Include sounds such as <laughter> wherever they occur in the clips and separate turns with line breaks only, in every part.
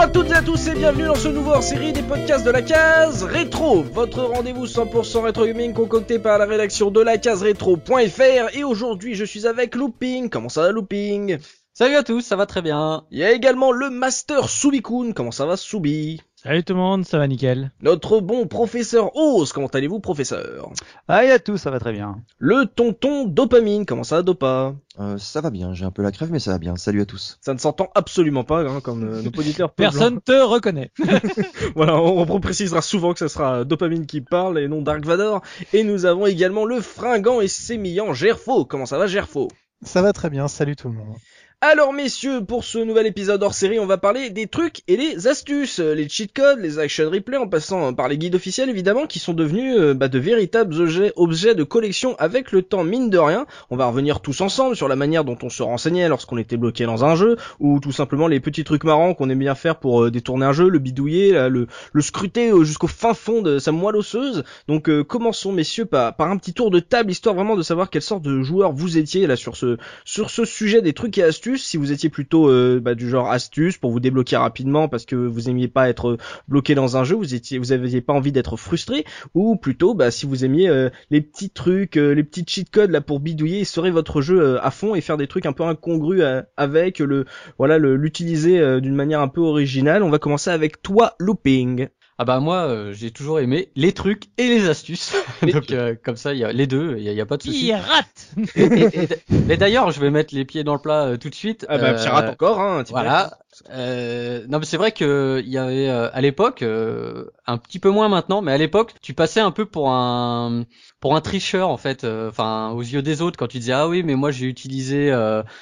Bonjour à toutes et à tous et bienvenue dans ce nouveau hors-série des podcasts de la case rétro, votre rendez-vous 100% rétro gaming concocté par la rédaction de la case rétro.fr et aujourd'hui je suis avec Looping. Comment ça va Looping?
Salut à tous, ça va très bien.
Il y a également le Master Subikun. Comment ça va Subi?
Salut tout le monde, ça va nickel.
Notre bon professeur Oz. Comment allez-vous professeur?
Salut à tous, ça va très bien.
Le tonton Dopamine. Comment ça va Dopa?
Euh, ça va bien, j'ai un peu la crève, mais ça va bien. Salut à tous.
Ça ne s'entend absolument pas, hein, comme euh, nos auditeurs peuvent
Personne te reconnaît. <laughs>
voilà, on, on précisera souvent que ce sera Dopamine qui parle et non Dark Vador. Et nous avons également le fringant et sémillant Gerfo. Comment ça va Gerfo?
Ça va très bien, salut tout le monde.
Alors messieurs, pour ce nouvel épisode hors série, on va parler des trucs et les astuces, les cheat codes, les action replays, en passant par les guides officiels évidemment, qui sont devenus euh, bah, de véritables objets, de collection avec le temps mine de rien. On va revenir tous ensemble sur la manière dont on se renseignait lorsqu'on était bloqué dans un jeu, ou tout simplement les petits trucs marrants qu'on aime bien faire pour euh, détourner un jeu, le bidouiller, le, scruter euh, jusqu'au fin fond de sa moelle osseuse. Donc commençons messieurs par, par un petit tour de table, histoire vraiment de savoir quelle sorte de joueur vous étiez là sur ce sur ce sujet des trucs et astuces si vous étiez plutôt euh, bah, du genre astuce pour vous débloquer rapidement parce que vous aimiez pas être bloqué dans un jeu, vous étiez, vous aviez pas envie d'être frustré, ou plutôt bah, si vous aimiez euh, les petits trucs, euh, les petits cheat codes là pour bidouiller, serait votre jeu à fond et faire des trucs un peu incongrus avec le, voilà, l'utiliser d'une manière un peu originale. On va commencer avec toi, Looping.
Ah bah moi euh, j'ai toujours aimé les trucs et les astuces. <laughs> <laughs> Donc euh, comme ça il y a les deux, il y, a, pas de souci.
Pirate. <laughs>
Et, et, et, mais d'ailleurs je vais mettre les pieds dans le plat euh, tout de suite.
Ah bah pirate encore hein.
Voilà. Euh, non mais c'est vrai que il y avait à l'époque un petit peu moins maintenant, mais à l'époque tu passais un peu pour un pour un tricheur en fait, enfin aux yeux des autres quand tu disais ah oui mais moi j'ai utilisé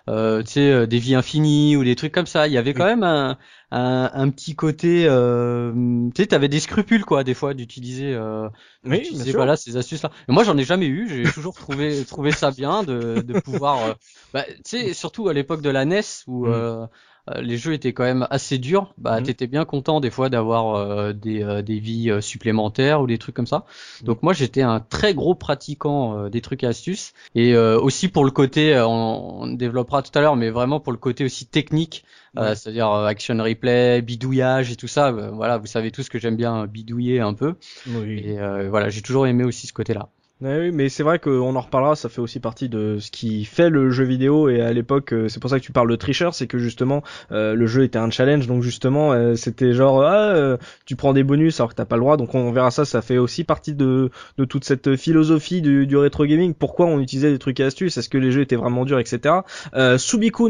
tu sais des vies infinies ou des trucs comme ça. Il y avait quand même un un, un, petit côté euh, tu sais t'avais des scrupules quoi des fois d'utiliser euh,
oui,
d'utiliser, voilà ces astuces là moi j'en ai jamais eu. J'ai toujours trouvé trouvé ça bien de, de pouvoir euh, bah, tu sais surtout à l'époque de la NES où
Mm.
Euh, les jeux étaient quand même assez durs, bah
Mhm.
t'étais bien content des fois d'avoir euh, des, euh, des vies euh, supplémentaires ou des trucs comme ça. Donc moi j'étais un très gros pratiquant euh, des trucs et astuces et euh, aussi pour le côté, euh, on, on développera tout à l'heure, mais vraiment pour le côté aussi technique, euh, c'est-à-dire euh, action replay, bidouillage et tout ça. voilà, vous savez tous que j'aime bien bidouiller un peu
Oui.
et euh, voilà j'ai toujours aimé aussi ce côté-là.
Mais c'est vrai qu'on en reparlera, ça fait aussi partie de ce qui fait le jeu vidéo et à l'époque, euh, c'est pour ça que tu parles de tricheur, c'est que justement euh, le jeu était un challenge, donc justement euh, c'était genre ah tu prends des bonus alors que t'as pas le droit, donc on verra ça, ça fait aussi partie de, toute cette philosophie du, du rétro gaming. Pourquoi on utilisait des trucs et astuces, est-ce que les jeux étaient vraiment durs, etc. Euh,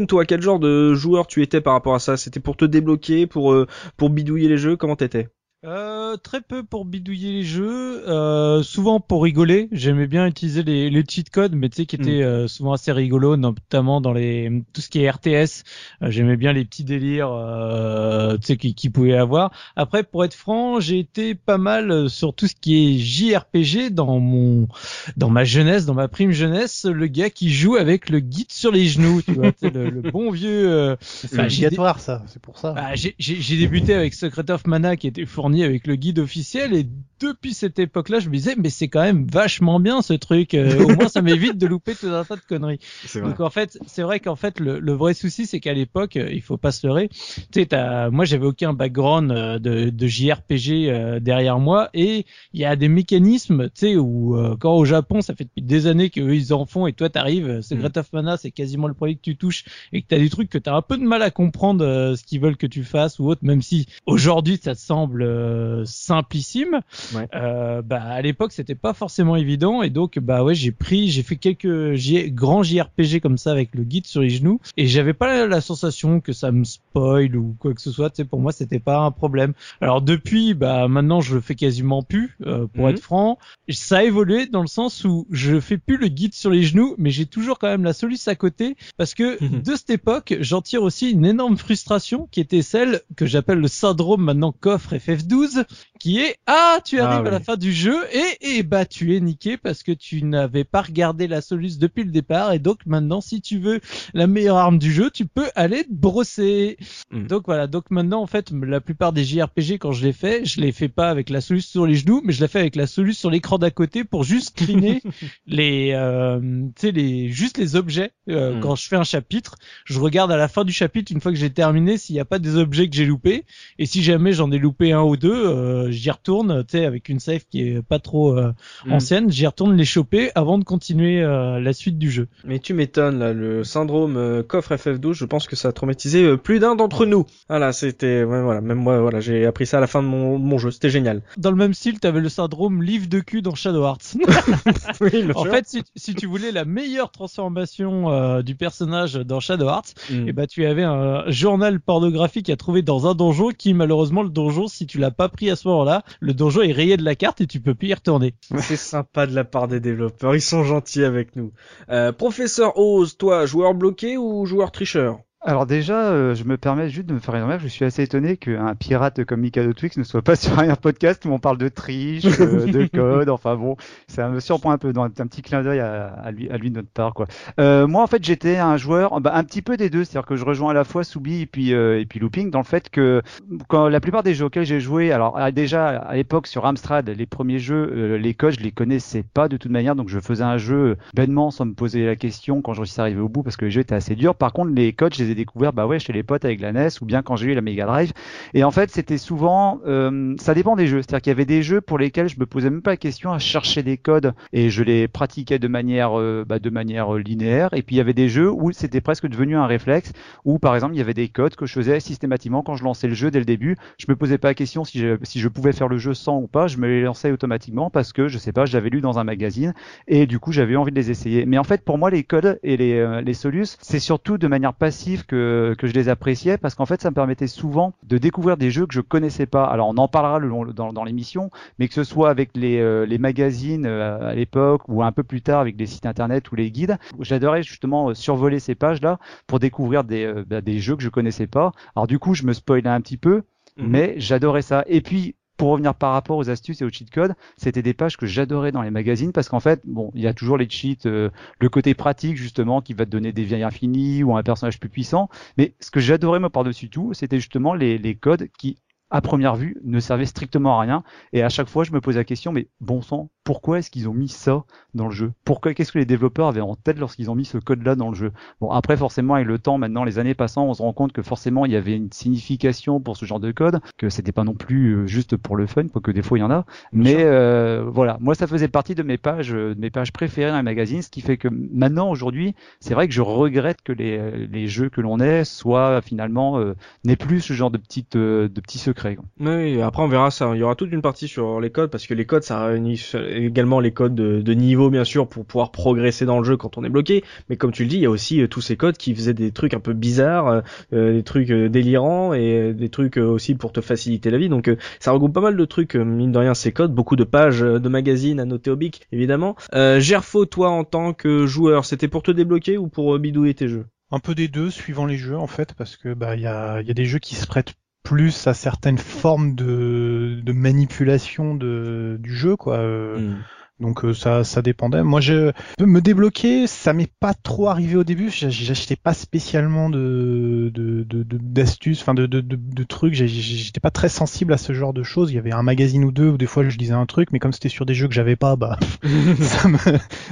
toi, quel genre de joueur tu étais par rapport à ça? C'était pour te débloquer, pour pour bidouiller les jeux, comment t'étais?
Euh, très peu pour bidouiller les jeux, euh, souvent pour rigoler. J'aimais bien utiliser les, les cheat codes, mais tu sais qui étaient euh, souvent assez rigolos, notamment dans les tout ce qui est RTS. Euh, J'aimais bien les petits délires, euh, tu sais qui, qui pouvaient avoir. Après, pour être franc, j'ai été pas mal sur tout ce qui est JRPG dans mon dans ma jeunesse, dans ma prime jeunesse, le gars qui joue avec le guide sur les genoux, tu vois, tu sais, le, le bon vieux. euh,
C'est
Bah,
obligatoire ça, c'est pour ça.
bah, j'ai- j'ai j'ai débuté avec Secret of Mana qui était fourni avec le guide officiel et depuis cette époque-là, je me disais mais c'est quand même vachement bien ce truc. euh, au moins ça m'évite de louper tout un tas de conneries.
C'est
Donc en fait, c'est vrai qu'en fait le, le vrai souci c'est qu'à l'époque, euh, il faut pas se leurrer. Tu sais, moi j'avais aucun background euh, de, de JRPG derrière moi et il y a des mécanismes, tu sais, où euh, quand au Japon ça fait depuis des années qu'eux ils en font et toi t'arrives, euh, Secret of Mana c'est quasiment le premier que tu touches et que t'as des trucs que t'as un peu de mal à comprendre euh, ce qu'ils veulent que tu fasses ou autre, même si aujourd'hui ça te semble euh, simplissime.
Ouais.
Euh, bah à l'époque c'était pas forcément évident et donc bah ouais j'ai pris, j'ai fait quelques J- grands JRPG comme ça avec le guide sur les genoux et j'avais pas la, la sensation que ça me spoil ou quoi que ce soit. Tu sais pour moi c'était pas un problème. Alors depuis bah maintenant je le fais quasiment plus euh, pour
Mhm.
être franc. Ça a évolué dans le sens où je fais plus le guide sur les genoux mais j'ai toujours quand même la soluce à côté parce que
Mhm.
de cette époque, j'en tire aussi une énorme frustration qui était celle que j'appelle le syndrome maintenant coffre FF12, qui est ah tu
Ah
arrives à la
oui.
fin du jeu et, et bah tu es niqué parce que tu n'avais pas regardé la soluce depuis le départ et donc maintenant si tu veux la meilleure arme du jeu, tu peux aller te brosser.
Mm.
Donc voilà, donc maintenant en fait la plupart des JRPG quand je les fais, je les fais pas avec la soluce sur les genoux, mais je la fais avec la soluce sur l'écran d'à côté pour juste cleaner <laughs> les euh, tu sais les juste les objets euh,
Mm.
quand je fais un chapitre, je regarde à la fin du chapitre une fois que j'ai terminé s'il n'y a pas des objets que j'ai loupés et si jamais j'en ai loupé un ou deux, euh, j'y retourne, tu sais, avec une save qui est pas trop euh,
Mm.
ancienne, j'y retourne les choper avant de continuer euh, la suite du jeu.
Mais tu m'étonnes, là, le syndrome coffre FF12, je pense que ça a traumatisé plus d'un d'entre nous. Voilà, c'était, ouais, voilà, même moi, voilà, j'ai appris ça à la fin de mon, jeu, c'était génial.
Dans le même style, t'avais le syndrome livre de cul dans Shadow Hearts. <laughs>
oui,
en
sûr.
fait, si, si tu voulais la meilleure transformation du personnage dans Shadow Hearts,
Mm.
et bah tu avais un journal pornographique à trouver dans un donjon qui malheureusement le donjon si tu l'as pas pris à ce moment-là, le donjon est rayé de la carte et tu peux plus y retourner. <laughs>
C'est sympa de la part des développeurs, ils sont gentils avec nous. Euh, professeur Oz, toi, joueur bloqué ou joueur tricheur?
Alors déjà, euh, je me permets juste de me faire une remarque. Je suis assez étonné qu'un pirate comme Mikado Twix ne soit pas <laughs> sur un podcast où on parle de triche, euh, de <laughs> code. Enfin bon, ça me surprend un peu. Dans un petit clin d'œil à, à lui, à lui de notre part, quoi. Euh, moi, en fait, j'étais un joueur, bah, un petit peu des deux, c'est-à-dire que je rejoins à la fois Soubi et puis euh, et puis Looping dans le fait que quand la plupart des jeux auxquels j'ai joué, alors déjà à l'époque sur Amstrad, les premiers jeux, euh, les codes, je les connaissais pas de toute manière, donc je faisais un jeu bêtement sans me poser la question quand je à arriver au bout parce que les jeux étaient assez durs. Par contre, les codes, je les ai découverts, bah ouais, chez les potes avec la NES ou bien quand j'ai eu la Mega Drive. Et en fait, c'était souvent, euh, ça dépend des jeux. C'est-à-dire qu'il y avait des jeux pour lesquels je me posais même pas la question à chercher des codes et je les pratiquais de manière, euh, bah, de manière euh, linéaire. Et puis il y avait des jeux où c'était presque devenu un réflexe, où par exemple il y avait des codes que je faisais systématiquement quand je lançais le jeu dès le début. Je me posais pas la question si je, si je pouvais faire le jeu sans ou pas. Je me les lançais automatiquement parce que je sais pas, j'avais lu dans un magazine et du coup j'avais envie de les essayer. Mais en fait pour moi les codes et les, euh, les solus, c'est surtout de manière passive que, que je les appréciais parce qu'en fait ça me permettait souvent de découvrir des jeux que je connaissais pas. Alors on en parlera le long, dans, dans l'émission, mais que ce soit avec les, euh, les magazines euh, à l'époque ou un peu plus tard avec les sites internet ou les guides, j'adorais justement euh, survoler ces pages là pour découvrir des, euh, bah, des jeux que je connaissais pas. Alors du coup je me spoilais un petit peu,
Mhm.
mais j'adorais ça. Et puis pour revenir par rapport aux astuces et aux cheat codes, c'était des pages que j'adorais dans les magazines parce qu'en fait, bon, il y a toujours les cheats, euh, le côté pratique justement qui va te donner des vies infinies ou un personnage plus puissant. Mais ce que j'adorais moi par-dessus tout, c'était justement les codes qui, à première vue, ne servaient strictement à rien. Et à chaque fois, je me posais la question, mais bon sang, pourquoi est-ce qu'ils ont mis ça dans le jeu? Pourquoi Qu'est-ce que les développeurs avaient en tête lorsqu'ils ont mis ce code-là dans le jeu? Bon, après, forcément, avec le temps, maintenant, les années passant, on se rend compte que forcément, il y avait une signification pour ce genre de code, que c'était pas non plus euh, juste pour le fun, quoique des fois il y en a. Mais euh, voilà, moi, ça faisait partie de mes pages, euh, de mes pages préférées dans les magazines, ce qui fait que maintenant, aujourd'hui, c'est vrai que je regrette que les, euh, les jeux que l'on ait soient finalement euh, n'aient plus ce genre de petites, euh, de petits secrets. Quoi.
Oui, après on verra ça. Il y aura toute une partie sur les codes parce que les codes ça réunit également les codes de, de niveau bien sûr pour pouvoir progresser dans le jeu quand on est bloqué. Mais comme tu le dis, il y a aussi euh, tous ces codes qui faisaient des trucs un peu bizarres, euh, euh, des trucs euh, délirants et euh, des trucs euh, aussi pour te faciliter la vie. Donc euh, ça regroupe pas mal de trucs euh, mine de rien ces codes, beaucoup de pages euh, de magazines à noter au bic évidemment. Euh, Gerfo, toi en tant que joueur, c'était pour te débloquer ou pour euh, bidouiller tes jeux?
Un peu des deux, suivant les jeux en fait, parce que bah il y a, il y a des jeux qui se prêtent plus à certaines formes de, de manipulation de, du jeu quoi. Euh,
Hmm.
Donc euh, ça, ça dépendait. Moi, je me débloquer, ça m'est pas trop arrivé au début. J'a- J'achetais pas spécialement de de de- d'astuces, enfin de, de, de, de trucs. J'étais pas très sensible à ce genre de choses. Il y avait un magazine ou deux où des fois je lisais un truc, mais comme c'était sur des jeux que j'avais pas, bah <laughs> ça me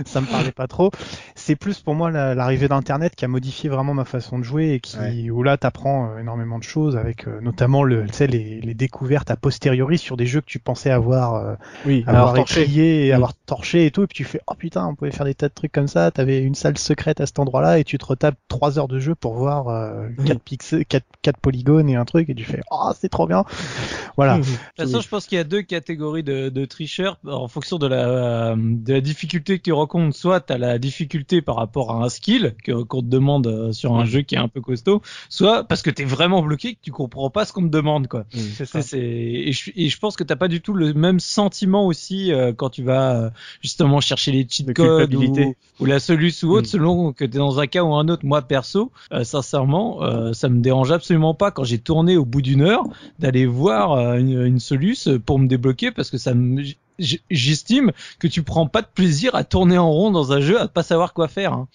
ça me parlait pas trop. C'est plus pour moi la- l'arrivée d'Internet qui a modifié vraiment ma façon de jouer et qui
Ouais.
où là t'apprends euh, énormément de choses avec euh, notamment le les, les découvertes a posteriori sur des jeux que tu pensais avoir euh,
Oui,
avoir écrié et
Mm.
avoir torché et tout, et puis tu fais oh putain, on pouvait faire des tas de trucs comme ça. T'avais une salle secrète à cet endroit-là et tu te retapes trois heures de jeu pour voir euh,
Oui.
quatre pixels, quatre, quatre polygones et un truc et tu fais oh c'est trop bien. Voilà. <laughs>
De toute façon, je pense qu'il y a deux catégories de, de tricheurs en fonction de la, de la difficulté que tu rencontres. Soit tu as la difficulté par rapport à un skill que- qu'on te demande euh, sur un jeu qui est un peu costaud, soit parce que tu es vraiment bloqué que tu comprends pas ce qu'on te demande. quoi.
C'est
Et, je, et je pense que t'as pas du tout le même sentiment aussi euh, quand tu vas justement chercher les cheat
De
codes ou, ou la solution ou autre
Mm.
selon que t'es dans un cas ou un autre. Moi perso, euh, sincèrement, euh, ça me dérange absolument pas quand j'ai tourné au bout d'une heure d'aller voir euh, une, une soluce pour me débloquer parce que ça me j'estime que tu prends pas de plaisir à tourner en rond dans un jeu à pas savoir quoi faire. hein.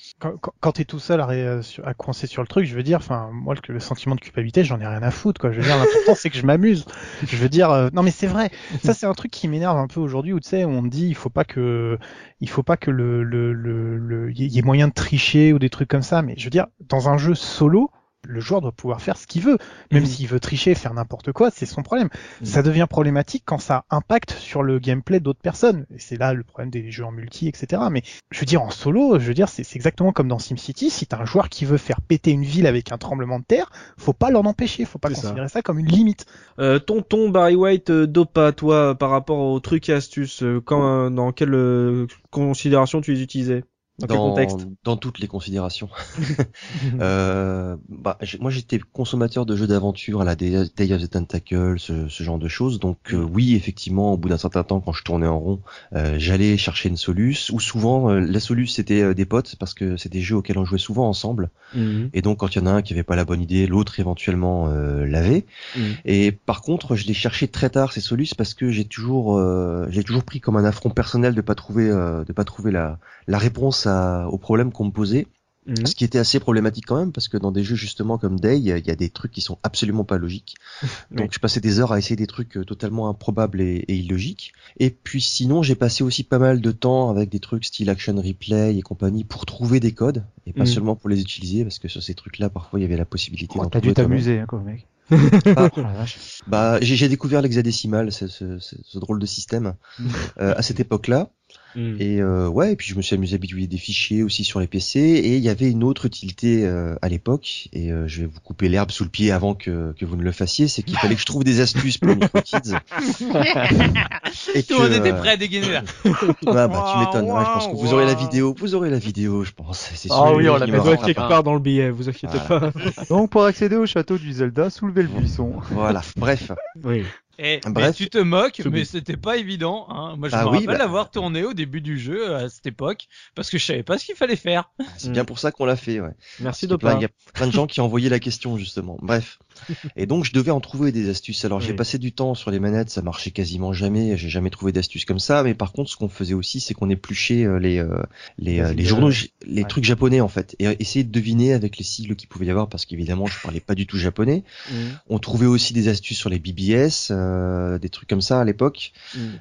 quand, t'es tout seul à, sur- à coincer sur le truc, je veux dire, enfin, moi, le, le sentiment de culpabilité, j'en ai rien à foutre, quoi. Je veux dire, l'important, c'est que je m'amuse. Je veux dire, euh, non, mais c'est vrai. Ça, c'est un truc qui m'énerve un peu aujourd'hui, où tu sais, on dit, il faut pas que, il faut pas que le, le, le, le- y ait moyen de tricher ou des trucs comme ça. Mais je veux dire, dans un jeu solo, le joueur doit pouvoir faire ce qu'il veut. Même
Mhm.
s'il veut tricher, faire n'importe quoi, c'est son problème.
Mhm.
Ça devient problématique quand ça impacte sur le gameplay d'autres personnes. Et c'est là le problème des jeux en multi, etc. Mais je veux dire, en solo, je veux dire, c'est exactement comme dans SimCity. Si t'as un joueur qui veut faire péter une ville avec un tremblement de terre, faut pas l'en empêcher. Faut pas
ça.
considérer ça. comme une limite.
Euh, tonton Barry White, euh, Dopa, toi, par rapport aux trucs et astuces, euh, quand, euh, dans quelle euh, considération tu les utilisais? Dans contexte
dans toutes les considérations. <laughs> <laughs> Euh, bah, moi j'étais consommateur de jeux d'aventure à la Day of the Tentacle, ce, ce genre de choses. Donc euh, oui, effectivement, au bout d'un certain temps, quand je tournais en rond, euh, j'allais chercher une soluce. Ou souvent, euh, la soluce c'était euh, des potes parce que c'est des jeux auxquels on jouait souvent ensemble.
Mhm.
Et donc quand il y en a un qui avait pas la bonne idée, l'autre éventuellement euh, l'avait.
Mhm.
Et par contre, je l'ai cherché très tard ces soluces parce que j'ai toujours, euh, j'ai toujours pris comme un affront personnel de pas trouver, euh, de pas trouver la, la réponse à, au problème qu'on me posait.
Mhm.
Ce qui était assez problématique quand même parce que dans des jeux justement comme Day, il y a- des trucs qui sont absolument pas logiques. <laughs> Donc
Oui.
je passais des heures à essayer des trucs euh, totalement improbables et, et illogiques. Et puis sinon, j'ai passé aussi pas mal de temps avec des trucs style action replay et compagnie pour trouver des codes et pas
Mhm.
seulement pour les utiliser parce que sur ces trucs-là, parfois il y avait la possibilité d'en
T'as dû t'amuser, hein, quoi, mec. <laughs>
Ah,
Oh
bah, j'ai j'ai découvert l'hexadécimal, ce, ce, ce, ce drôle de système, <laughs> euh, à cette époque-là.
Mhm.
Et euh, ouais, et puis je me suis amusé à bidouiller des fichiers aussi sur les PC. Et il y avait une autre utilité euh, à l'époque, et euh, je vais vous couper l'herbe sous le pied avant que, que vous ne le fassiez, c'est qu'il fallait que je trouve des astuces pour MicroKids. <laughs> et
Tout le monde était
euh,
prêt à dégainer là. <laughs>
bah, bah, tu m'étonnes, ouais, je pense que vous aurez la vidéo, vous aurez la vidéo, je pense. C'est
Ah
sûr,
oui, on la met
doit
rattrape
être quelque
pas.
part dans le billet, vous inquiétez
Voilà.
pas.
Donc, pour accéder au château du Zelda, soulevez le buisson.
Voilà, bref.
Oui.
Et,
Bref.
mais tu te moques, mais c'était pas évident. Hein. Moi, je
Bah
me
oui,
rappelle
bah-
avoir tourné au début du jeu à cette époque parce que je savais pas ce qu'il fallait faire.
C'est
Mm.
bien pour ça qu'on l'a fait, ouais.
Merci Dopa.
Il y a plein de gens qui ont envoyé la question justement. Bref. Et donc je devais en trouver des astuces. Alors j'ai passé du temps sur les manettes, ça marchait quasiment jamais. J'ai jamais trouvé d'astuces comme ça. Mais par contre, ce qu'on faisait aussi, c'est qu'on épluchait euh, les euh, les, euh, les journaux, j- les
Ouais.
trucs japonais en fait, et euh, essayer de deviner avec les sigles qu'il pouvait y avoir, parce qu'évidemment je parlais pas du tout japonais.
Mhm.
On trouvait aussi des astuces sur les BBS, euh, des trucs comme ça à l'époque,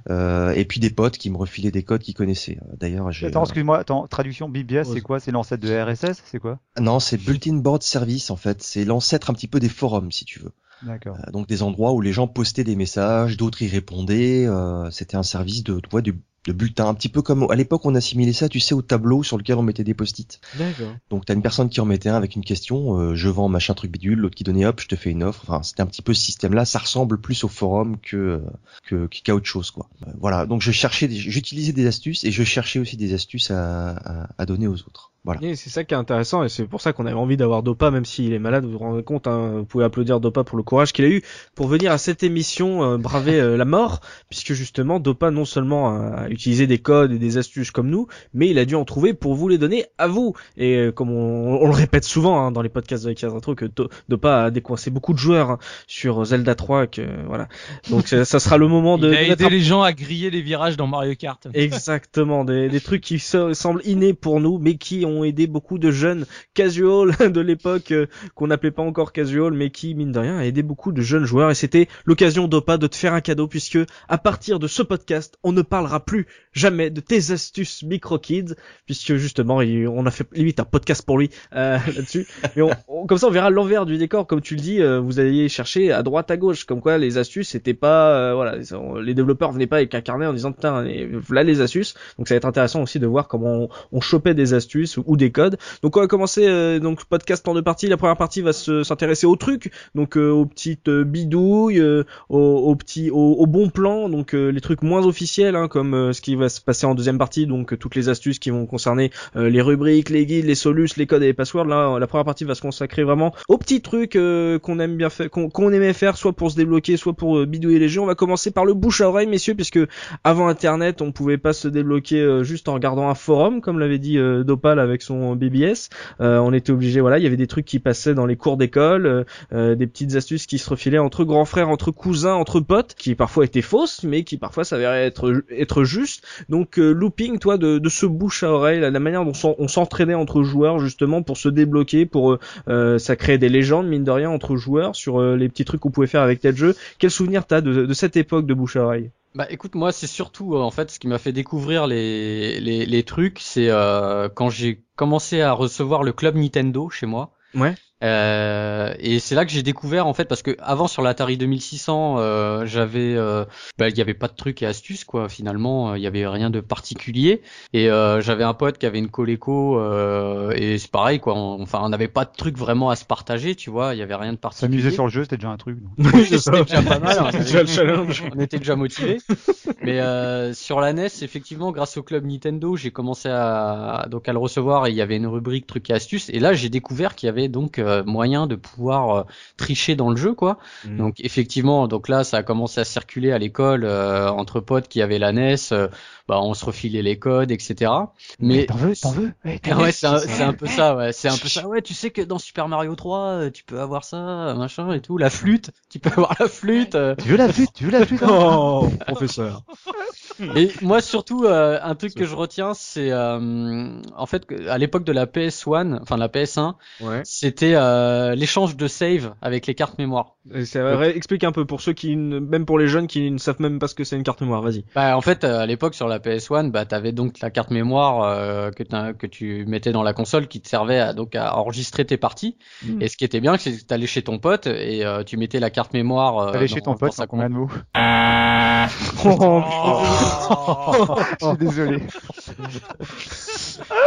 euh, et puis des potes qui me refilaient des codes qu'ils connaissaient. Euh, D'ailleurs, j'ai
Attends,
euh,
excuse-moi, attends, traduction BBS, c'est quoi? C'est l'ancêtre de RSS C'est quoi?
Non, c'est Bulletin Board Service en fait. C'est l'ancêtre un petit peu des forums si tu veux.
D'accord.
Euh, donc des endroits où les gens postaient des messages, d'autres y répondaient. euh, C'était un service de, ouais, de, de bulletin, un petit peu comme à l'époque on assimilait ça, tu sais, au tableau sur lequel on mettait des post-it.
D'accord.
Donc t'as une personne qui en mettait un avec une question, euh, je vends machin truc bidule, l'autre qui donnait hop, je te fais une offre. Enfin, c'était un petit peu ce système-là. Ça ressemble plus au forum que que qu'à autre chose quoi. Voilà. Donc je cherchais, des- j'utilisais des astuces et je cherchais aussi des astuces à, à, à donner aux autres. Voilà.
Et c'est ça qui est intéressant et c'est pour ça qu'on avait envie d'avoir Dopa même s'il est malade, vous vous rendez compte, hein, vous pouvez applaudir Dopa pour le courage qu'il a eu pour venir à cette émission euh, braver euh, la mort, puisque justement Dopa non seulement a utilisé des codes et des astuces comme nous, mais il a dû en trouver pour vous les donner à vous. Et euh, comme on, on le répète souvent hein, dans les podcasts de la case que Do- Dopa a décoincé beaucoup de joueurs hein, sur Zelda 3, que voilà. Donc ça, ça sera le moment de,
Il
de
a
mettre
aidé
un
les gens à griller les virages dans Mario Kart.
Exactement, des, des trucs qui se- semblent innés pour nous, mais qui ont aidé beaucoup de jeunes casual <laughs> de l'époque euh, qu'on n'appelait pas encore casual, mais qui mine de rien a aidé beaucoup de jeunes joueurs. Et c'était l'occasion d'Opa de te faire un cadeau, puisque à partir de ce podcast, on ne parlera plus jamais de tes astuces micro kids, puisque justement, on a fait limite un podcast pour lui euh, <laughs> là-dessus. Mais on, comme ça, on verra l'envers du décor, comme tu le dis. euh, vous alliez chercher à droite, à gauche, comme quoi les astuces, c'était pas, euh, voilà, les développeurs venaient pas avec un carnet en disant putain, voilà les astuces. Donc ça va être intéressant aussi de voir comment on chopait des astuces ou des codes. Donc on va commencer euh, donc podcast en deux parties. La première partie va se- s'intéresser aux trucs, donc euh, aux petites euh, bidouilles, euh, aux, aux petits, aux, aux bons plans, donc euh, les trucs moins officiels, hein, comme euh, ce qui va se passer en deuxième partie, donc toutes les astuces qui vont concerner les rubriques, les guides, les solus, les codes et les passwords. Là, la première partie va se consacrer vraiment aux petits trucs qu'on aime bien faire, qu'on qu'on aimait faire, soit pour se débloquer, soit pour bidouiller les jeux. On va commencer par le bouche à oreille, messieurs, puisque avant Internet, on pouvait pas se débloquer juste en regardant un forum, comme l'avait dit Dopal son BBS. Euh, on était obligé, voilà, il y avait des trucs qui passaient dans les cours d'école, euh, euh, des petites astuces qui se refilaient entre grands frères, entre cousins, entre potes, qui parfois étaient fausses, mais qui parfois s'avéraient être être justes. Donc looping, toi, de, de ce bouche à oreille, la, manière dont on s'entraînait entre joueurs justement pour se débloquer, pour ça créait des légendes mine de rien entre joueurs sur les petits trucs qu'on pouvait faire avec tel jeu. Quel souvenir t'as de, de cette époque de bouche à oreille?
Bah écoute, moi c'est surtout euh, en fait ce qui m'a fait découvrir les, les, les trucs, c'est euh, quand j'ai commencé à recevoir le club Nintendo chez moi.
Ouais.
Euh, et c'est là que j'ai découvert en fait parce que avant sur l'Atari 2600 euh, j'avais euh, bah, il y avait pas de trucs et astuces quoi finalement euh, il y avait rien de particulier et euh, j'avais un pote qui avait une Coleco euh, et c'est pareil quoi on- enfin on n'avait pas de trucs vraiment à se partager tu vois il y avait rien de particulier
S'amuser sur le jeu, c'était déjà un truc.
c'était <laughs> déjà pas mal. hein, <laughs>
déjà le challenge.
on était déjà motivés. Mais euh, sur la NES, effectivement, grâce au club Nintendo, j'ai commencé à donc à le recevoir et il y avait une rubrique trucs et astuces. Et là, j'ai découvert qu'il y avait donc euh, moyen de pouvoir euh, tricher dans le jeu, quoi.
Mm.
Donc effectivement, donc là, ça a commencé à circuler à l'école euh, entre potes qui avaient la NES. Euh, bah, on se refilait les codes, etc. Mais
T'en veux, t'en veux <laughs> Ouais,
ah ouais, c'est un, peu ça, ouais. C'est un peu ça. Ouais, tu sais que dans Super Mario 3, euh, tu peux avoir ça, machin et tout. La flûte, tu peux avoir la flûte. euh.
Tu veux la flûte Tu veux la flûte hein <laughs>
Oh, professeur.
Et moi surtout, euh, un truc que je retiens, c'est euh, en fait à l'époque de la PS1, enfin de la PS1,
Ouais.
c'était euh, l'échange de save avec les cartes mémoire.
C'est vrai, explique un peu pour ceux qui, même pour les jeunes qui ne savent même pas ce que c'est une carte mémoire. Vas-y.
Bah en fait, euh, à l'époque sur la PS1, bah t'avais donc la carte mémoire euh, que, t'as- que tu mettais dans la console qui te servait à, donc à enregistrer tes parties.
Mm.
Et ce qui était bien, c'est que t'allais chez ton pote et euh, tu mettais la carte mémoire. Euh, dans-
chez ton pote, en combien de mots
Oh, <laughs> <laughs>
Je suis désolé.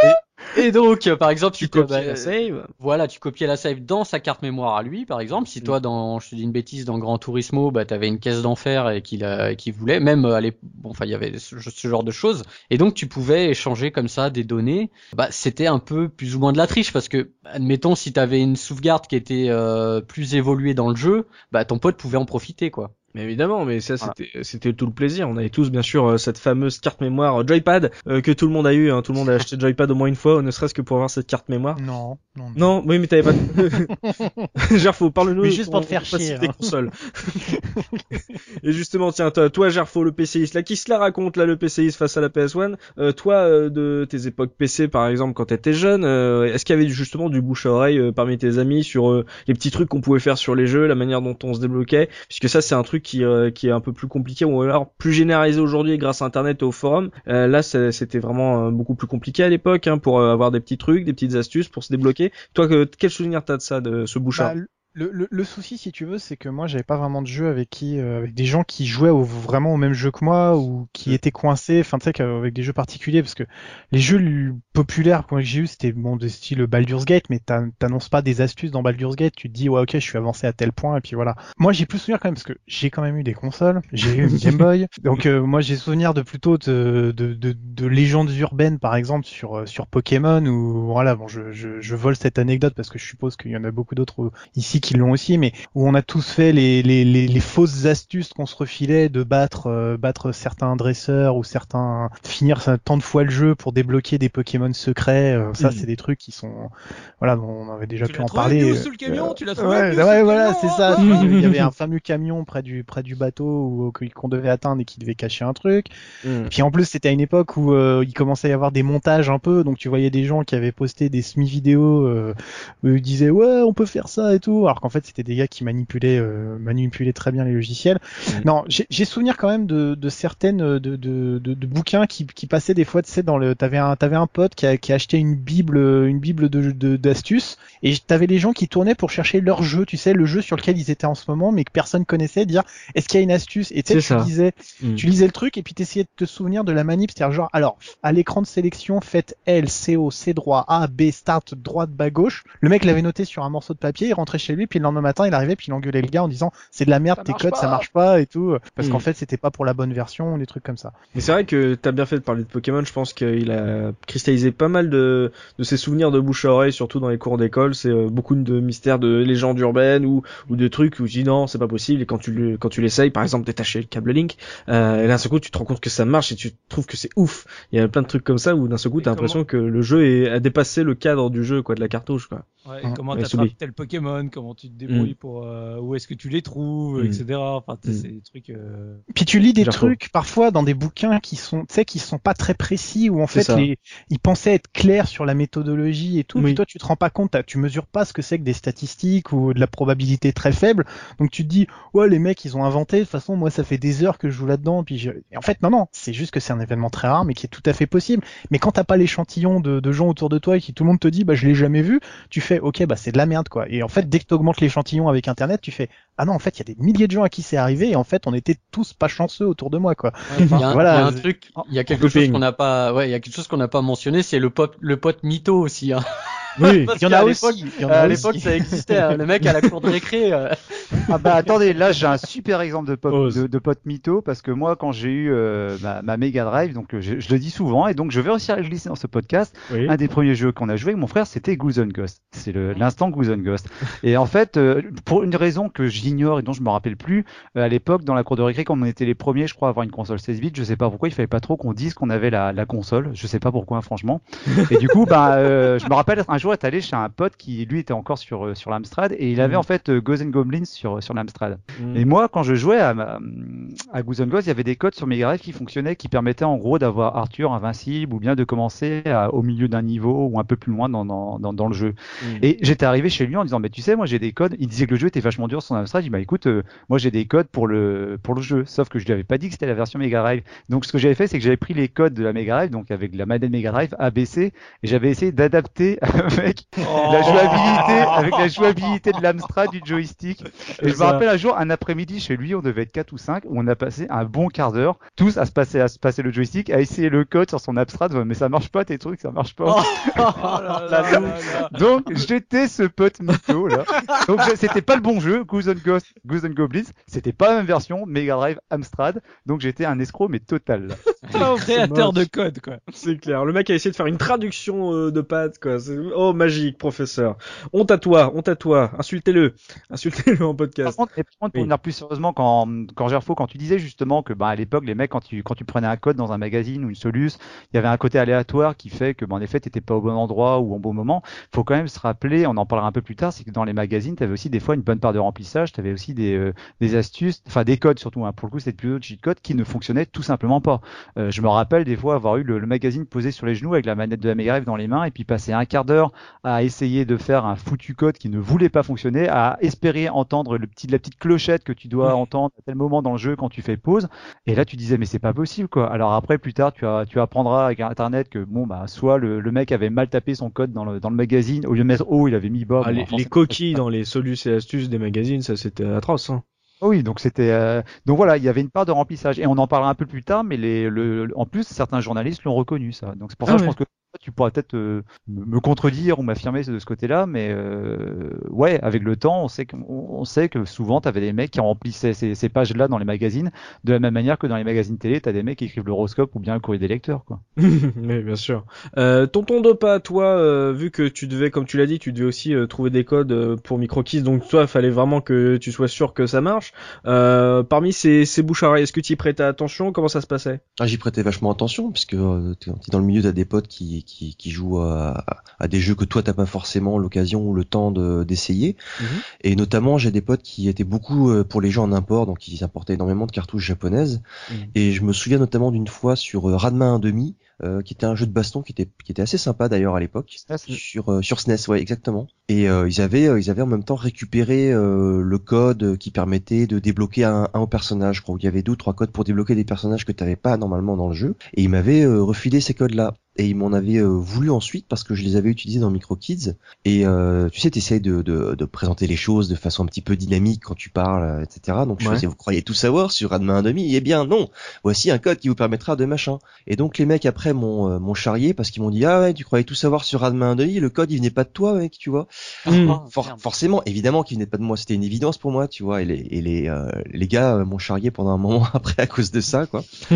Et <laughs> donc, euh, par exemple,
tu
si toi,
copies la save.
Voilà, tu copiais la save dans sa carte mémoire à lui, par exemple. Si
Mm.
toi, dans, je te dis une bêtise, dans Gran Turismo, bah, t'avais une caisse d'enfer et qu'il voulait, même euh, à l'ép- bon, enfin, il y avait ce, ce genre de choses. Et donc, tu pouvais échanger comme ça des données. Bah, c'était un peu plus ou moins de la triche parce que, admettons, si t'avais une sauvegarde qui était euh, plus évoluée dans le jeu, bah, ton pote pouvait en profiter, quoi.
Mais évidemment, mais ça
Voilà.
c'était c'était tout le plaisir. On avait tous bien sûr euh, cette fameuse carte mémoire euh, Joypad euh, que tout le monde a eu. Hein. Tout le monde a acheté Joypad au moins une fois, ne serait-ce que pour avoir cette carte mémoire.
Non, non, non.
Non, oui, mais t'avais pas. <laughs> Gerfo, parle-nous.
Mais juste pour te faire chier,
Des
hein.
consoles. <laughs> Et justement, tiens, toi, toi Gerfo, le PCiste, là, qui se la raconte là, le PCiste face à la PS1 euh, Toi, euh, de tes époques PC, par exemple, quand t'étais jeune, euh, est-ce qu'il y avait justement du bouche à oreille euh, parmi tes amis sur euh, les petits trucs qu'on pouvait faire sur les jeux, la manière dont on se débloquait? Puisque ça, c'est un truc qui, euh, qui est un peu plus compliqué ou alors plus généralisé aujourd'hui grâce à Internet et au forum. Euh, là, c'était vraiment euh, beaucoup plus compliqué à l'époque hein, pour euh, avoir des petits trucs, des petites astuces pour se débloquer. Toi, que, quel souvenir t'as de ça, de ce bouche à
Bah, le, le, le souci, si tu veux, c'est que moi, j'avais pas vraiment de jeu avec qui, euh, avec des gens qui jouaient au- vraiment au même jeu que moi ou qui étaient coincés, enfin, tu sais, qu'avec des jeux particuliers, parce que les jeux populaires que j'ai eu, c'était bon de style Baldur's Gate, mais t'an- t'annonces pas des astuces dans Baldur's Gate, tu te dis ouais, ok, je suis avancé à tel point, et puis voilà. Moi, j'ai plus souvenir quand même parce que j'ai quand même eu des consoles, j'ai eu une Game Boy, <laughs> donc euh, moi, j'ai souvenir de plutôt de, de, de, de légendes urbaines, par exemple sur euh, sur Pokémon ou voilà, bon, je, je, je vole cette anecdote parce que je suppose qu'il y en a beaucoup d'autres euh, ici qui l'ont aussi, mais où on a tous fait les, les, les, les fausses astuces qu'on se refilait de battre euh, battre certains dresseurs ou certains finir ça- tant de fois le jeu pour débloquer des Pokémon secrets. euh, ça,
Mhm.
c'est des trucs qui sont voilà, on avait déjà
Tu
pu en parler. euh,
sous le camion
euh,
Tu l'as trouvé
Ouais, ouais, voilà, c'est ça.
Ah <laughs>
Il y avait un fameux camion près du près du bateau où- qu'on devait atteindre et qui devait cacher un truc.
Hmm.
Puis en plus, c'était à une époque où euh, il commençait à y avoir des montages un peu, donc tu voyais des gens qui avaient posté des semi-vidéos euh, où ils disaient ouais, on peut faire ça et tout. Alors alors qu'en fait c'était des gars qui manipulaient euh, manipulaient très bien les logiciels.
Mm.
Non, j'ai souvenir quand même de, de certaines de, de, de, de bouquins qui, qui passaient des fois, tu sais, dans le t'avais un t'avais un pote qui a, qui a acheté une bible une bible de d'astuces et t'avais les gens qui tournaient pour chercher leur jeu, tu sais, le jeu sur lequel ils étaient en ce moment, mais que personne connaissait, dire est-ce qu'il y a une astuce? Et tu sais, tu
ça.
disais
Mm.
tu lisais le truc et puis t'essayais de te souvenir de la manip, c'est-à-dire genre, alors, à l'écran de sélection, faites L, C, O, C droit, A, B, start, droite, bas, gauche. Le mec l'avait noté sur un morceau de papier, il rentrait chez lui, puis le lendemain matin, il arrivait, puis il engueulait le gars en disant, c'est de la merde,
Ça
tes codes, ça marche pas, et tout. Parce qu'en fait, c'était pas pour la bonne version, des trucs comme ça.
Mais c'est vrai que t'as bien fait de parler de Pokémon. Je pense qu'il a cristallisé pas mal de, de ses souvenirs de bouche à oreille, surtout dans les cours d'école. C'est euh, beaucoup de mystères de légendes urbaines ou, ou de trucs où tu dis non, c'est pas possible. Et quand tu le, quand tu l'essayes, par exemple, détacher le câble Link, euh, et d'un seul coup, tu te rends compte que ça marche et tu trouves que c'est ouf. Il y a plein de trucs comme ça où d'un seul coup,
Et
t'as l'impression que le jeu est, a dépassé le cadre du jeu, quoi, de la cartouche, quoi.
Ouais,
Mm.
comment
Ouais,
t'attrapes
Soubi.
tel Pokémon, comment tu te débrouilles pour euh, où est-ce que tu les trouves,
Mm.
etc. Enfin, tu sais,
Mm.
c'est des trucs. euh,
Puis tu lis des trucs parfois dans des bouquins qui sont, tu sais, qui sont pas très précis où en fait les, ils pensaient être clairs sur la méthodologie et tout.
Oui.
Puis toi tu te rends pas compte, tu mesures pas ce que c'est que des statistiques ou de la probabilité très faible. Donc tu te dis ouais les mecs ils ont inventé. De toute façon moi ça fait des heures que je joue là-dedans. Puis je... et en fait non non c'est juste que c'est un événement très rare mais qui est tout à fait possible. Mais quand t'as pas l'échantillon de, de gens autour de toi et qui tout le monde te dit bah je l'ai jamais vu, tu fais ok bah c'est de la merde quoi. Et en fait dès que t'augmentes l'échantillon avec internet tu fais ah non en fait il y a des milliers de gens à qui c'est arrivé et en fait on était tous pas chanceux autour de moi quoi.
Il y a, un-
Voilà.
il y a un truc, il y a quelque chose qu'on n'a pas, ouais, il y a quelque chose qu'on n'a pas mentionné, c'est le pote, le pote mytho aussi. Hein.
Oui.
Il y en a aussi.
à l'époque, ça existait. hein. Le mec à la cour de récré. euh, <laughs>
Ah bah attendez, là j'ai un super exemple de, pop,
Ose.
de, de pote mytho parce que moi quand j'ai eu euh, ma, ma Mega Drive, donc euh, je, je le dis souvent et donc je vais aussi le glisser dans ce podcast.
Oui.
Un des premiers jeux qu'on a joué avec mon frère, c'était Goose and Ghost. C'est l'instant Goose and Ghost. Et en fait, euh, pour une raison que j'ignore et dont je me rappelle plus, euh, à l'époque dans la cour de récré, quand on était les premiers, je crois, à avoir une console 16 bits, je sais pas pourquoi, il fallait pas trop qu'on dise qu'on avait la, la console. Je sais pas pourquoi, franchement. Et du coup, bah, euh, je me rappelle un jour être allé chez un pote qui lui était encore sur euh, sur l'Amstrad et il avait
Mhm.
en fait euh, Ghosts and Goblins sur sur l'Amstrad.
Mm.
Et moi, quand je jouais à, ma- à Ghost, il y avait des codes sur Mega Drive qui fonctionnaient, qui permettaient en gros d'avoir Arthur invincible ou bien de commencer à- au milieu d'un niveau ou un peu plus loin dans, dans, dans, dans le jeu.
Mm.
Et j'étais arrivé chez lui en disant, mais tu sais, moi j'ai des codes. Il disait que le jeu était vachement dur sur son Amstrad. Il dit, bah écoute, euh, moi j'ai des codes pour le pour le jeu. Sauf que je lui avais pas dit que c'était la version Mega Drive. Donc ce que j'avais fait, c'est que j'avais pris les codes de la Mega Drive, donc avec la manette Mega Drive ABC, et j'avais essayé d'adapter <laughs> avec la jouabilité, avec la jouabilité de l'Amstrad du joystick. Et je me rappelle un jour, un après-midi chez lui, on devait être 4 ou 5, où on a passé un bon quart d'heure, tous à se passer, à se passer le joystick, à essayer le code sur son Amstrad, mais ça marche pas tes trucs, ça marche pas.
Oh <laughs> là là là là.
Donc j'étais ce pote mytho là. Donc c'était pas le bon jeu, Goose and Ghost, Goose and Goblins, c'était pas la même version, Mega Drive, Amstrad. Donc j'étais un escroc mais total. <laughs> là.
Oh, créateur de code, quoi.
C'est clair. Le mec a essayé de faire une traduction euh, de pattes, quoi. Oh, magique, professeur. Honte à toi, honte à toi. Insultez-le. Insultez-le en
Par
podcast.
par contre, pour
Oui.
venir plus sérieusement, quand, quand Gerfo, quand tu disais justement que bah, à l'époque, les mecs, quand tu, quand tu prenais un code dans un magazine ou une Solus, il y avait un côté aléatoire qui fait que, bah, en effet, t'étais pas au bon endroit ou au bon moment. Faut quand même se rappeler, on en parlera un peu plus tard, c'est que dans les magazines, t'avais aussi des fois une bonne part de remplissage, t'avais aussi des, euh, des astuces, enfin des codes surtout, hein, pour le coup, c'était plutôt de cheat codes qui ne fonctionnaient tout simplement pas. Euh, je me rappelle des fois avoir eu le, le magazine posé sur les genoux avec la manette de la Mega dans les mains et puis passer un quart d'heure à essayer de faire un foutu code qui ne voulait pas fonctionner, à espérer entendre le petit, la petite clochette que tu dois
Mhm.
entendre à tel moment dans le jeu quand tu fais pause. Et là, tu disais, mais c'est pas possible, quoi. Alors après, plus tard, tu, as, tu apprendras avec Internet que, bon, bah, soit le, le mec avait mal tapé son code dans le, dans le magazine, au lieu de mettre haut, il avait mis bas.
Ah,
Bon,
les, coquilles dans les solus et astuces des magazines, ça c'était atroce. Hein.
oui, donc c'était euh, donc voilà, il y avait une part de remplissage et on en parlera un peu plus tard, mais les le, en plus certains journalistes l'ont reconnu ça. Donc c'est pour ça
Ah
que je pense que tu pourras peut-être euh, me contredire ou m'affirmer de ce côté-là, mais euh, ouais, avec le temps, on sait que on sait que souvent tu avais des mecs qui remplissaient ces, ces pages-là dans les magazines de la même manière que dans les magazines télé, tu as des mecs qui écrivent l'horoscope ou bien le courrier des lecteurs quoi. <laughs>
oui, bien sûr. Euh, tonton Dopa, toi, euh, vu que tu devais, comme tu l'as dit, tu devais aussi euh, trouver des codes pour MicroKiss, donc toi, il fallait vraiment que tu sois sûr que ça marche. Euh, parmi ces, ces bouches à oreilles, est-ce que tu y prêtais attention? Comment ça se passait?
Ah, j'y prêtais vachement attention, puisque euh, dans le milieu, t'as des potes qui, qui, qui jouent à, à des jeux que toi t'as pas forcément l'occasion ou le temps de- d'essayer.
Mhm.
Et notamment, j'ai des potes qui étaient beaucoup euh, pour les jeux en import, donc ils importaient énormément de cartouches japonaises.
Mhm.
Et je me souviens notamment d'une fois sur euh, Radma 1.5, euh, qui était un jeu de baston qui était qui était assez sympa d'ailleurs à l'époque sur euh, sur SNES ouais exactement et euh, ils avaient euh, ils avaient en même temps récupéré euh, le code qui permettait de débloquer un, un personnage je crois où il y avait deux ou trois codes pour débloquer des personnages que tu n'avais pas normalement dans le jeu et ils m'avaient euh, refilé ces codes là et ils m'en avaient euh, voulu ensuite parce que je les avais utilisés dans Micro Kids et euh, tu sais tu essaies de, de, de présenter les choses de façon un petit peu dynamique quand tu parles euh, etc donc je
Ouais.
faisais vous croyez tout savoir sur Radma 1.5 eh bien non voici un code qui vous permettra de machin et donc les mecs après m'ont euh, m'ont charrié parce qu'ils m'ont dit ah ouais tu croyais tout savoir sur Radma 1.5 le code il venait pas de toi mec tu vois.
Ah,
For-
merde.
forcément, évidemment qu'il venait pas de moi, c'était une évidence pour moi, tu vois. Et les, et les, euh, les gars euh, m'ont charrié pendant un moment <laughs> après à cause de ça, quoi. <laughs>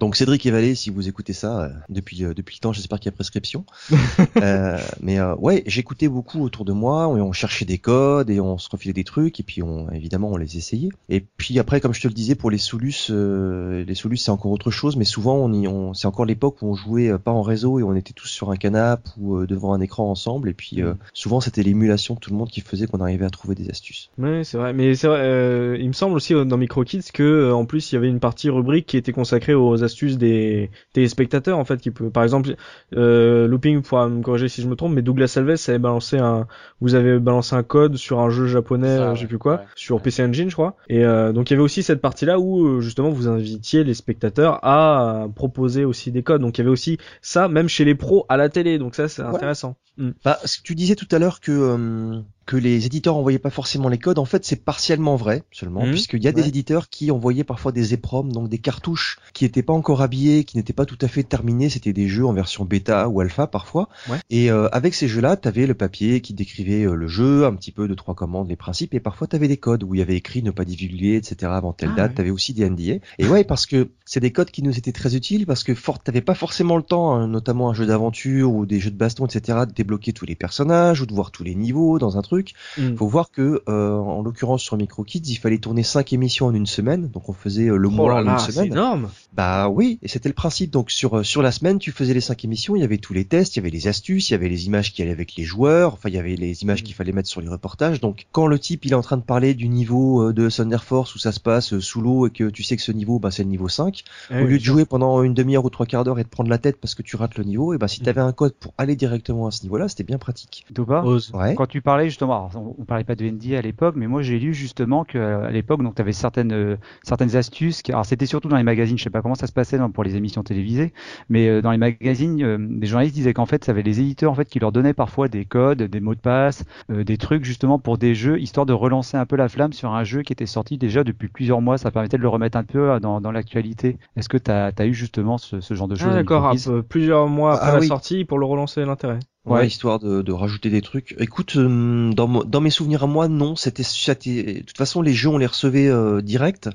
Donc Cédric et Valé, si vous écoutez ça euh, depuis euh, depuis le temps, j'espère qu'il y a prescription. <laughs> Euh, mais euh, ouais, j'écoutais beaucoup autour de moi, et on cherchait des codes et on se refilait des trucs et puis on évidemment on les essayait. Et puis après, comme je te le disais, pour les Solus, euh, les Solus c'est encore autre chose, mais souvent on y, on, c'est encore l'époque où on jouait pas en réseau et on était tous sur un canapé ou devant un écran ensemble. Et puis euh, souvent c'était l'émulation de tout le monde qui faisait qu'on arrivait à trouver des astuces.
Ouais, c'est vrai. Mais c'est vrai, il me semble aussi dans MicroKids que en plus il y avait une partie rubrique qui était consacrée aux astuces des téléspectateurs en fait, qui peut, par exemple, euh, Looping pourra me corriger si je me trompe, mais Douglas Alves avait balancé un, vous avez balancé un code sur un jeu japonais, euh,
ouais,
je sais plus quoi,
ouais.
sur PC Engine je crois. Et euh, donc il y avait aussi cette partie-là où euh, justement vous invitiez les spectateurs à proposer aussi des codes. Donc il y avait aussi ça, même chez les pros à la télé. Donc ça c'est
Ouais.
intéressant. Mm.
Bah, ce que tu disais tout à l'heure que euh, que les éditeurs envoyaient pas forcément les codes, en fait, c'est partiellement vrai seulement,
Mhm.
puisqu'il y a des éditeurs qui envoyaient parfois des EPROM, donc des cartouches qui n'étaient pas encore habillées, qui n'étaient pas tout à fait terminées. C'était des jeux en version bêta ou alpha parfois.
Ouais.
Et euh, avec ces jeux-là, tu avais le papier qui décrivait euh, le jeu, un petit peu de trois commandes, les principes, et parfois tu avais des codes où il y avait écrit ne pas divulguer, etc. avant telle
Ah,
date.
ouais.
Tu avais aussi des NDA. Et ouais, parce que c'est des codes qui nous étaient très utiles parce que fort, t'avais pas forcément le temps, hein, notamment un jeu d'aventure ou des jeux de baston, etc., de débloquer tous les personnages ou de voir tous les niveaux dans un truc.
Mm.
Faut voir que, euh, en l'occurrence sur Micro Kids, il fallait tourner cinq émissions en une semaine, donc on faisait euh, le
Oh
mois en une
c'est
semaine.
énorme.
Bah oui, et c'était le principe. Donc sur euh, sur la semaine, tu faisais les cinq émissions, il y avait tous les tests, il y avait les astuces, il y avait les images qui allaient avec les joueurs, enfin il y avait les images
Mm.
qu'il fallait mettre sur les reportages. Donc quand le type il est en train de parler du niveau de Thunder Force où ça se passe sous l'eau et que tu sais que ce niveau bah c'est le niveau 5,
Eh
au
oui,
lieu de jouer pendant une demi-heure ou trois quarts d'heure et de prendre la tête parce que tu rates le niveau, et ben si
Mm.
t'avais un code pour aller directement à ce niveau-là, c'était bien pratique.
Doba.
Ouais.
quand tu parlais justement, on, on parlait pas de ND à l'époque, mais moi j'ai lu justement que euh, à l'époque, donc tu avais certaines euh, certaines astuces. Qui, alors c'était surtout dans les magazines, je sais pas comment ça se passait dans- pour les émissions télévisées, mais euh, dans les magazines, euh, des journalistes disaient qu'en fait, ça avait les éditeurs en fait qui leur donnaient parfois des codes, des mots de passe, des trucs justement pour des jeux, histoire de relancer un peu la flamme sur un jeu qui était sorti déjà depuis plusieurs mois. Ça permettait de le remettre un peu dans, dans l'actualité. Est-ce que tu as, eu justement ce, ce genre de choses
Ah, d'accord, plusieurs mois après
Ah
la
oui.
sortie pour le relancer l'intérêt.
Ouais, histoire de, de rajouter des trucs. Écoute, euh, dans, dans mes souvenirs à moi, non, c'était, c'était- de toute façon, les jeux on les recevait euh, direct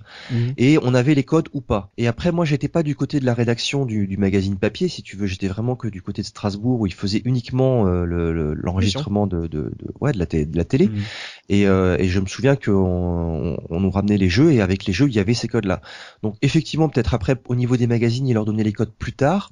et on avait les codes ou pas. Et après, moi, j'étais pas du côté de la rédaction du, du magazine papier, si tu veux. J'étais vraiment que du côté de Strasbourg où ils faisaient uniquement euh, le- le- l'enregistrement de, de, de, ouais, de la, de la télé.
Mhm.
Et, euh, et je me souviens qu'on on, on nous ramenait les jeux et avec les jeux, il y avait ces codes-là. Donc effectivement, peut-être après, au niveau des magazines, ils leur donnaient les codes plus tard.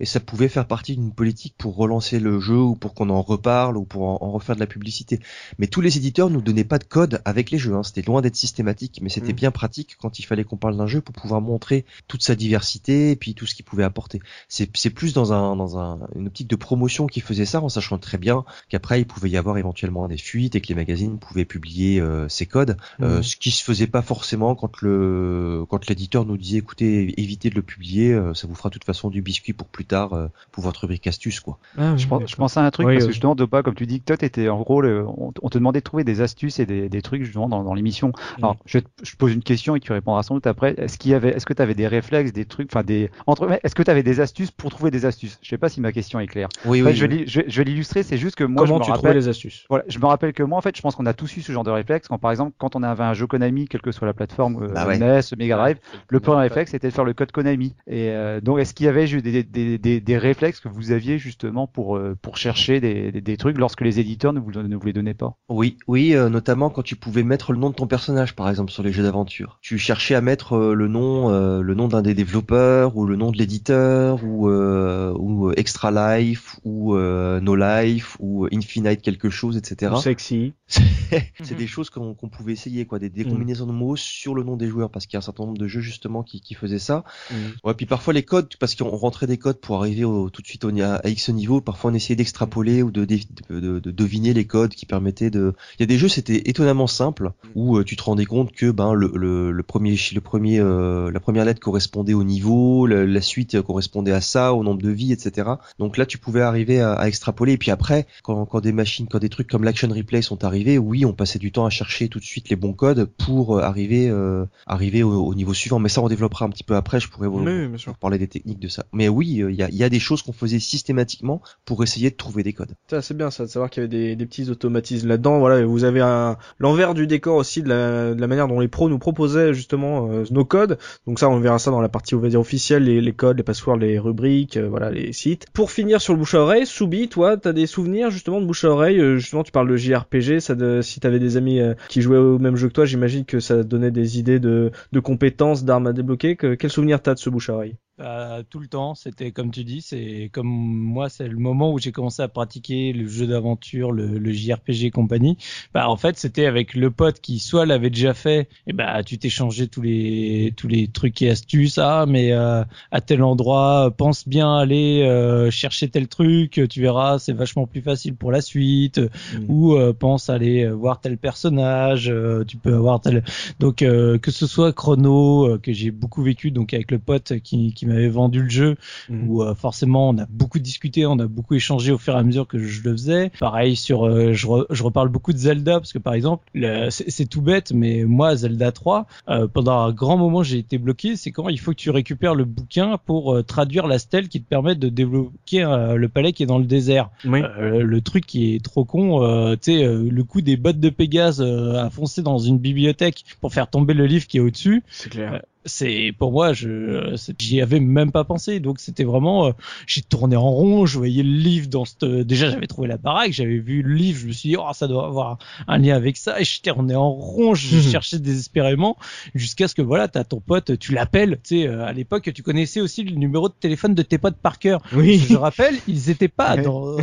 Et ça pouvait faire partie d'une politique pour relancer le jeu ou pour qu'on en reparle ou pour en, en refaire de la publicité. Mais tous les éditeurs nous donnaient pas de code avec les jeux. Hein. C'était loin d'être systématique, mais c'était
Mhm.
bien pratique quand il fallait qu'on parle d'un jeu pour pouvoir montrer toute sa diversité et puis tout ce qu'il pouvait apporter. C'est plus dans un dans un, une optique de promotion qui faisait ça en sachant très bien qu'après il pouvait y avoir éventuellement des fuites et que les magazines pouvaient publier euh, ces codes, euh,
Mhm.
ce qui se faisait pas forcément quand le quand l'éditeur nous disait écoutez évitez de le publier, euh, ça vous fera de toute façon du biscuit pour plus tard euh, pour votre rubrique astuce quoi.
Ah, oui,
Je, pense, je à un truc
Oui,
parce
oui.
que justement Dopa comme tu dis que toi t'étais en gros le- on, on te demandait de trouver des astuces et des, des trucs justement dans, dans l'émission. Alors je, te- je pose une question et tu répondras sans doute après. Est-ce qu'il y avait est-ce que tu avais des réflexes, des trucs, enfin des entre est-ce que tu avais des astuces pour trouver des astuces? Je sais pas si ma question est claire.
Oui
En fait, je je, je vais l'illustrer, c'est juste que moi
Comment
je
tu
me
trouvais
rappelle
les astuces?
Voilà, je me rappelle que moi, en fait, je pense qu'on a tous eu ce genre de réflexe. Quand, par exemple, quand on avait un jeu Konami, quelle que soit la plateforme, euh,
Bah ouais.
NES, Mega Drive, le premier réflexe c'était de faire le code Konami. Et euh, donc, est-ce qu'il y avait eu des, des, des, des, des réflexes que vous aviez justement pour euh, pour chercher des, des, des trucs lorsque les éditeurs ne vous ne vous les donnaient pas?
Oui, oui, euh, notamment quand tu pouvais mettre le nom de ton personnage, par exemple, sur les jeux d'aventure. Tu cherchais à mettre euh, le nom, euh, le nom d'un des développeurs ou le nom de l'éditeur ou euh, ou Extra Life ou No Life ou Infinite quelque chose, etc.
Sexy. <laughs>
C'est des choses qu'on pouvait essayer, quoi, des, des
Mhm.
combinaisons de mots sur le nom des joueurs, parce qu'il y a un certain nombre de jeux justement qui, qui faisaient ça.
Mhm.
Ouais, puis parfois les codes, parce qu'on rentrait des codes pour arriver au, tout de suite au, à, à X niveau, parfois on essayait d'extrapoler ou de, de, de, de deviner les codes qui permettaient de. Il y a des jeux c'était étonnamment simple où euh, tu te rendais compte que ben le, le, le premier le premier euh, la première lettre correspondait au niveau, la, la suite correspondait à ça, au nombre de vies, etc. Donc là tu pouvais arriver à, à extrapoler. Et puis après, quand, quand des machines, quand des trucs comme l'action replay sont arrivés, oui, on passait du temps à chercher tout de suite les bons codes pour euh, arriver euh, arriver au, au niveau suivant. Mais ça on développera un petit peu après. Je pourrais vous,
Oui,
pour parler des techniques de ça. Mais oui, y, y a des choses qu'on faisait systématiquement pour essayer de trouver des codes.
C'est bien ça, de savoir qu'il y avait des, des petits automatismes là-dedans. Voilà, vous avez un l'envers du décor aussi de la, de la manière dont les pros nous proposaient justement euh, nos codes. Donc ça, on verra ça dans la partie on va dire officielle, les, les codes, les passwords, les rubriques, euh, voilà, les sites. Pour finir sur le bouche à oreille, Soubi, toi, t'as des souvenirs justement de bouche à oreille. euh, justement, tu parles de JRPG. Ça, de, si t'avais des amis euh, qui jouaient au même jeu que toi, j'imagine que ça donnait des idées de, de compétences, d'armes à débloquer. Que, quel souvenir t'as de ce bouche à oreille?
Euh, tout le temps, c'était comme tu dis, c'est comme moi, c'est le moment où j'ai commencé à pratiquer le jeu d'aventure, le, le JRPG et compagnie. Bah en fait, c'était avec le pote qui soit l'avait déjà fait, et bah tu t'échangeais tous les tous les trucs et astuces. Ah mais euh, à tel endroit, pense bien aller euh, chercher tel truc, tu verras, c'est vachement plus facile pour la suite. Ou euh, pense aller euh, voir tel personnage, euh, tu peux avoir tel. Donc euh, que ce soit Chrono euh, que j'ai beaucoup vécu donc avec le pote qui qui m'avait vendu le jeu
Mhm.
où euh, forcément on a beaucoup discuté, on a beaucoup échangé au fur et à mesure que je le faisais. Pareil sur, euh, je, re- je reparle beaucoup de Zelda parce que par exemple, le- c'est tout bête, mais moi Zelda 3, euh, pendant un grand moment j'ai été bloqué. C'est quand il faut que tu récupères le bouquin pour euh, traduire la stèle qui te permet de débloquer euh, le palais qui est dans le désert.
Oui.
Euh, le truc qui est trop con, tu sais, le coup des bottes de Pégase à foncer dans une bibliothèque pour faire tomber le livre qui est au-dessus
C'est clair.
Euh, c'est pour moi je j'y avais même pas pensé donc c'était vraiment euh, j'ai tourné en rond je voyais le livre dans cette déjà j'avais trouvé la baraque j'avais vu le livre je me suis dit oh ça doit avoir un lien avec ça et je tournais en rond je
Mhm.
cherchais désespérément jusqu'à ce que voilà t'as ton pote tu l'appelles tu sais euh, à l'époque tu connaissais aussi le numéro de téléphone de tes potes par cœur
Oui.
je rappelle ils étaient pas
Ouais.
dans,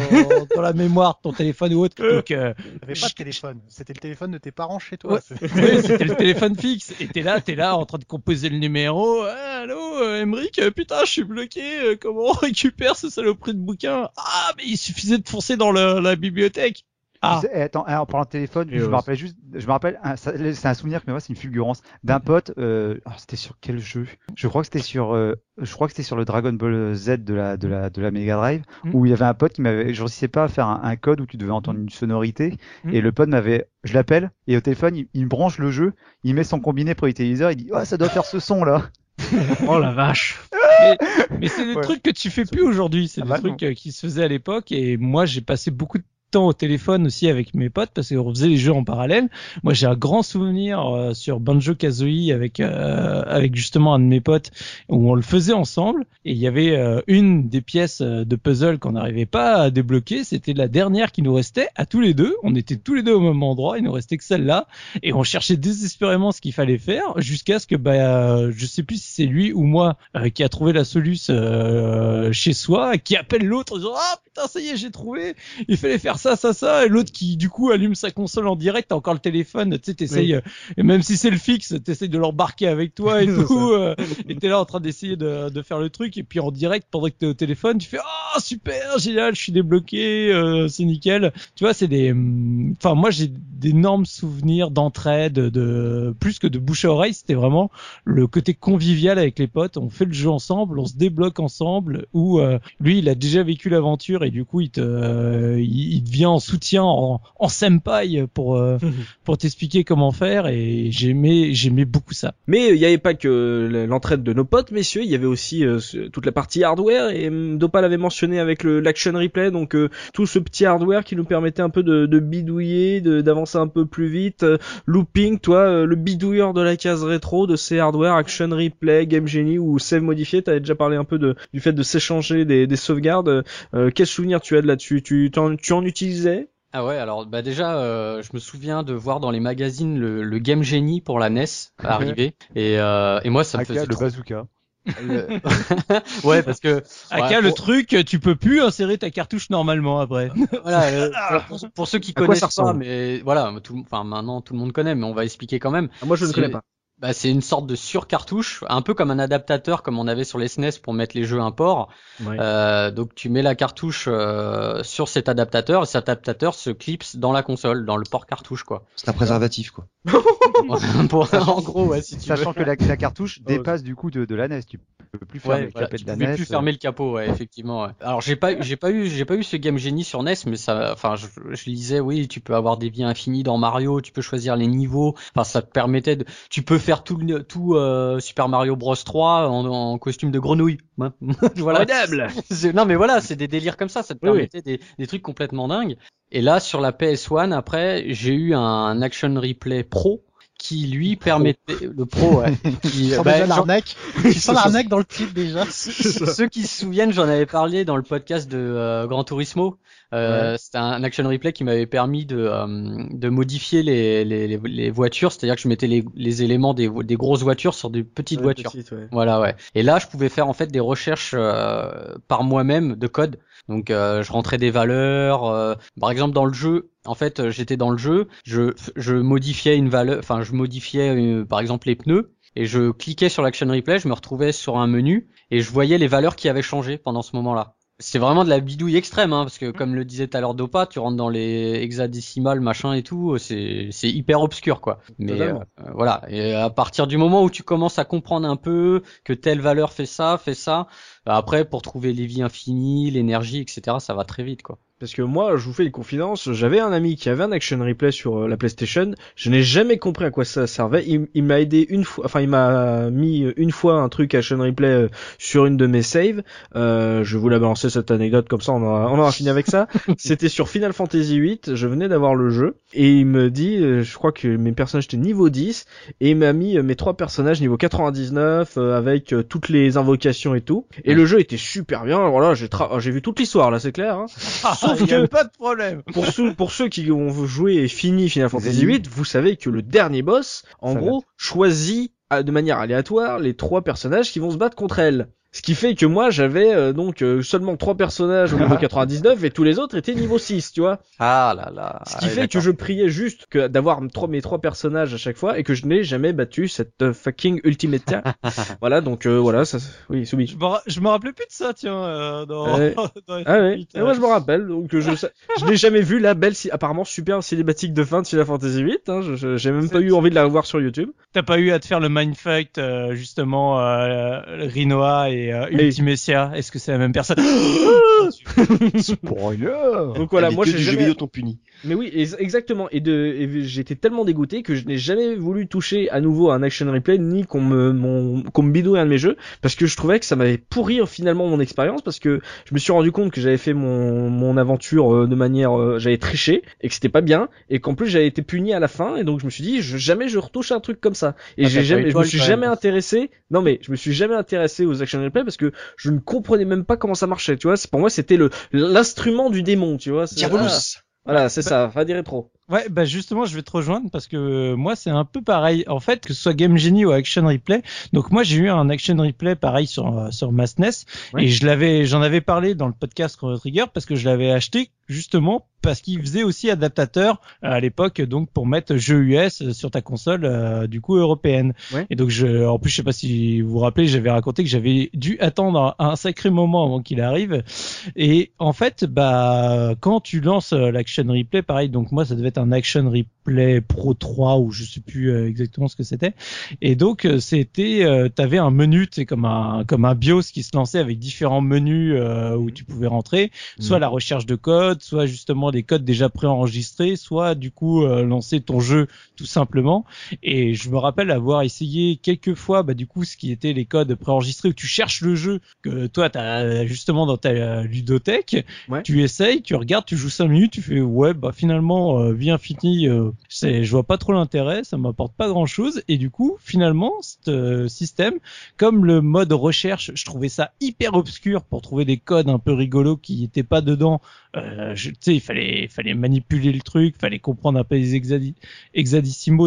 dans la mémoire de ton téléphone ou autre donc euh,
T'avais pas de téléphone. C'était le téléphone de tes parents chez toi.
Ouais. <laughs> Ouais, c'était le téléphone fixe. Et t'es là, t'es là en train de composer le numéro. Ah, allô, euh, Emmerich, euh, putain, je suis bloqué. euh, Comment on <laughs> récupère ce saloperie de bouquin? Ah, mais il suffisait de foncer dans le- la bibliothèque. Ah,
sais, attends, eh, en parlant de téléphone, je me rappelle juste, je me rappelle, c'est un souvenir que moi, c'est une fulgurance d'un pote. Euh, alors, c'était sur quel jeu? Je crois que c'était sur, euh, je crois que c'était sur le Dragon Ball Z de la de la de la Mega Drive,
Mm.
où il y avait un pote qui m'avait, je réussissais pas à faire un, un code où tu devais entendre une sonorité,
Mm.
et le pote m'avait, je l'appelle, et au téléphone, il, il me branche le jeu, il met son combiné pour téléviseurs, il dit, ah, ça doit faire ce son là. <laughs>
Oh la vache. <laughs>
mais, mais c'est des
Ouais.
trucs que tu fais plus aujourd'hui. C'est
Ah
des
bah
trucs qui se faisaient à l'époque. Et moi, j'ai passé beaucoup de temps au téléphone aussi avec mes potes parce qu'on faisait les jeux en parallèle. Moi, j'ai un grand souvenir euh, sur Banjo Kazooie avec euh, avec justement un de mes potes où on le faisait ensemble et il y avait euh, une des pièces euh, de puzzle qu'on n'arrivait pas à débloquer. C'était la dernière qui nous restait à tous les deux. On était tous les deux au même endroit. Il nous restait que celle-là et on cherchait désespérément ce qu'il fallait faire jusqu'à ce que bah euh, je sais plus si c'est lui ou moi euh, qui a trouvé la soluce chez soi qui appelle l'autre en disant ah putain ça y est j'ai trouvé il fallait faire ça ça ça et l'autre qui du coup allume sa console en direct t'as encore le téléphone tu sais t'essayes euh, et même si c'est le fixe t'essayes de l'embarquer avec toi et <laughs> tout euh, et t'es là en train d'essayer de, de faire le truc et puis en direct pendant que t'es au téléphone tu fais ah super génial je suis débloqué euh, c'est nickel. Tu vois c'est des hum, enfin moi j'ai d'énormes souvenirs d'entraide de plus que de bouche à oreille c'était vraiment le côté convivial avec les potes. On fait le jeu ensemble on se débloque ensemble ou euh, lui il a déjà vécu l'aventure et du coup il te euh, il, il devient en soutien en, en senpai pour euh, pour t'expliquer comment faire et j'aimais j'aimais beaucoup ça.
Mais il n'y avait pas que l'entraide de nos potes, messieurs, il y avait aussi euh, toute la partie hardware, et hum, Dopa l'avait mentionné avec l'action replay, donc euh, tout ce petit hardware qui nous permettait un peu de, de bidouiller, de- d'avancer un peu plus vite, euh, looping, toi, euh, le bidouilleur de la case rétro, de ces hardware, action replay, game genie ou save modifié. T'avais déjà parlé un peu de du fait de s'échanger des, des sauvegardes. Euh, quel souvenir tu as de là-dessus? Tu en utilisais
Ah ouais, alors bah déjà, euh, je me souviens de voir dans les magazines le, le Game Genie pour la NES arriver, et, euh, et moi ça me
Aka,
faisait
le
trop...
bazooka.
le- <laughs> ouais, parce que
Aka,
ouais,
le
pour-
truc, tu peux plus insérer ta cartouche normalement après. <laughs>
voilà, euh, pour, pour- ceux qui
À
connaissent
ça
pas, mais voilà, tout, enfin maintenant tout le monde connaît, mais on va expliquer quand même.
Ah, Moi, je ne connais pas.
Bah, c'est une sorte de surcartouche, un peu comme un adaptateur comme on avait sur les SNES pour mettre les jeux import.
Ouais.
Euh, donc tu mets la cartouche euh, sur cet adaptateur et cet adaptateur se clipse dans la console, dans le port cartouche quoi.
C'est un préservatif, quoi. <laughs>
Pour- en gros, ouais, si tu veux.
Sachant que la, la cartouche <laughs> dépasse du coup de, de la NES, tu peux plus fermer
Ouais,
le
voilà,
capet
tu
de la
pouvais
NES.
plus fermer le capot, ouais, effectivement. ouais. Alors j'ai pas, j'ai pas eu, j'ai pas eu ce Game Genie sur NES, mais ça, enfin, je, je lisais, oui, tu peux avoir des vies infinies dans Mario, tu peux choisir les niveaux. Enfin, ça te permettait de, tu peux faire tout, le- tout euh, Super Mario Bros 3 en, en costume de grenouille. <laughs> voilà. <laughs> Non mais voilà, c'est des délires comme ça, ça te
Oui, oui.
permettait Des, des trucs complètement dingues. Et là sur la PS1 après, j'ai eu un Action Replay Pro qui lui permettait le pro ouais, <laughs> qui,
Tu sens
bah,
l'arnaque. <laughs> Tu sens l'arnaque dans le titre déjà. <laughs>
ceux qui se souviennent, j'en avais parlé dans le podcast de euh, Gran Turismo. Euh, C'était un action replay qui m'avait permis de, euh, de modifier les, les, les, les voitures, c'est-à-dire que je mettais les, les éléments des, des grosses voitures sur des petites
Ouais,
voitures.
ouais.
Voilà, ouais. Et là, je pouvais faire en fait des recherches euh, par moi-même de code. Donc, euh, je rentrais des valeurs. euh, par exemple, dans le jeu, en fait, euh, j'étais dans le jeu, je, je modifiais une valeur, enfin, je modifiais euh, par exemple les pneus. Et je cliquais sur l'action replay, je me retrouvais sur un menu et je voyais les valeurs qui avaient changé pendant ce moment-là. C'est vraiment de la bidouille extrême, hein, parce que comme le disait tout à l'heure Dopa, tu rentres dans les hexadécimales, machin et tout, c'est hyper obscur, quoi. Mais euh, voilà. Et à partir du moment où tu commences à comprendre un peu que telle valeur fait ça, fait ça, après pour trouver les vies infinies, l'énergie, etc., ça va très vite, quoi.
Parce que moi, je vous fais une confidence, j'avais un ami qui avait un action replay sur euh, la PlayStation, je n'ai jamais compris à quoi ça servait. Il, il m'a aidé une fois, enfin il m'a mis une fois un truc action replay euh, sur une de mes saves. Euh, je vais vous la balancer cette anecdote comme ça, on aura, on aura fini avec ça. <laughs> C'était sur Final Fantasy VIII, je venais d'avoir le jeu et il me dit, euh, je crois que mes personnages étaient niveau 10 et il m'a mis euh, mes trois personnages niveau 99 euh, avec euh, toutes les invocations et tout. Et le jeu était super bien. Voilà, j'ai tra- j'ai vu toute l'histoire là, c'est clair. Hein. <laughs> Sauf
Il y a
que
pas de problème.
pour ceux, pour ceux qui ont joué et fini Final Fantasy VIII, vous savez que le dernier boss, en
Ça
gros, choisit de manière aléatoire les trois personnages qui vont se battre contre elle. Ce qui fait que moi j'avais euh, donc euh, seulement trois personnages au niveau <laughs> 99 et tous les autres étaient niveau 6, tu vois.
Ah là là.
Ce qui fait que je priais juste que d'avoir trois, mes trois personnages à chaque fois et que je n'ai jamais battu cette euh, fucking Ultimate. <laughs> voilà, donc euh, voilà, ça, oui, Soubi.
Je me, ra- je me rappelais plus de ça, tiens. Euh, dans, <laughs> dans
Ah ouais,
F8,
et moi je me rappelle, donc je, sais- je n'ai jamais vu la belle, apparemment super cinématique de fin de Final Fantasy VIII, hein, je- je- j'ai même pas eu envie de la voir sur YouTube.
T'as pas eu à te faire le mindfuck euh, justement euh, Rinoa et euh,
Oui.
Ultimecia Est-ce que c'est la même personne <gasps>
Spoiler
Donc voilà,
Les
moi j'ai jamais...
vidéo t'ont puni.
Mais oui, ex- exactement. Et de, et j'étais tellement dégoûté que je n'ai jamais voulu toucher à nouveau un action replay ni qu'on me, qu'on me bidouille un de mes jeux parce que je trouvais que ça m'avait pourri euh, finalement mon expérience parce que je me suis rendu compte que j'avais fait mon, mon aventure euh, de manière, euh, j'avais triché et que c'était pas bien et qu'en plus j'avais été puni à la fin et donc je me suis dit je, jamais je retouche un truc comme ça et
Ah,
j'ai jamais, je me suis jamais
même.
intéressé. Non mais je me suis jamais intéressé aux action replay parce que je ne comprenais même pas comment ça marchait. Tu vois, C'est- pour moi c'était le l'instrument du démon. Tu vois. c'est-
Diabolus
voilà, c'est ça, va des rétro.
Ouais, bah justement, je vais te rejoindre parce que euh, moi, c'est un peu pareil. En fait, que ce soit Game Genie ou Action Replay. Donc moi, j'ai eu un Action Replay pareil sur euh, sur ma SNES
Ouais.
et je l'avais, j'en avais parlé dans le podcast Trigger parce que je l'avais acheté justement parce qu'il faisait aussi adaptateur à l'époque, donc pour mettre jeux US sur ta console euh, du coup européenne.
Ouais.
Et donc je, en plus, je sais pas si vous vous rappelez, j'avais raconté que j'avais dû attendre un, un sacré moment avant qu'il arrive. Et en fait, bah, quand tu lances euh, l'action replay, pareil, donc moi, ça devait être un action Replay Pro 3 ou je sais plus euh, exactement ce que c'était. Et donc euh, c'était, euh, t'avais un menu, c'est comme un comme un BIOS qui se lançait avec différents menus euh, où tu pouvais rentrer, soit
Mhm.
la recherche de code, soit justement des codes déjà préenregistrés, soit du coup euh, lancer ton jeu tout simplement. Et je me rappelle avoir essayé quelques fois, bah du coup ce qui était les codes préenregistrés où tu cherches le jeu que toi t'as justement dans ta euh, ludothèque,
Ouais.
tu essayes, tu regardes, tu joues 5 minutes, tu fais ouais bah finalement euh, vie infinie, euh, c'est- je vois pas trop l'intérêt, ça m'apporte pas grand chose. Et du coup finalement ce euh, système, comme le mode recherche, je trouvais ça hyper obscur pour trouver des codes un peu rigolos qui étaient pas dedans. Euh, je- tu sais il fallait fallait manipuler le truc, fallait comprendre un peu les hexadi-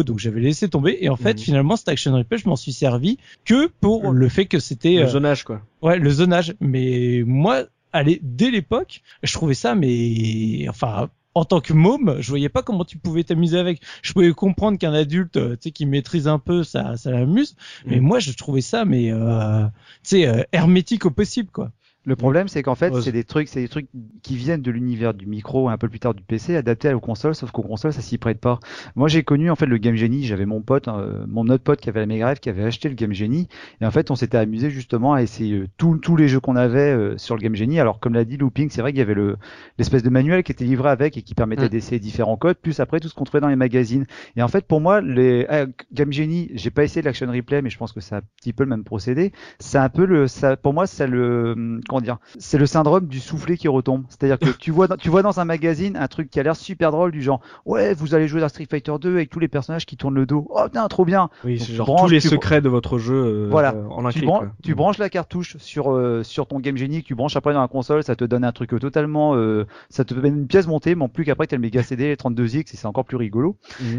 donc j'avais laissé tomber. Et en fait
Mhm.
finalement cet action replay, je m'en suis servi que pour le fait que c'était
Le
euh,
zonage, quoi.
Ouais, le zonage. Mais moi, allez, dès l'époque, je trouvais ça, mais enfin, en tant que môme, je voyais pas comment tu pouvais t'amuser avec. Je pouvais comprendre qu'un adulte, euh, tu sais, qui maîtrise un peu, ça, ça l'amuse. Mais
Mhm.
moi, je trouvais ça, mais euh, tu sais, euh, hermétique au possible, quoi.
Le problème, c'est qu'en fait,
Ouais,
c'est des trucs, c'est des trucs qui viennent de l'univers du micro et un peu plus tard du PC, adaptés aux consoles, sauf qu'aux consoles, ça s'y prête pas. Moi, j'ai connu en fait le Game Genie. J'avais mon pote, euh, mon autre pote qui avait la Mega Drive, qui avait acheté le Game Genie, et en fait, on s'était amusé justement à essayer euh, tous tous les jeux qu'on avait euh, sur le Game Genie. Alors, comme l'a dit Looping, c'est vrai qu'il y avait le l'espèce de manuel qui était livré avec et qui permettait
Mm.
d'essayer différents codes, plus après tout ce qu'on trouvait dans les magazines. Et en fait, pour moi, les ah, Game Genie, j'ai pas essayé l'action replay, mais je pense que c'est un petit peu le même procédé. C'est un peu le, ça, pour moi, c'est le, hum, comment dire, c'est le syndrome du soufflet qui retombe. C'est-à-dire que <laughs> tu vois, dans, tu vois dans un magazine un truc qui a l'air super drôle du genre, ouais, vous allez jouer dans Street Fighter 2 avec tous les personnages qui tournent le dos. Oh putain, trop bien.
Oui,
Donc,
genre
branches,
tous les secrets de votre jeu euh,
Voilà.
en un
Tu, bran- tu branches la cartouche sur euh, sur ton Game Genie, que tu branches après dans la console, ça te donne un truc totalement, euh, ça te donne une pièce montée, mais en plus qu'après t'as le Mega CD, les 32X, et c'est encore plus rigolo.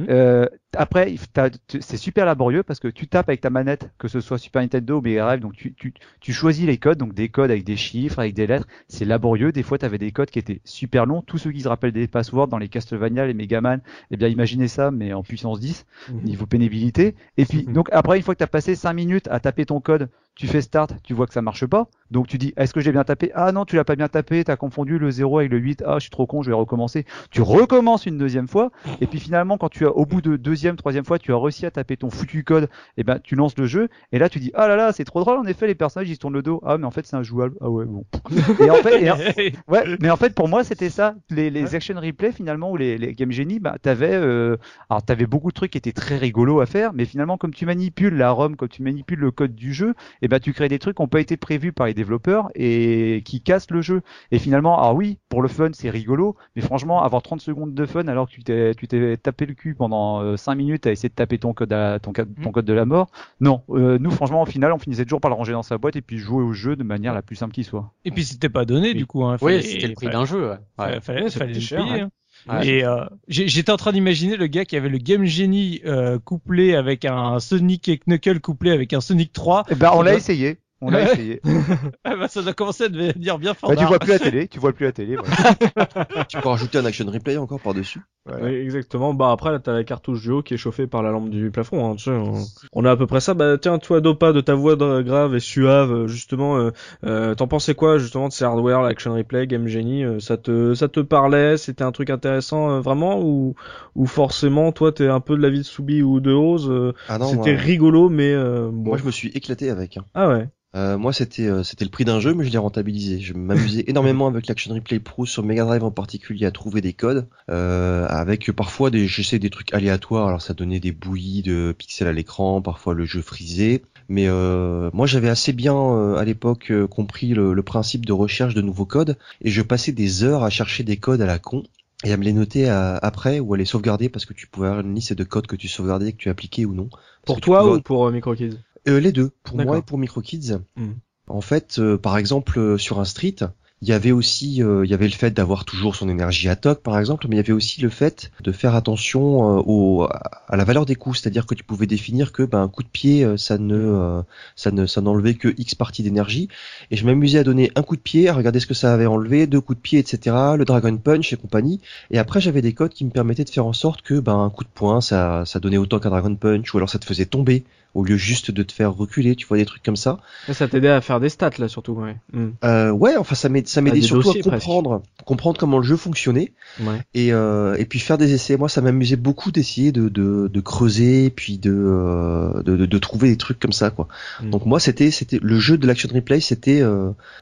Euh, après, c'est super laborieux parce que tu tapes avec ta manette, que ce soit Super Nintendo ou Mega Drive, donc tu, tu, tu choisis les codes, donc des codes avec des chiffres, avec des lettres. C'est laborieux. Des fois, tu avais des codes qui étaient super longs. Tous ceux qui se rappellent des passwords dans les Castlevania, les Megaman, eh bien, imaginez ça, mais en puissance 10,
Mhm.
niveau pénibilité. Et puis, <laughs> donc après, une fois que tu as passé 5 minutes à taper ton code, tu fais start, tu vois que ça marche pas. Donc tu dis, est-ce que j'ai bien tapé? Ah non, tu l'as pas bien tapé, tu as confondu le 0 avec le 8. Ah, je suis trop con, je vais recommencer. Tu recommences une deuxième fois. Et puis finalement, quand tu as, au bout de deuxième, troisième fois, tu as réussi à taper ton foutu code, et ben tu lances le jeu. Et là, tu dis, ah là là, c'est trop drôle. En effet, les personnages ils se tournent le dos. Ah, mais en fait, c'est injouable. Ah ouais, bon. <laughs> Et en fait, et en- ouais, mais en fait, pour moi, c'était ça. Les, les action replay finalement ou les, les Game Genie, bah, t'avais, euh, alors t'avais beaucoup de trucs qui étaient très rigolos à faire, mais finalement, comme tu manipules la ROM, comme tu manipules le code du jeu, et ben tu crées des trucs qui n'ont pas été prévus par les développeurs et qui cassent le jeu. Et finalement, alors oui, pour le fun, c'est rigolo, mais franchement, avoir 30 secondes de fun alors que tu t'es, tu t'es tapé le cul pendant euh, 5 minutes à essayer de taper ton code, à, ton, ton code de la mort, non. Euh, nous, franchement, au final, on finissait toujours par le ranger dans sa boîte et puis jouer au jeu de manière la plus simple qui soit.
Et puis c'était pas donné, du coup. Hein.
Oui, c'était le prix
fallait-
d'un jeu. Ouais.
Fallait,
Ouais.
fallait, fallait le
cher,
payer, hein.
Ouais.
Et euh, j'ai- j'étais en train d'imaginer le gars qui avait le Game Genie euh, couplé avec un Sonic et Knuckle couplé avec un Sonic 3.
Eh ben, on l'a
doit-
essayé. On l'a
Ouais.
essayé. <laughs>
Ah bah, ça doit commencer à devenir bien fort.
Bah, tu vois plus la <laughs> télé, tu vois plus la télé. voilà.
Tu peux rajouter un action replay encore par-dessus.
Oui, exactement. Bah après, là, t'as la cartouche du haut qui est chauffée par la lampe du plafond. Hein, tu sais, on... on a à peu près ça. Bah tiens, toi, Dopa, de ta voix de- grave et suave, euh, justement, euh, euh, t'en pensais quoi justement de ces hardware, l'action replay, Game Genie euh, Ça te, ça te parlait C'était un truc intéressant euh, vraiment ou, ou forcément, toi, t'es un peu de la vie de Soubi ou de euh,
Ah non,
C'était
moi,
rigolo, mais euh, bon.
moi je me suis éclaté avec. hein.
Ah ouais.
Euh, moi, c'était euh, c'était le prix d'un jeu, mais je l'ai rentabilisé. Je m'amusais <laughs> énormément avec l'Action Replay Pro sur Mega Drive en particulier à trouver des codes, euh, avec parfois des j'essaie des trucs aléatoires. Alors ça donnait des bouillies de pixels à l'écran, parfois le jeu frisé. Mais euh, moi, j'avais assez bien euh, à l'époque euh, compris le, le principe de recherche de nouveaux codes, et je passais des heures à chercher des codes à la con. Et à me les noter à- après ou à les sauvegarder parce que tu pouvais avoir une liste de codes que tu sauvegardais, que tu appliquais ou non.
Pour toi
pouvais-
ou pour euh, MicroKids?
Euh, les deux, pour moi et pour MicroKids.
Hmm.
En fait, euh, par exemple, euh, sur un street, il y avait aussi, euh, il y avait le fait d'avoir toujours son énergie à toc, par exemple, mais il y avait aussi le fait de faire attention euh, au, à la valeur des coups, c'est-à-dire que tu pouvais définir que ben, un coup de pied, euh, ça ne, euh, ça ne, ça n'enlevait que X parties d'énergie, et je m'amusais à donner un coup de pied, à regarder ce que ça avait enlevé, deux coups de pied, etc., le Dragon Punch et compagnie, et après j'avais des codes qui me permettaient de faire en sorte que ben, un coup de poing, ça, ça donnait autant qu'un Dragon Punch, ou alors ça te faisait tomber au lieu juste de te faire reculer, tu vois des trucs comme ça.
Ça t'aidait à faire des stats là surtout, ouais. Mm.
Euh, ouais, enfin ça m'aidait, ça m'aidait
des
surtout
dossiers,
à comprendre, comprendre comment le jeu fonctionnait
Ouais.
et euh, et puis faire des essais. Moi, ça m'amusait beaucoup d'essayer de, de de creuser, puis de, euh, de de de trouver des trucs comme ça, quoi.
Mm.
Donc moi, c'était c'était le jeu de l'action replay, c'était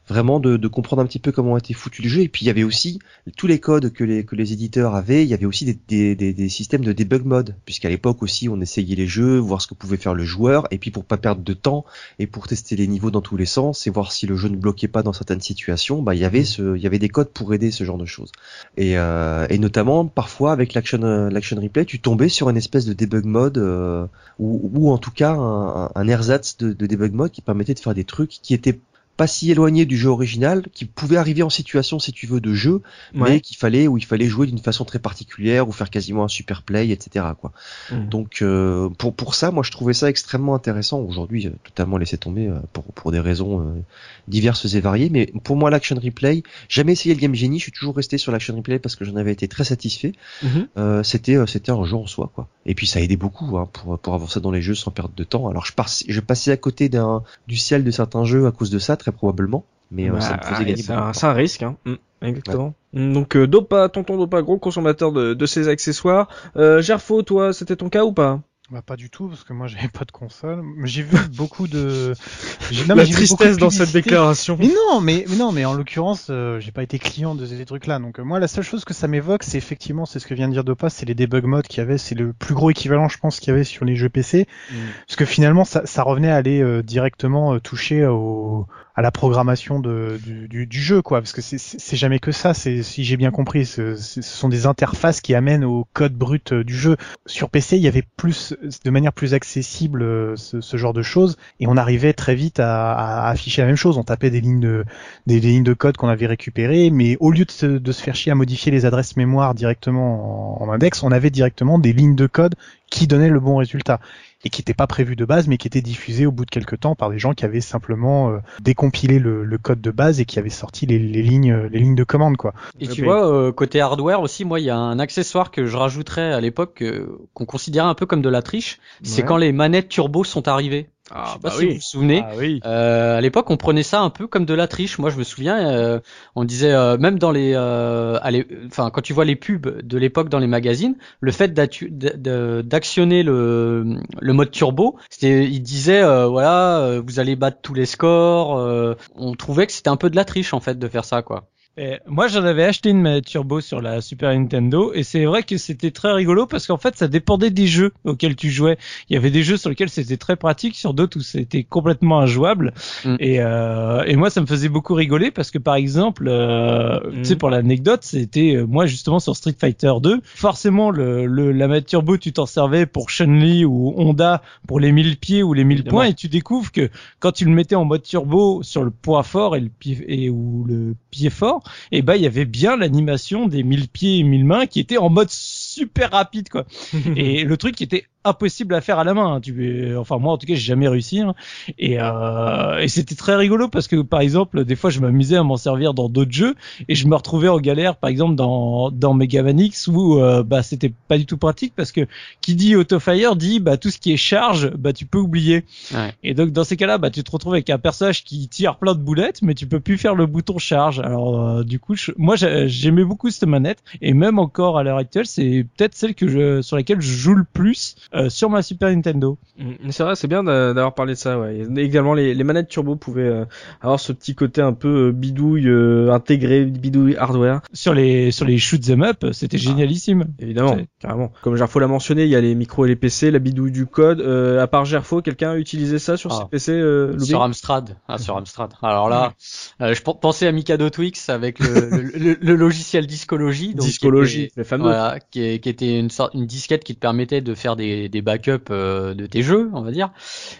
vraiment de, de comprendre un petit peu comment était foutu le jeu. Et puis il y avait aussi tous les codes que les que les éditeurs avaient. Il y avait aussi des des des, des systèmes de debug mode, puisqu'à l'époque aussi, on essayait les jeux, voir ce que pouvait faire le et puis pour pas perdre de temps et pour tester les niveaux dans tous les sens et voir si le jeu ne bloquait pas dans certaines situations, bah il y avait ce, il y avait des codes pour aider ce genre de choses. Et, euh, et notamment parfois avec l'action euh, l'action replay, tu tombais sur une espèce de debug mode euh, ou, ou en tout cas un, un ersatz de, de debug mode qui permettait de faire des trucs qui étaient pas si éloignés du jeu original, qui pouvaient arriver en situation, si tu veux, de jeu, mais qu'il fallait où il fallait jouer d'une façon très particulière ou faire quasiment un super play, etc. Quoi.
Mm.
Donc euh, pour pour ça, moi je trouvais ça extrêmement intéressant. Aujourd'hui, euh, totalement laissé tomber euh, pour pour des raisons euh, diverses et variées. Mais pour moi, l'action replay, jamais essayé le game genie. Je suis toujours resté sur l'action replay parce que j'en avais été très satisfait.
Mhm.
Euh, c'était euh, c'était un jeu en soi quoi. Et puis ça aidait beaucoup hein, pour pour avancer dans les jeux sans perdre de temps. Alors je passe je passais à côté d'un du ciel de certains jeux à cause de ça très probablement. Mais euh,
Bah,
ça me faisait
ouais,
gagner
c'est un, risque, hein. Mm, exactement. Mm, Donc euh, Dopa, tonton Dopa, gros consommateur de, de ces accessoires. Euh, Gerfo, toi, c'était ton cas ou pas?
Bah pas du tout parce que moi j'avais <laughs> pas de console. Mais J'ai vu beaucoup de. <laughs> non,
La
de
tristesse dans cette déclaration.
Mais non, mais, mais non, mais en l'occurrence, euh, j'ai pas été client de ces trucs-là. Donc euh, moi, la seule chose que ça m'évoque, c'est effectivement, c'est ce que vient de dire Dopa, c'est les debug modes qu'il y avait. C'est le plus gros équivalent, je pense, qu'il y avait sur les jeux PC,
Mm.
parce que finalement, ça, ça revenait à aller euh, directement euh, toucher au, à la programmation du, jeu, quoi. Parce que c'est- jamais que ça. C'est si j'ai bien compris, ce, sont des interfaces qui amènent au code brut euh, du jeu. Sur PC, il y avait plus, de manière plus accessible, euh, ce, genre de choses, et on arrivait très vite à, afficher la même chose. On tapait des lignes de des, lignes de code qu'on avait récupérées, mais au lieu de se, de faire chier à modifier les adresses mémoire directement en, en index, on avait directement des lignes de code qui donnaient le bon résultat et qui n'étaient pas prévues de base, mais qui étaient diffusées au bout de quelques temps par des gens qui avaient simplement euh, décompilé le, le code de base et qui avaient sorti les, les lignes les lignes de commande quoi.
Et tu vois, euh, côté hardware aussi, moi, il y a un accessoire que je rajouterais à l'époque euh, qu'on considérait un peu comme de la triche. C'est quand les manettes turbo sont arrivées. Je
Ah,
sais pas
bah
si vous
oui.
vous souvenez.
Ah oui.
Euh, à l'époque, on prenait ça un peu comme de la triche. Moi, je me souviens, euh, on disait euh, même dans les, euh, enfin, quand tu vois les pubs de l'époque dans les magazines, le fait d'actionner le, le mode turbo, c'était, il disait, euh, voilà, euh, vous allez battre tous les scores. euh, on trouvait que c'était un peu de la triche en fait de faire ça, quoi.
Et moi, j'en avais acheté une turbo sur la Super Nintendo et c'est vrai que c'était très rigolo parce qu'en fait, ça dépendait des jeux auxquels tu jouais. Il y avait des jeux sur lesquels c'était très pratique, sur d'autres où c'était complètement injouable.
Mm.
Et, euh, et moi, ça me faisait beaucoup rigoler parce que par exemple, euh,
Mm.
tu sais, pour l'anecdote, c'était euh, moi justement sur Street Fighter 2. Forcément, le, le la manette turbo, tu t'en servais pour Chun-Li ou Honda pour les 1000 pieds ou les 1000
Évidemment.
points et tu découvres que quand tu le mettais en mode turbo sur le point fort et le pied et ou le pied fort, et ben il y avait bien l'animation des 1000 pieds et 1000 mains qui était en mode super rapide quoi. <laughs> et le truc qui était impossible à faire à la main. hein. Tu, enfin moi en tout cas j'ai jamais réussi. hein. Et, euh, et c'était très rigolo parce que par exemple des fois je m'amusais à m'en servir dans d'autres jeux et je me retrouvais en galère par exemple dans dans Mega Man X où euh, bah c'était pas du tout pratique parce que qui dit autofire dit bah tout ce qui est charge bah tu peux oublier.
Ouais.
Et donc dans ces cas-là bah tu te retrouves avec un personnage qui tire plein de boulettes mais tu peux plus faire le bouton charge. Alors euh, du coup je- moi j'ai- j'aimais beaucoup cette manette et même encore à l'heure actuelle c'est peut-être celle que je sur laquelle je joue le plus euh, sur ma Super Nintendo.
Mm, C'est vrai, c'est bien d'a- d'avoir parlé de ça. Ouais. Et également, les, les manettes turbo pouvaient euh, avoir ce petit côté un peu euh, bidouille euh, intégré, bidouille hardware.
Sur les sur les shoot 'em up, c'était génialissime.
Évidemment,
C'est-
carrément. Comme Gerfo l'a mentionné, il y a les micros et les PC, la bidouille du code. Euh, à part Gerfo, quelqu'un a utilisé ça sur
Ah.
ses PC euh,
Sur Amstrad. Ah, sur Amstrad. Alors là, euh, je pen- pensais à Mikado Twix avec le, le, le- le logiciel Discology. donc était-
le fameux.
Voilà, qui, est- qui était une sorte, une disquette qui te permettait de faire des, des backups euh, de tes jeux, on va dire.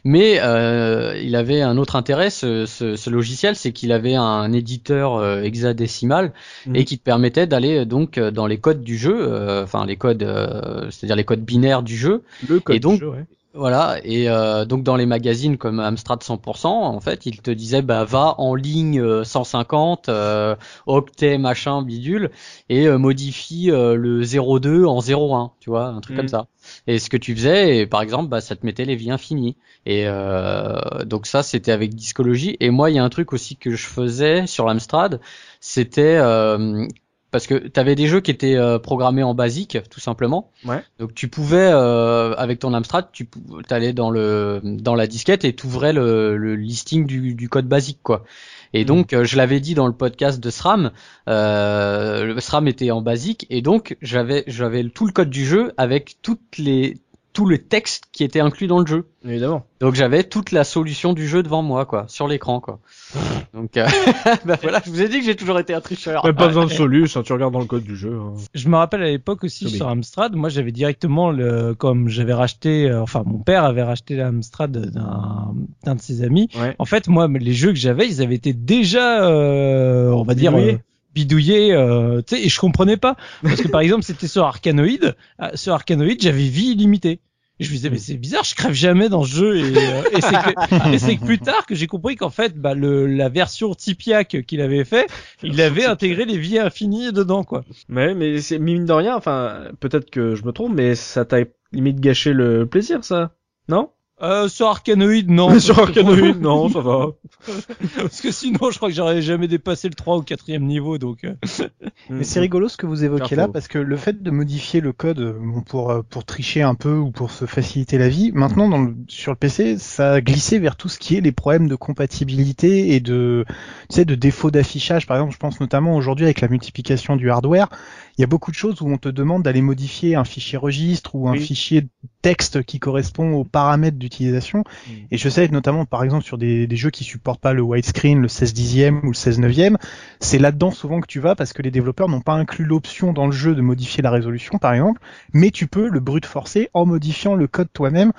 Mais euh, il avait un autre intérêt, ce, ce, ce logiciel, c'est qu'il avait un éditeur euh, hexadécimal
Mhm.
et qui te permettait d'aller donc dans les codes du jeu, euh, enfin les codes, euh, c'est-à-dire les codes binaires du jeu,
Le code
et donc-
du jeu, ouais.
Voilà, et euh, donc dans les magazines comme Amstrad 100%, en fait, ils te disaient bah va en ligne euh, 150, euh, octet machin bidule, et euh, modifie euh, le 02 en 01, tu vois, un truc comme ça. Et ce que tu faisais, et, par exemple, bah ça te mettait les vies infinies. Et euh, donc ça, c'était avec discologie. Et moi, il y a un truc aussi que je faisais sur l'Amstrad, c'était euh, parce que tu avais des jeux qui étaient euh, programmés en basique, tout simplement.
Ouais.
Donc tu pouvais, euh, avec ton Amstrad, tu allais dans le dans la disquette et t'ouvrais le, le listing du, du code basique, quoi. Et donc, euh, je l'avais dit dans le podcast de SRAM, euh, le SRAM était en basique, et donc j'avais j'avais tout le code du jeu avec toutes les tout le texte qui était inclus dans le jeu.
Évidemment.
Donc j'avais toute la solution du jeu devant moi, quoi, sur l'écran, quoi. <laughs> Donc, euh, <laughs> bah voilà, je vous ai dit que j'ai toujours été un tricheur.
Pas <laughs> besoin de solus, hein, tu regardes dans le code du jeu. hein.
Je me rappelle à l'époque aussi
Oui.
sur Amstrad, moi j'avais directement le, comme j'avais racheté, euh, enfin mon père avait racheté l'Amstrad d'un d'un de ses amis.
Ouais.
En fait, moi les jeux que j'avais, ils avaient été déjà, euh, on va dire. Euh, bidouillés, euh, tu sais, et je comprenais pas parce que par exemple c'était sur Arcanoid, Ah, sur Arcanoid j'avais vie illimitée. Et je me disais mais c'est bizarre, je crève jamais dans ce jeu et, euh, et c'est que, <laughs> plus tard que j'ai compris qu'en fait bah, le, la version Tipiak qu'il avait fait, il avait intégré les vies infinies dedans quoi.
Ouais, mais c'est mine de rien, enfin, peut-être que je me trompe, mais ça t'a limite gâché le plaisir, ça. Non?
Euh, sur Arcanoid, non. <laughs>
Sur Arcanoid, non, ça va. <laughs>
Parce que sinon, je crois que j'aurais jamais dépassé le 3 ou 4 niveau, donc. euh, <laughs>
Mais c'est rigolo ce que vous évoquez là parce que le fait de modifier le code euh, bon, pour pour tricher un peu ou pour se faciliter la vie, maintenant dans le- sur le PC, ça a glissé vers tout ce qui est les problèmes de compatibilité et de tu sais de défauts d'affichage. Par exemple, je pense notamment aujourd'hui avec la multiplication du hardware, il y a beaucoup de choses où on te demande d'aller modifier un fichier registre ou un
Oui.
fichier texte qui correspond aux paramètres d'utilisation. Et je sais notamment par exemple sur des, des jeux qui supportent pas le widescreen, le 16 dixième ou le 16 neuvième, c'est là-dedans souvent que tu vas parce que les développeurs n'ont pas inclus l'option dans le jeu de modifier la résolution par exemple, mais tu peux le brute forcer en modifiant le code toi-même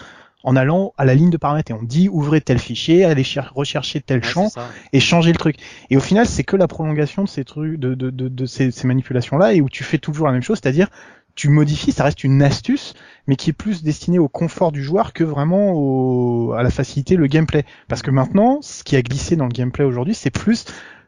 en allant à la ligne de paramètres et on dit ouvrez tel fichier, allez cher- rechercher tel champ et changer le truc. Et au final, c'est que la prolongation de ces trucs, de, de, de, de ces, ces manipulations-là, et où tu fais toujours la même chose, c'est-à-dire tu modifies, ça reste une astuce, mais qui est plus destinée au confort du joueur que vraiment au, à la facilité, le gameplay. Parce que maintenant, ce qui a glissé dans le gameplay aujourd'hui, c'est plus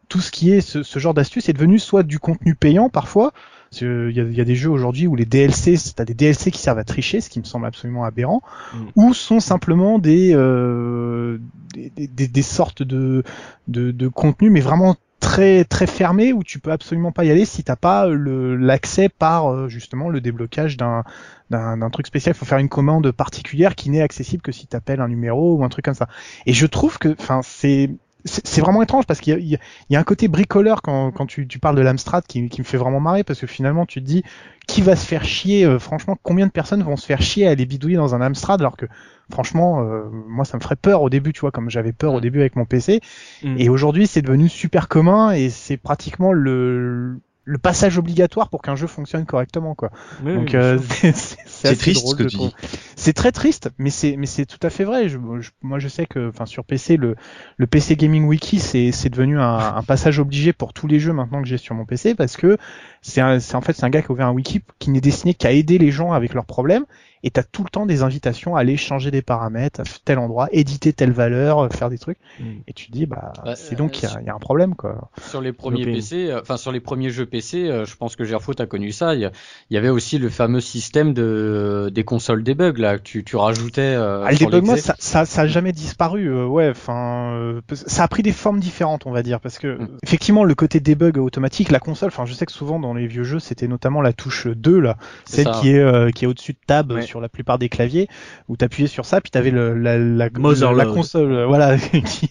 tout ce qui est ce, ce genre d'astuce est devenu soit du contenu payant parfois. Parce que Il y, a, il y a des jeux aujourd'hui où les DLC, t'as des DLC qui servent à tricher, ce qui me semble absolument aberrant,
Mm.
ou sont simplement des, euh, des, des- des, sortes de, de, de contenus, mais vraiment très très fermés où tu peux absolument pas y aller si t'as pas l'accès par euh, justement le déblocage d'un d'un d'un truc spécial. Il faut faire une commande particulière qui n'est accessible que si t'appelles un numéro ou un truc comme ça. Et je trouve que, enfin, c'est c'est vraiment étrange parce qu'il y a, y un côté bricoleur quand, quand tu, tu parles de l'Amstrad qui, qui me fait vraiment marrer parce que finalement tu te dis qui va se faire chier euh, franchement combien de personnes vont se faire chier à aller bidouiller dans un Amstrad alors que franchement euh, moi ça me ferait peur au début tu vois comme j'avais peur au début avec mon PC
Mm.
et aujourd'hui c'est devenu super commun et c'est pratiquement le le passage obligatoire pour qu'un jeu fonctionne correctement quoi.
Oui,
Donc
oui,
euh, <laughs> c'est c'est- c'est assez
triste
drôle,
ce que
je
tu
trouve.
dis.
C'est très triste, mais c'est mais c'est tout à fait vrai. Je, je- moi je sais que enfin sur PC le le PC Gaming Wiki c'est c'est devenu un, un passage obligé pour tous les jeux maintenant que j'ai sur mon PC parce que c'est un- c'est en fait c'est un gars qui a ouvert un wiki qui n'est destiné qu'à aider les gens avec leurs problèmes et t'as tout le temps des invitations à aller changer des paramètres à tel endroit, éditer telle valeur, euh, faire des trucs
Mm.
et tu te dis bah c'est donc
euh,
il y a, il y a un problème quoi.
Sur les premiers. PC, euh, enfin sur les premiers jeux PC, euh, je pense que Gerfo a connu ça. Il y, avait aussi le fameux système de des consoles debug là que tu, tu rajoutais. Euh,
Ah, le debug
l'exé.
ça, ça, ça a jamais disparu. euh, ouais, enfin, euh, ça a pris des formes différentes, on va dire, parce que
Mm.
effectivement, le côté debug automatique, la console. Enfin, je sais que souvent dans les vieux jeux, c'était notamment la touche 2 là, celle
ça.
qui est euh, qui est au-dessus de tab
Ouais.
Sur la plupart des claviers, où t'appuyais sur ça, puis t'avais le la la,
Motherload.
la console, euh, voilà, <laughs> qui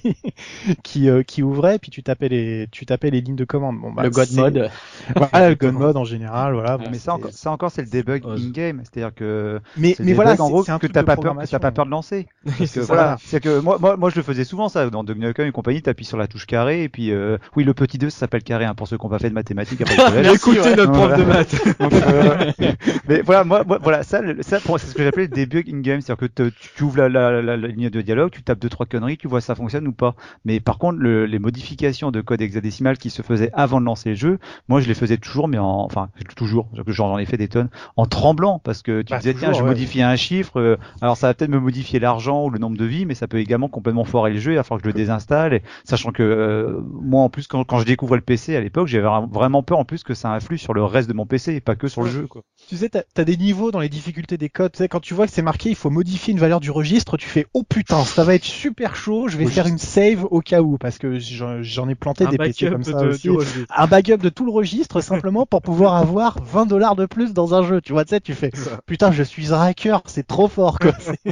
qui euh, qui ouvrait, puis tu tapais les tu tapais les lignes de commande. Bon, bah,
le God mode. <laughs>
Voilà, le God mode en général, voilà. bon,
Ouais,
Mais ça encore, ça encore c'est le debug
Ose.
in-game, c'est-à-dire que
mais mais voilà,
en
c'est-
gros
c'est un
que
truc
t'as pas peur, que t'as pas peur de lancer. <laughs> Parce que voilà, c'est que moi, moi, moi je le faisais souvent ça dans Duck Nukem et compagnie, t'appuies sur la touche carré et puis euh, oui le petit 2 ça s'appelle carré hein, pour ceux qui n'ont pas fait de mathématiques après le collège.
Écoutez notre prof de maths.
Donc, euh, mais voilà, moi, moi, voilà, ça, ça, c'est ce que j'appelais le debug in-game, c'est-à-dire que te- tu ouvres la, la, la, la ligne de dialogue, tu tapes deux trois conneries, tu vois si ça fonctionne ou pas. Mais par contre, le- les modifications de code hexadécimal qui se faisaient avant de lancer le jeu, moi je les faisais toujours, mais en, enfin toujours, que j'en ai fait des tonnes, en tremblant, parce que tu
Bah,
disais tiens, je
ouais.
modifie un chiffre, euh, alors ça va peut-être me modifier l'argent ou le nombre de vies, mais ça peut également complètement foirer le jeu, il va falloir que je le désinstalle, et, sachant que euh, moi en plus quand, quand je découvrais le PC à l'époque, j'avais vra- vraiment peur en plus que ça influe sur le reste de mon PC et pas que sur le jeu. Quoi.
Tu sais, t'as as des niveaux dans les difficultés des codes. Tu sais, quand tu vois que c'est marqué, il faut modifier une valeur du registre, tu fais oh putain, ça va être super chaud. Je vais
Oui.
faire une save au cas où parce que j'en ai planté
Un
des PC comme ça
de-
aussi. Un backup de tout le registre simplement pour pouvoir avoir 20 dollars de plus dans un jeu. Tu vois, tu sais, tu fais putain, je suis un hacker, c'est trop fort quoi. <laughs>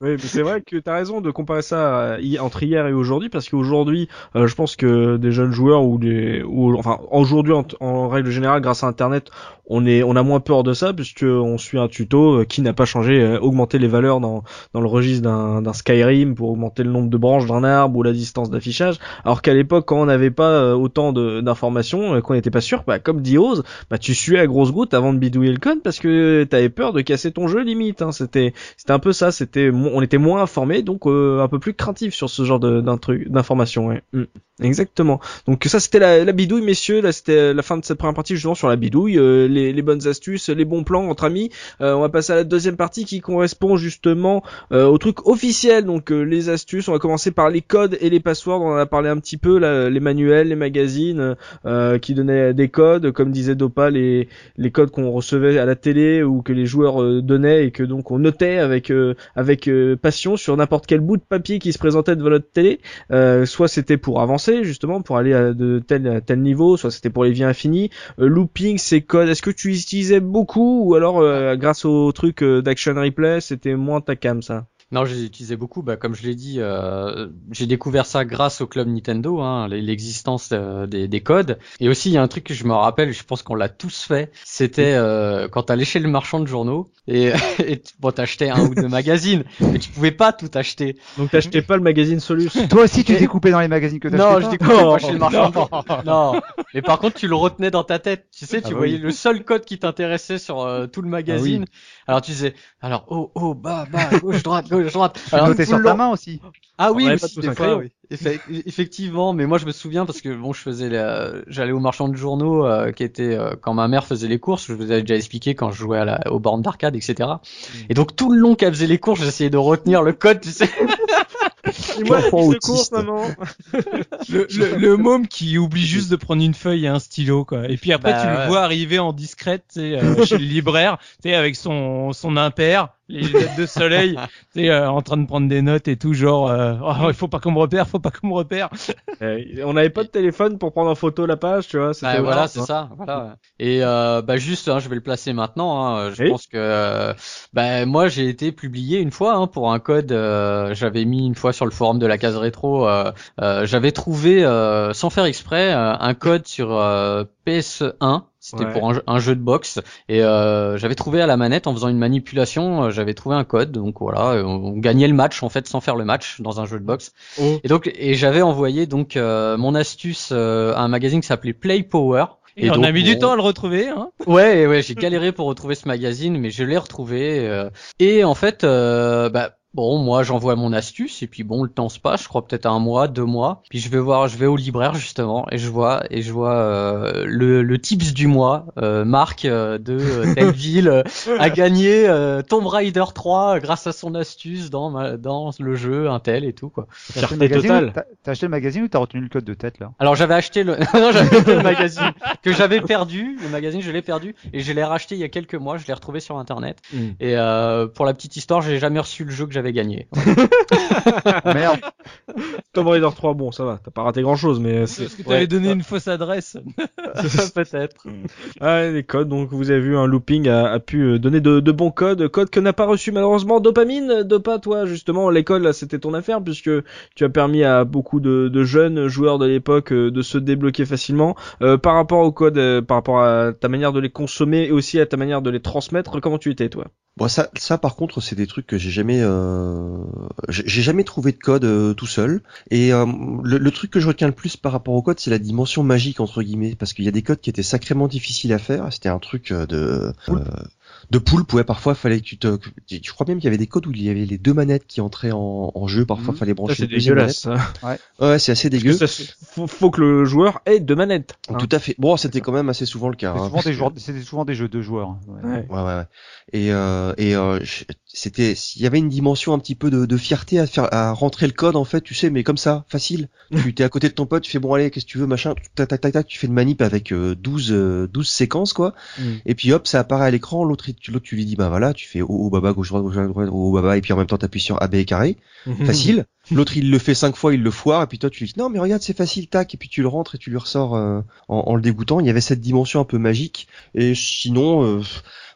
Oui, mais c'est vrai que t'as raison de comparer ça à hi- entre hier et aujourd'hui, parce qu'aujourd'hui, euh, je pense que des jeunes joueurs ou des, ou enfin aujourd'hui en, en règle générale, grâce à Internet, on est, on a moins peur de ça puisque on suit un tuto euh, qui n'a pas changé, euh, augmenter les valeurs dans dans le registre d'un Skyrim pour augmenter le nombre de branches d'un arbre ou la distance d'affichage, alors qu'à l'époque quand on n'avait pas euh, autant d'informations, euh, qu'on n'était pas sûr, bah comme dit Oz, bah tu suais à grosses gouttes avant de bidouiller le code parce que t'avais peur de casser ton jeu limite. Hein, c'était c'était un peu ça, c'était on était moins informé donc euh, un peu plus craintif sur ce genre d'un truc d'information ouais. Mm. Exactement. Donc ça c'était la, la bidouille messieurs, là c'était la fin de cette première partie justement sur la bidouille, les, bonnes astuces, les bons plans entre amis. Euh, on va passer à la deuxième partie qui correspond justement euh, au truc officiel, donc euh, les astuces. On va commencer par les codes et les passwords. On en a parlé un petit peu les manuels, les magazines euh, qui donnaient des codes, comme disait Dopa, les les codes qu'on recevait à la télé ou que les joueurs donnaient et que donc on notait avec passion sur n'importe quel bout de papier qui se présentait devant notre télé. Soit c'était pour avancer justement pour aller à de tel à niveau, soit c'était pour les vies infinies. Looping, ces codes, est-ce que tu utilisais beaucoup ou alors euh, grâce au truc euh, d'action replay, c'était moins ta cam ça?
Non, je les utilisais beaucoup. Bah, comme je l'ai dit, euh, j'ai découvert ça grâce au club Nintendo, hein, l'existence euh, des, des codes. Et aussi, il y a un truc que je me rappelle, je pense qu'on l'a tous fait. C'était euh, quand t'allais chez le marchand de journaux et, <laughs> et tu- bon, t'achetais un ou deux magazines, mais tu pouvais pas tout acheter.
Donc t'achetais pas le magazine Solus <laughs>
Toi aussi, tu découpais dans les magazines que
Non,
t'achetais
je
pas
découvrais pas chez le marchand de journaux. Non, mais par contre, tu le retenais dans ta tête. Tu sais, tu
Ah bah
voyais
oui.
le seul code qui t'intéressait sur euh, tout le magazine. Alors tu disais, alors haut, haut, bas, bas, gauche, droite, gauche, droite. Alors, tout
sur ta main aussi.
Ah oui, aussi, des fois,
crayon.
oui. Effe- effectivement, mais moi je me souviens parce que bon, je faisais, la- j'allais au marchand de journaux euh, qui était euh, quand ma mère faisait les courses. Je vous avais déjà expliqué quand je jouais à la, aux bornes d'arcade, etc.
Mm.
Et donc tout le long qu'elle faisait les courses, j'essayais de retenir le code, tu sais. <laughs>
Et moi, la
Enfant
fiche de
autiste.
course, maman. <laughs>
le, le, le môme qui oublie juste de prendre une feuille et un stylo quoi. Et puis après
Bah,
tu le
ouais.
vois arriver en discrète tu sais, euh, chez le libraire, tu sais avec son son impair, les lunettes de soleil, <laughs> tu sais euh, en train de prendre des notes et tout genre euh, oh, il faut pas qu'on me repère, faut pas qu'on me repère. <laughs>
Euh, on n'avait pas de téléphone pour prendre en photo la page, tu vois.
Bah, voilà, c'est ça. Voilà. Et euh, bah juste, hein, je vais le placer maintenant. Hein, je
Oui.
pense que euh, bah moi j'ai été publié une fois hein, pour un code. euh, j'avais mis une fois sur le forum de la case rétro. euh, euh, j'avais trouvé euh, sans faire exprès euh, un code sur euh, PS1. C'était
Ouais.
pour un, jeu- un jeu de boxe et euh, j'avais trouvé à la manette en faisant une manipulation, euh, j'avais trouvé un code. Donc voilà, euh, on, on gagnait le match en fait sans faire le match dans un jeu de boxe.
Oh.
Et donc et j'avais envoyé donc euh, mon astuce euh, à un magazine qui s'appelait Play Power.
Et, on
donc,
a mis du temps à le retrouver hein. <laughs>
Ouais, ouais, j'ai galéré pour retrouver ce magazine, mais je l'ai retrouvé. euh, et en fait, euh, bah, bon, moi, j'envoie mon astuce, et puis bon, le temps se passe, je crois peut-être un mois, deux mois. Puis je vais voir, je vais au libraire justement, et je vois, et je vois euh, le, le tips du mois, euh, Marc euh, de euh, <laughs> telle ville euh, a gagné euh, Tomb Raider 3 grâce à son astuce dans ma, dans le jeu, un tel et tout quoi.
T'as acheté, le magazine, ou- t'as- t'as acheté le magazine ou t'as retenu le code de tête là?
Alors j'avais acheté le, <laughs> non, j'avais acheté le magazine que j'avais perdu, le magazine je l'ai perdu et je l'ai racheté il y a quelques mois, je l'ai retrouvé sur internet
Mm.
et euh, pour la petite histoire, j'ai jamais reçu le jeu que j'avais gagné. <laughs> <laughs>
Merde.
Tomb Raider 3, bon, ça va, t'as pas raté grand chose, mais c'est.
Parce que t'avais
ouais.
donné une fausse adresse. <laughs>
Peut-être.
Ah, les codes, donc vous avez vu, un looping a, a pu euh, donner de, de bons codes, codes que n'a pas reçu malheureusement Dopamine, Dopa, toi, justement, l'école, là, c'était ton affaire, puisque tu as permis à beaucoup de, de jeunes joueurs de l'époque euh, de se débloquer facilement. Euh, par rapport aux codes, euh, par rapport à ta manière de les consommer et aussi à ta manière de les transmettre, comment tu étais, toi?
Bon, ça, ça par contre, c'est des trucs que j'ai jamais, euh, j'ai jamais trouvé de code euh, tout seul. Et euh, le, truc que je retiens le plus par rapport au code, c'est la dimension magique entre guillemets, parce qu'il y a des codes qui étaient sacrément difficiles à faire. C'était un truc de, de poulpe, ouais, parfois fallait que tu te, je crois même qu'il y avait des codes où il y avait les deux manettes qui entraient en, en jeu, parfois
Mhm.
fallait brancher
c'est dégueulasse. ça.
manette. Ouais, c'est assez dégueu.
que ça, faut, faut que le joueur ait deux manettes. hein.
Tout à fait. Bon, c'était quand même assez souvent le cas. Hein,
souvent,
que-
c'était souvent des jeux de joueurs. hein. Ouais.
Ouais.
Ouais, ouais, ouais. Et, euh, et euh, c'était, il y avait une dimension un petit peu de, de fierté à faire, à rentrer le code en fait, tu sais, mais comme ça, facile. <laughs> tu t'es à côté de ton pote, tu fais bon allez, qu'est-ce que tu veux, machin, tac tac tac tac, tu fais une manip avec euh, 12 euh, 12 séquences quoi.
Mm.
Et puis hop, ça apparaît à l'écran. L'autre, l'autre, tu lui dis bah voilà, tu fais oh, oh baba gauche droite gauche droite oh, baba, et puis en même temps t'appuies sur AB et carré, facile. <laughs> L'autre, il le fait cinq fois, il le foire, et puis toi, tu lui dis non mais regarde, c'est facile, tac, et puis tu le rentres et tu lui ressors euh, en, en le dégoûtant. Il y avait cette dimension un peu magique. Et sinon, euh,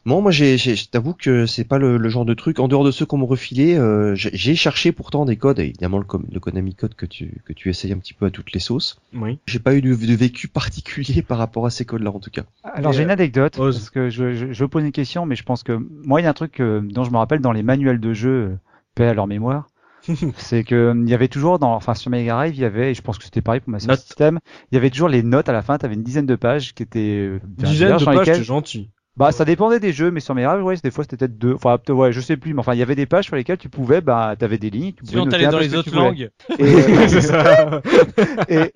non, moi, j'ai, j'ai- t'avoue que c'est pas le, le genre de truc. En dehors de ceux qu'on me refilait, euh, j'ai j'ai cherché pourtant des codes, et évidemment le, le Konami code que tu que tu essayes un petit peu à toutes les sauces.
Oui.
J'ai pas eu de, de vécu particulier <laughs> par rapport à ces codes-là en tout cas.
Alors
Et,
j'ai une
euh,
anecdote
ose.
parce que je, je, je pose une question, mais je pense que moi il y a un truc euh, dont je me rappelle dans les manuels de jeu, euh, paix à leur mémoire, <laughs> c'est que euh, il y avait toujours dans, enfin sur Mega Drive, il y avait, et je pense que c'était pareil pour ma
Notes.
système, il y avait toujours les notes à la fin. T'avais une dizaine de pages qui étaient euh,
Dizaine de pages,
lesquelles-
gentil.
Bah, ça dépendait des jeux, mais sur mes raves, ouais, des fois c'était peut-être deux. Enfin, ouais, je sais plus, mais enfin, il y avait des pages sur lesquelles tu pouvais, bah, t'avais des lignes, tu pouvais
Sinon, t'allais dans les autres langues.
Et, <laughs> euh,
ça. <laughs>
et,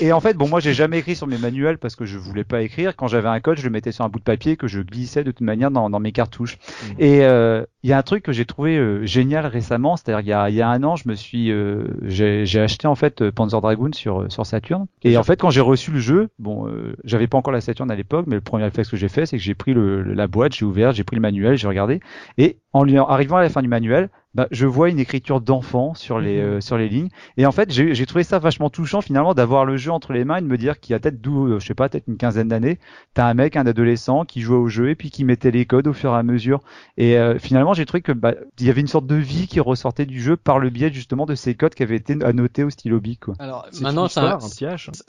et en fait, bon, moi, j'ai jamais écrit sur mes manuels parce que je voulais pas écrire. Quand j'avais un code, je le mettais sur un bout de papier que je glissais de toute manière dans, dans mes cartouches.
Mhm.
Et euh, il y a un truc que j'ai trouvé euh, génial récemment, c'est-à-dire il y a, y a un an, je me suis, euh, j'ai acheté en fait Panzer Dragoon sur sur Saturn. Et en fait, quand j'ai reçu le jeu, bon, euh, j'avais pas encore la Saturn à l'époque, mais le premier réflexe que j'ai fait, c'est que j'ai pris le, la boîte, j'ai ouvert, j'ai pris le manuel, j'ai regardé, et en lui arrivant à la fin du manuel, bah, je vois une écriture d'enfant sur les euh, sur les lignes. Et en fait, j'ai j'ai trouvé ça vachement touchant finalement d'avoir le jeu entre les mains et de me dire qu'il y a peut-être d'où, euh, je sais pas, peut-être une quinzaine d'années, t'as un mec, un adolescent qui jouait au jeu et puis qui mettait les codes au fur et à mesure. Et euh, finalement, j'ai trouvé que bah, il y avait une sorte de vie qui ressortait du jeu par le biais justement de ces codes qui avaient été annotés au stylo bic. Quoi.
Alors maintenant, c'est un,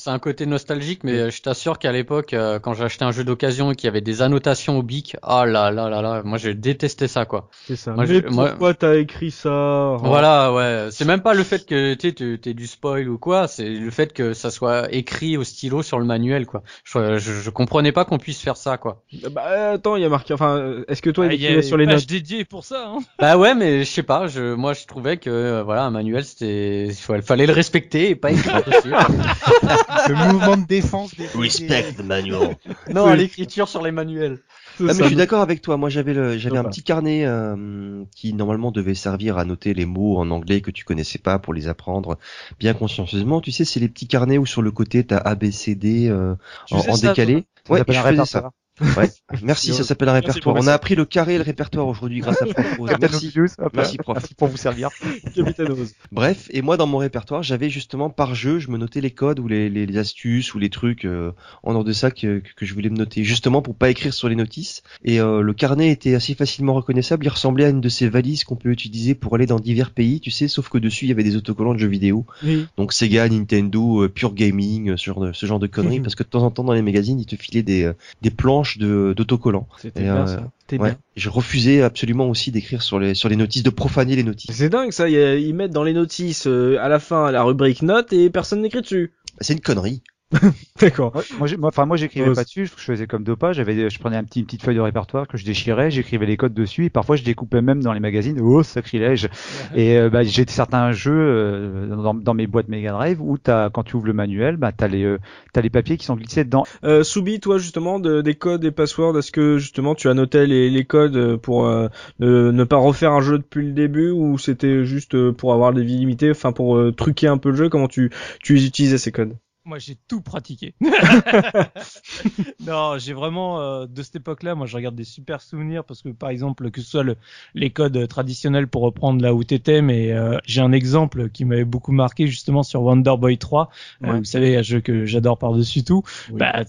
un
un côté nostalgique, mais euh, je t'assure qu'à l'époque, euh, quand j'ai acheté un jeu d'occasion et qu'il y avait des annotations au bic, ah là là là là, moi je détestais ça quoi.
C'est ça.
Moi,
mais pourquoi t'as écrit ça
Voilà, ouais. C'est même pas le fait que tu sais, tu- t'aies du spoil ou quoi, c'est le fait que ça soit écrit au stylo sur le manuel, quoi. Je, je, je comprenais pas qu'on puisse faire ça, quoi.
Bah attends, il y a marqué. Enfin, est-ce que toi
Ah,
il
il y a
écrivait sur les
une page
notes?
dédiée pour ça. Hein.
Bah ouais, mais je sais pas. Je, moi, je trouvais que euh, voilà, un manuel, c'était, il fa- fallait le respecter et pas écrire dessus. <laughs>
Le mouvement de défense des
Respect the manual.
non, l'écriture sur les manuels.
Ah, mais je suis d'accord avec toi. Moi, j'avais le, j'avais un petit carnet euh, qui normalement devait servir à noter les mots en anglais que tu connaissais pas pour les apprendre bien consciencieusement. Tu sais, c'est les petits carnets où sur le côté t'as A, B, C, D euh, en,
faisais
en
ça,
décalé. Ouais, je faisais ça. Ouais. <laughs> Merci, ça s'appelle un répertoire. On a appris le carré et le répertoire aujourd'hui grâce à Prof. <laughs> Rose. Merci. Merci, prof.
Merci pour vous servir. <laughs>
Capitaine Rose.
Bref, et moi dans mon répertoire, j'avais justement par jeu, je me notais les codes ou les, les, les astuces ou les trucs euh, en ordre de ça que, que je voulais me noter, justement pour pas écrire sur les notices. Et euh, le carnet était assez facilement reconnaissable, il ressemblait à une de ces valises qu'on peut utiliser pour aller dans divers pays, tu sais, sauf que dessus il y avait des autocollants de jeux vidéo,
Oui.
donc Sega, Nintendo, euh, Pure Gaming, ce genre de, ce genre de conneries, parce que de temps en temps dans les magazines ils te filaient des, euh, des planches de d'autocollants.
C'était bien
euh,
ça. C'était
Ouais.
bien.
Je refusais absolument aussi d'écrire sur les sur les notices, de profaner les notices.
C'est dingue ça. Ils mettent dans les notices euh, à la fin la rubrique notes et personne n'écrit dessus.
C'est une connerie. <laughs>
D'accord.
Moi, enfin, moi, j'écrivais pas dessus. Je faisais comme Dopa. J'avais, je prenais un petit, une petite feuille de répertoire que je déchirais. J'écrivais les codes dessus. Et parfois, je découpais même dans les magazines. Oh, sacrilège. Et euh, bah, j'ai certains jeux euh, dans, dans mes boîtes Mega Drive où t'as, quand tu ouvres le manuel, bah, t'as les, euh, t'as les papiers qui sont glissés dedans.
Euh, Soubi, toi justement, de- des codes et passwords, est-ce que justement tu annotais les, les codes euh, pour euh, ne, ne pas refaire un jeu depuis le début ou c'était juste pour avoir des vies limitées, enfin pour truquer un peu le jeu? Comment tu, tu utilisais ces codes?
Moi, j'ai tout pratiqué. <laughs> <laughs> non, j'ai vraiment euh, de cette époque-là, moi, je regarde des super souvenirs parce que, par exemple, que ce soit le- les codes traditionnels pour reprendre là où t'étais, mais euh, j'ai un exemple qui m'avait beaucoup marqué justement sur Wonder Boy 3. Euh,
Ouais.
vous savez, un jeu que j'adore par-dessus tout.
Oui.
Bah,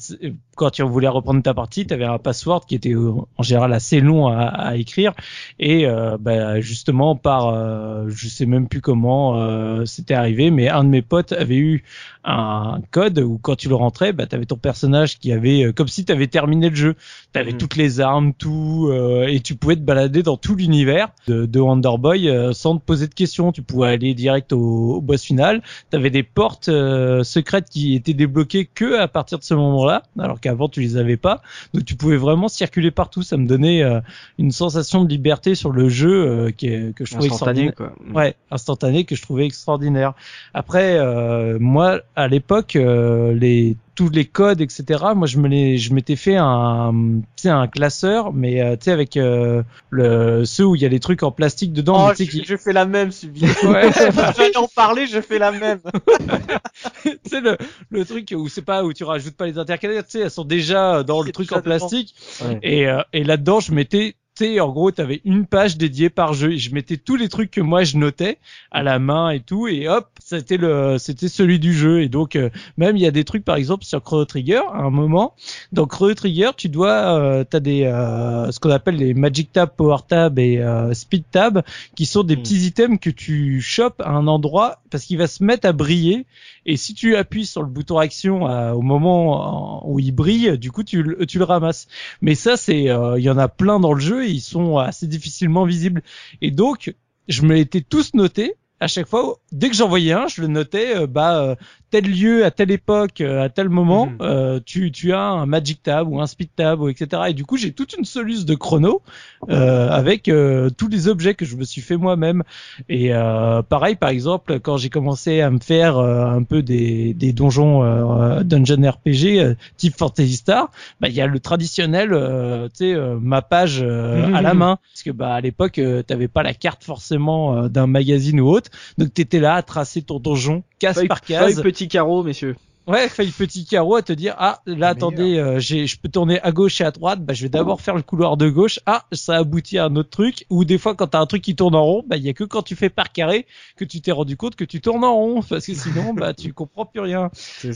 quand tu voulais reprendre ta partie, tu avais un password qui était euh, en général assez long à, à écrire et euh, bah, justement par, euh, je sais même plus comment euh, c'était arrivé, mais un de mes potes avait eu un code où quand tu le rentrais, bah, tu avais ton personnage qui avait euh, comme si tu avais terminé le jeu. Tu avais
Mhm.
toutes les armes, tout, euh, et tu pouvais te balader dans tout l'univers de, de Wonder Boy euh, sans te poser de questions. Tu pouvais aller direct au, au boss final. Tu avais des portes euh, secrètes qui étaient débloquées que à partir de ce moment-là, alors qu'à qu'avant tu les avais pas. Donc tu pouvais vraiment circuler partout. Ça me donnait euh, une sensation de liberté sur le jeu euh, qui est, que je trouvais
Instantané,
extraordinaire.
quoi.
Ouais, instantané que je trouvais extraordinaire. Après, euh, moi, à l'époque, euh, les tous les codes, etc. Moi, je me les, je m'étais fait un, tu sais, un classeur, mais euh, tu sais avec euh, le ceux où il y a les trucs en plastique dedans.
Oh,
mais
je,
qui-
je fais la même, Subi. <laughs>
Ouais. <laughs>
J'allais en parler, je fais la même. <laughs>
tu sais le, le truc où c'est pas où tu rajoutes pas les intercalaires, tu sais, elles sont déjà dans le truc en plastique.
Ouais.
Et, euh, et là-dedans, je mettais, tu sais, en gros, t'avais une page dédiée par jeu. Et je mettais tous les trucs que moi je notais à la main et tout, et hop, c'était le, c'était celui du jeu. Et donc, euh, même il y a des trucs, par exemple, sur Chrono Trigger, à un moment, dans Chrono Trigger, tu dois, euh, t'as des, euh, ce qu'on appelle les Magic Tab, Power Tab et euh, Speed Tab, qui sont des
Hmm.
petits items que tu chopes à un endroit parce qu'il va se mettre à briller. Et si tu appuies sur le bouton action euh, au moment en- où il brille, du coup tu, le- tu le ramasses. Mais ça, c'est, euh, il y en a plein dans le jeu et ils sont assez difficilement visibles. Et donc, je me l'étais tous notés. À chaque fois, dès que j'en voyais un, je le notais. euh, bah, euh, tel lieu à telle époque, euh, à tel moment,
Mhm.
euh, tu, tu as un Magic Tab ou un Speed Tab, ou etc. Et du coup, j'ai toute une soluce de chrono euh, avec euh, tous les objets que je me suis fait moi-même. Et euh, pareil, par exemple, quand j'ai commencé à me faire euh, un peu des, des donjons euh, dungeon RPG euh, type Fantasy Star, bah il y a le traditionnel, euh, tu sais, euh, ma page euh,
Mhm.
à la main, parce que bah à l'époque, euh, t'avais pas la carte forcément euh, d'un magazine ou autre, donc t'étais là à tracer ton donjon case
Feuille,
par case.
feuille, petit carreau, messieurs.
Ouais, feuille petit carreau à te dire ah là attendez euh, j'ai je peux tourner à gauche et à droite bah je vais d'abord faire le couloir de gauche ah ça aboutit à un autre truc ou des fois quand t'as un truc qui tourne en rond bah il y a que quand tu fais par carré que tu t'es rendu compte que tu tournes en rond parce que sinon <laughs> bah tu comprends plus rien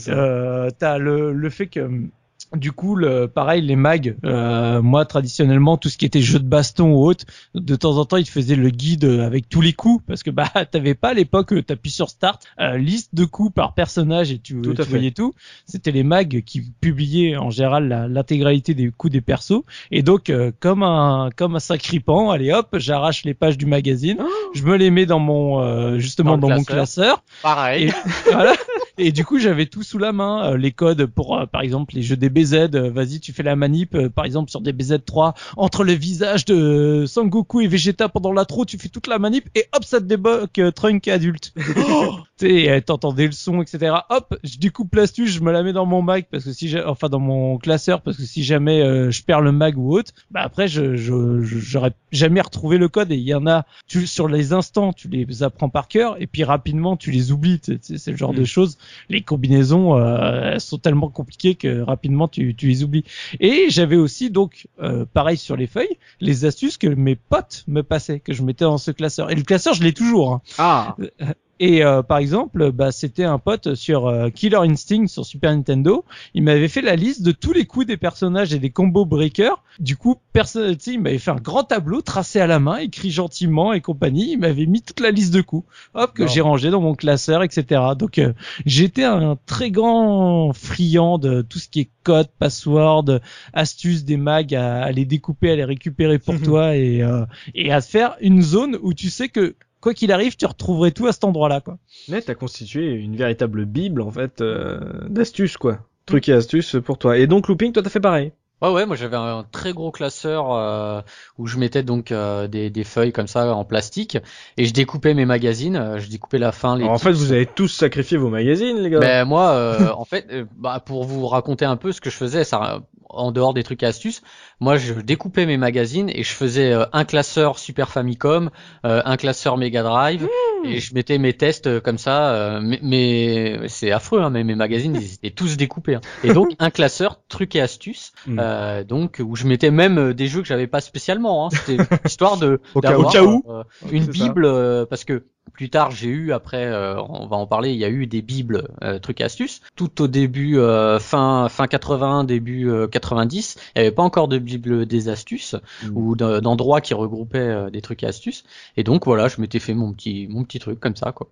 euh, t'as le le fait que du coup, le, pareil, les mags, euh, moi traditionnellement, tout ce qui était jeu de baston ou autre, de temps en temps, ils te faisaient le guide avec tous les coups, parce que bah <laughs> t'avais pas à l'époque, euh, t'appuies sur Start, euh, liste de coups par personnage et tu,
Tout à
tu voyais tout. C'était les mags qui publiaient en général l'intégralité des coups des persos, et donc euh, comme un comme un sacripant, allez hop, j'arrache les pages du magazine, je me les mets dans mon euh, justement
Dans
dans,
le
mon
classeur.
classeur,
Pareil.
et <laughs> voilà. Et du coup, j'avais tout sous la main, euh, les codes pour, euh, par exemple, les jeux DBZ. euh, Vas-y, tu fais la manip, par exemple, sur DBZ 3, entre le visage de Sangoku et Vegeta pendant l'intro, tu fais toute la manip et hop, ça te débloque Trunk adulte. <laughs> sais, euh, t'entendais le son, etc. Hop, je découpe l'astuce, je me la mets dans mon mag parce que si j'ai, enfin dans mon classeur parce que si jamais euh, je perds le mag ou autre, bah après je, je, je- j'aurais jamais retrouvé le code et il y en a, tu sur les instants, tu les apprends par cœur et puis rapidement tu les oublies. C'est le genre
Mm.
de choses. Les combinaisons, euh, elles sont tellement compliquées que rapidement tu, tu les oublies. Et j'avais aussi donc euh, pareil sur les feuilles, les astuces que mes potes me passaient, que je mettais dans ce classeur. Et le classeur, je l'ai toujours. hein.
Ah,
Et euh, par exemple, bah, c'était un pote sur euh, Killer Instinct sur Super Nintendo. Il m'avait fait la liste de tous les coups des personnages et des combos breakers. Du coup, personne, il m'avait fait un grand tableau tracé à la main, écrit gentiment et compagnie. Il m'avait mis toute la liste de coups, hop, que j'ai rangé dans mon classeur, etc. Donc, euh, j'étais un très grand friand de tout ce qui est code, password, astuces des mags à, à les découper, à les récupérer pour <laughs> toi et euh, et à faire une zone où tu sais que quoi qu'il arrive, tu retrouverais tout à cet endroit-là, quoi.
mais t'as constitué une véritable bible en fait euh, d'astuces quoi. Trucs et astuces pour toi. Et donc Looping, toi t'as fait pareil.
Ouais ouais, moi j'avais un très gros classeur euh, où je mettais donc euh, des, des feuilles comme ça en plastique et je découpais mes magazines, euh, je découpais la fin, les
Alors, en fait, vous avez tous sacrifié vos magazines, les gars.
Ben moi, euh, <laughs> en fait, euh, bah, pour vous raconter un peu ce que je faisais, ça, en dehors des trucs et astuces, moi je découpais mes magazines et je faisais euh, un classeur Super Famicom, euh, un classeur Mega Drive et je mettais mes tests euh, comme ça. euh, mais mais c'est affreux, hein, mais mes magazines ils étaient tous découpés. hein. Et donc un classeur trucs et astuces,
Mm.
euh, donc où je mettais même des jeux que j'avais pas spécialement. Hein, C'était <laughs> histoire de
Au cas
d'avoir
où. Au cas où.
euh, une bible euh, parce que plus tard j'ai eu après euh, on va en parler il y a eu des bibles euh, trucs et astuces. Tout au début euh, fin fin 80 début euh, 90 il n'y avait pas encore de bible des astuces
Mm.
ou d'endroits qui regroupaient euh, des trucs et astuces. Et donc voilà je m'étais fait mon petit mon petit truc comme ça quoi.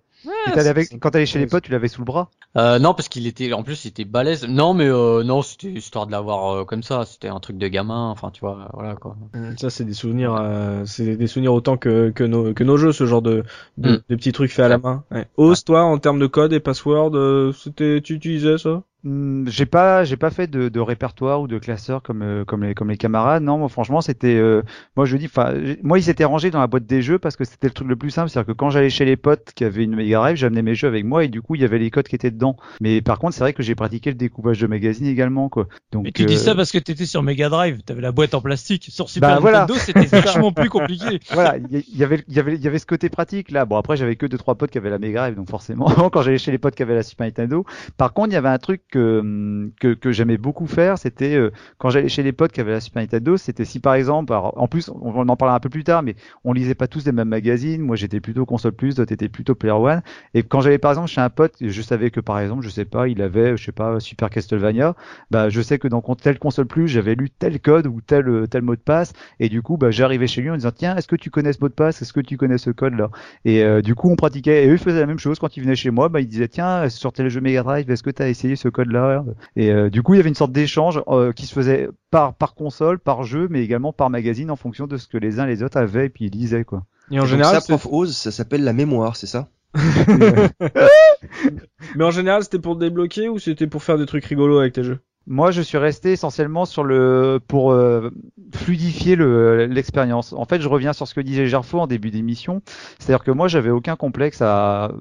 T'allais avec- quand t'allais chez les potes, tu l'avais sous le bras?
euh, non parce qu'il était en plus il était balèze. Non mais euh, non c'était histoire de l'avoir euh, comme ça. C'était un truc de gamin enfin tu vois voilà quoi.
Mm, Ça, c'est des souvenirs, euh, c'est des souvenirs autant que, que, nos, que nos jeux, ce genre de, de,
Mm.
De petits trucs faits à la main. Ouais. Ose, toi, en termes de code et password, euh, c'était, tu utilisais ça?
J'ai pas j'ai pas fait de, de répertoire ou de classeur comme euh, comme les comme les camarades non moi franchement c'était euh, moi je dis enfin moi ils étaient rangés dans la boîte des jeux parce que c'était le truc le plus simple c'est-à-dire que quand j'allais chez les potes qui avaient une Mega Drive j'amenais mes jeux avec moi et du coup il y avait les codes qui étaient dedans mais par contre c'est vrai que j'ai pratiqué le découpage de magazines également quoi donc
Mais tu dis
euh,
ça parce que t'étais sur Mega Drive, t'avais la boîte en plastique. Sur Super
Bah, voilà.
Nintendo, c'était <laughs> vachement plus compliqué. <laughs>
voilà, il y, il y avait, il y avait, il y avait ce côté pratique là. Bon après j'avais que deux trois potes qui avaient la Mega Drive, donc forcément <laughs> quand j'allais chez les potes qui avaient la Super Nintendo. Par contre il y avait un truc que que, j'aimais beaucoup faire, c'était euh, quand j'allais chez les potes qui avaient la Super Nintendo, c'était si par exemple, alors, en plus on en parlera un peu plus tard, mais on lisait pas tous les mêmes magazines. Moi j'étais plutôt console plus, d'autres étaient plutôt Player One. Et quand j'allais par exemple chez un pote, je savais que par exemple, je sais pas, il avait, je sais pas, Super Castlevania. Bah je sais que dans tel console plus, j'avais lu tel code ou tel euh, tel mot de passe. Et du coup, bah, j'arrivais chez lui en disant tiens, est-ce que tu connais ce mot de passe? Est-ce que tu connais ce code là Et euh, du coup, on pratiquait. Et eux faisaient la même chose quand ils venaient chez moi. Bah, ils disaient tiens, sur tel jeu Mega Drive, est-ce que tu as essayé ce code là Et euh, du coup, il y avait une sorte d'échange euh, qui se faisait par par console, par jeu, mais également par magazine en fonction de ce que les uns les autres avaient et puis ils lisaient quoi.
Et en
Donc
général,
ça, prof Oz, ça s'appelle la mémoire, c'est ça? <laughs>
Mais en général, c'était pour te débloquer ou c'était pour faire des trucs rigolos avec tes jeux?
Moi, je suis resté essentiellement sur le pour euh, fluidifier le l'expérience. En fait, je reviens sur ce que disait Gerfo en début d'émission, c'est-à-dire que moi, j'avais aucun complexe à,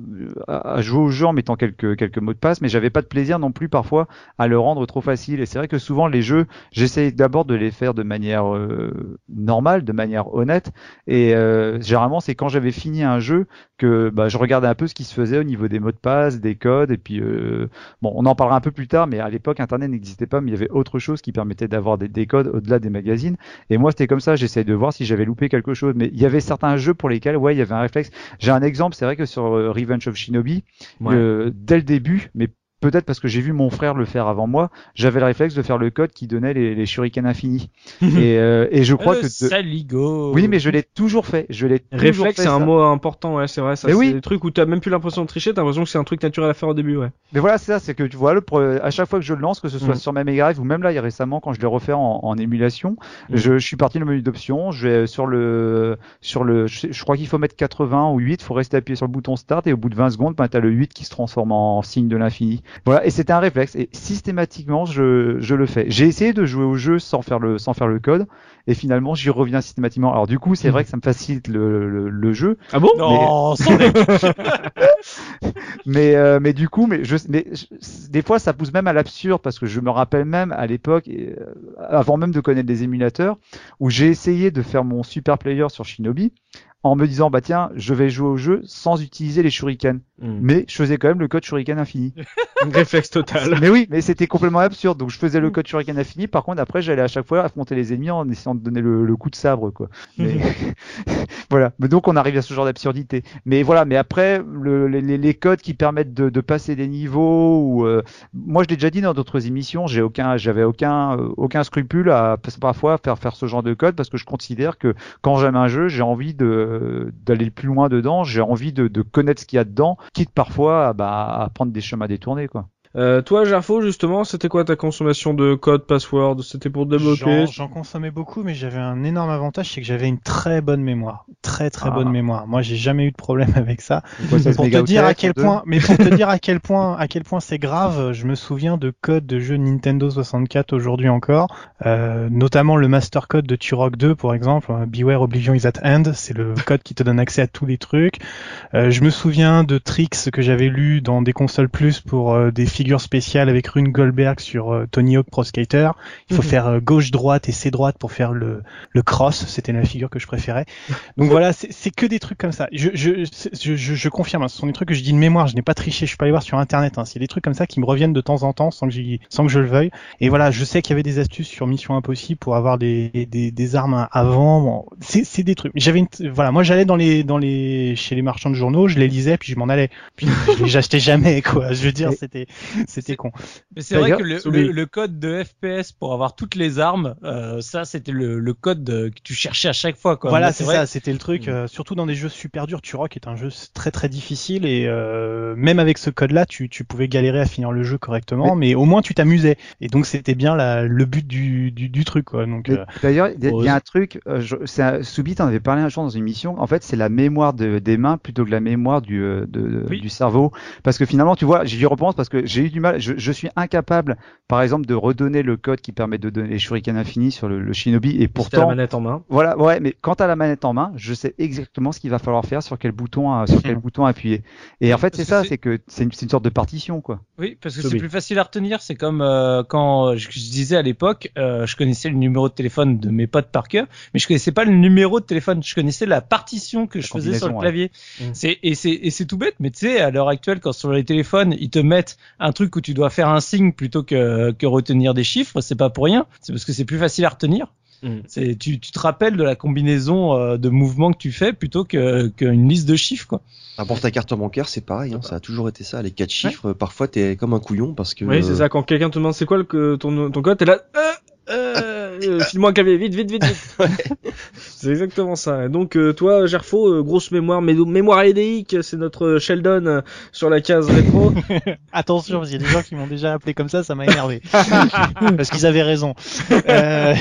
à jouer au jeu en mettant quelques quelques mots de passe, mais j'avais pas de plaisir non plus parfois à le rendre trop facile. Et c'est vrai que souvent les jeux, j'essaye d'abord de les faire de manière euh, normale, de manière honnête. Et euh, généralement, c'est quand j'avais fini un jeu que bah, je regardais un peu ce qui se faisait au niveau des mots de passe, des codes, et puis euh, bon, on en parlera un peu plus tard, mais à l'époque, Internet n'existait pas, mais il y avait autre chose qui permettait d'avoir des, des codes au-delà des magazines. Et moi, c'était comme ça, j'essayais de voir si j'avais loupé quelque chose. Mais il y avait certains jeux pour lesquels, ouais, il y avait un réflexe. J'ai un exemple, c'est vrai que sur euh, Revenge of Shinobi,
Ouais.
le- dès le début, mais peut-être parce que j'ai vu mon frère le faire avant moi, j'avais le réflexe de faire le code qui donnait les, les shurikens infinis. <laughs> et, euh, et je crois
Euh,
que... de-
Saligo.
Oui, mais je l'ai toujours fait. Je l'ai toujours
Réflexe, c'est un mot important, ouais, c'est vrai. Ça,
Mais
c'est
oui.
des trucs où t'as même plus l'impression de tricher, t'as l'impression que c'est un truc naturel à faire au début, ouais.
Mais voilà, c'est ça, c'est que tu vois, le, à chaque fois que je le lance, que ce soit
Mm.
sur ma Mega Drive ou même là, il y a récemment, quand je l'ai refait en, en émulation,
Mm.
je, je suis parti dans le menu d'options, je vais sur le, sur le, je crois qu'il faut mettre 80 ou 8, faut rester appuyé sur le bouton start et au bout de 20 secondes, ben, t'as le 8 qui se transforme en signe de l'infini. Voilà, et c'était un réflexe et systématiquement, je, je le fais. J'ai essayé de jouer au jeu sans faire le, sans faire le code et finalement, j'y reviens systématiquement. Alors du coup, c'est
Mm.
vrai que ça me facilite le, le, le jeu,
Ah bon?
Non, <laughs> sans déconner.
mais euh, mais du coup mais je mais je- des fois ça pousse même à l'absurde parce que je me rappelle même à l'époque euh, avant même de connaître les émulateurs où j'ai essayé de faire mon super player sur Shinobi en me disant bah tiens je vais jouer au jeu sans utiliser les shurikens.
Hmm.
mais je faisais quand même le code shuriken infini. <laughs>
Réflexe total.
mais oui mais c'était complètement absurde. Donc je faisais le code shuriken infini. Par contre après j'allais à chaque fois affronter les ennemis en essayant de donner le, le coup de sabre quoi. Mais <laughs> voilà. Mais donc on arrive à ce genre d'absurdité. Mais voilà. Mais après le, les, codes qui permettent de, de passer des niveaux ou euh, moi je l'ai déjà dit dans d'autres émissions j'ai aucun j'avais aucun euh, aucun scrupule à parfois faire faire ce genre de code parce que je considère que quand j'aime un jeu j'ai envie de d'aller le plus loin dedans j'ai envie de, connaître ce qu'il y a dedans quitte parfois bah, à prendre des chemins détournés quoi
Euh, toi, Gerfo, justement, c'était quoi ta consommation de code, password? C'était pour débloquer
J'en consommais beaucoup, mais j'avais un énorme avantage, c'est que j'avais une très bonne mémoire, très très
Ah.
bonne mémoire. Moi, j'ai jamais eu de problème <laughs> avec ça.
Quoi, 16
pour te dire à quel
32?
point, mais pour te dire à quel point, à quel point c'est grave, je me souviens de codes de jeux Nintendo 64 aujourd'hui encore, euh, notamment le master code de Turok 2 pour exemple, euh, Beware Oblivion is at end, c'est le code qui te donne accès à tous les trucs. Euh, je me souviens de tricks que j'avais lus dans des consoles plus pour euh, des figures spéciales avec Rune Goldberg sur euh, Tony Hawk Pro Skater. Il faut
Mhm.
faire euh, gauche droite et C droite pour faire le le cross, c'était la figure que je préférais. Donc voilà, c'est que des trucs comme ça. Je, je, je, je, je confirme, hein, ce sont des trucs que je dis de mémoire, je n'ai pas triché, je suis pas allé voir sur internet. Hein. C'est des trucs comme ça qui me reviennent de temps en temps sans que, sans que je le veuille. Et voilà, je sais qu'il y avait des astuces sur Mission Impossible pour avoir des, des, des armes avant. Bon, c'est des trucs. J'avais voilà, moi j'allais dans les dans les chez les marchands de journaux, je les lisais puis je m'en allais. Puis je les j'achetais jamais quoi. Je veux dire, c'était <laughs> c'était con.
Mais c'est vrai que le, le, le code de FPS pour avoir toutes les armes, euh, ça c'était le, le code euh, que tu cherchais à chaque fois. Quoi.
Voilà, c'est
vrai
ça, c'était le truc. euh, surtout dans des jeux super durs, Turok est un jeu très très difficile et euh, même avec ce code-là, tu, tu pouvais galérer à finir le jeu correctement, mais, au moins tu t'amusais. Et donc c'était bien la, le but du, du, du truc, quoi. Donc euh,
D'ailleurs, il y, a- y a un truc, euh, je- c'est un- Soubit en avait parlé un jour dans une émission. En fait, c'est la mémoire de- des mains plutôt que la mémoire du, euh, de-
Oui.
du cerveau. Parce que finalement, tu vois, j'y repense parce que j'ai j'ai eu du mal. Je, je, suis incapable, par exemple, de redonner le code qui permet de donner les shurikens infinis sur le, le Shinobi. Et pourtant,
la manette en main.
Voilà, ouais, mais quand t'as la manette en main, je sais exactement ce qu'il va falloir faire, sur quel bouton, sur quel bouton appuyer. Et en fait, c'est ça, c'est que c'est une, une, sorte de partition, quoi.
Oui, parce que c'est plus facile à retenir. C'est comme euh, quand je, je, disais à l'époque, euh, je connaissais le numéro de téléphone de mes potes par cœur, mais je connaissais pas le numéro de téléphone. Je connaissais la partition que
La
je faisais sur le clavier.
Mm.
C'est et c'est tout bête, mais tu sais, à l'heure actuelle, quand sur les téléphones ils te mettent un truc où tu dois faire un signe plutôt que que retenir des chiffres, c'est pas pour rien. C'est parce que c'est plus facile à retenir.
Mm.
C'est tu, tu te rappelles de la combinaison euh, de mouvements que tu fais plutôt que qu'une liste de chiffres quoi.
Ah, pour ta carte bancaire, c'est pareil, hein, ça a toujours été ça. Les quatre chiffres, parfois t'es comme un couillon parce que.
Oui, c'est ça. Quand quelqu'un te demande c'est quoi le, ton, ton code, t'es là. Euh, euh, euh, file-moi un clavier, vite, vite, vite, vite. <laughs> c'est exactement ça. Et donc, euh, toi, Gerfo, euh, grosse mémoire, mé- mémoire édéique, c'est notre Sheldon euh, sur la case rétro. <laughs>
Attention, parce qu'il y a des gens qui m'ont déjà appelé comme ça, ça m'a énervé. <laughs> parce qu'ils avaient raison. Euh,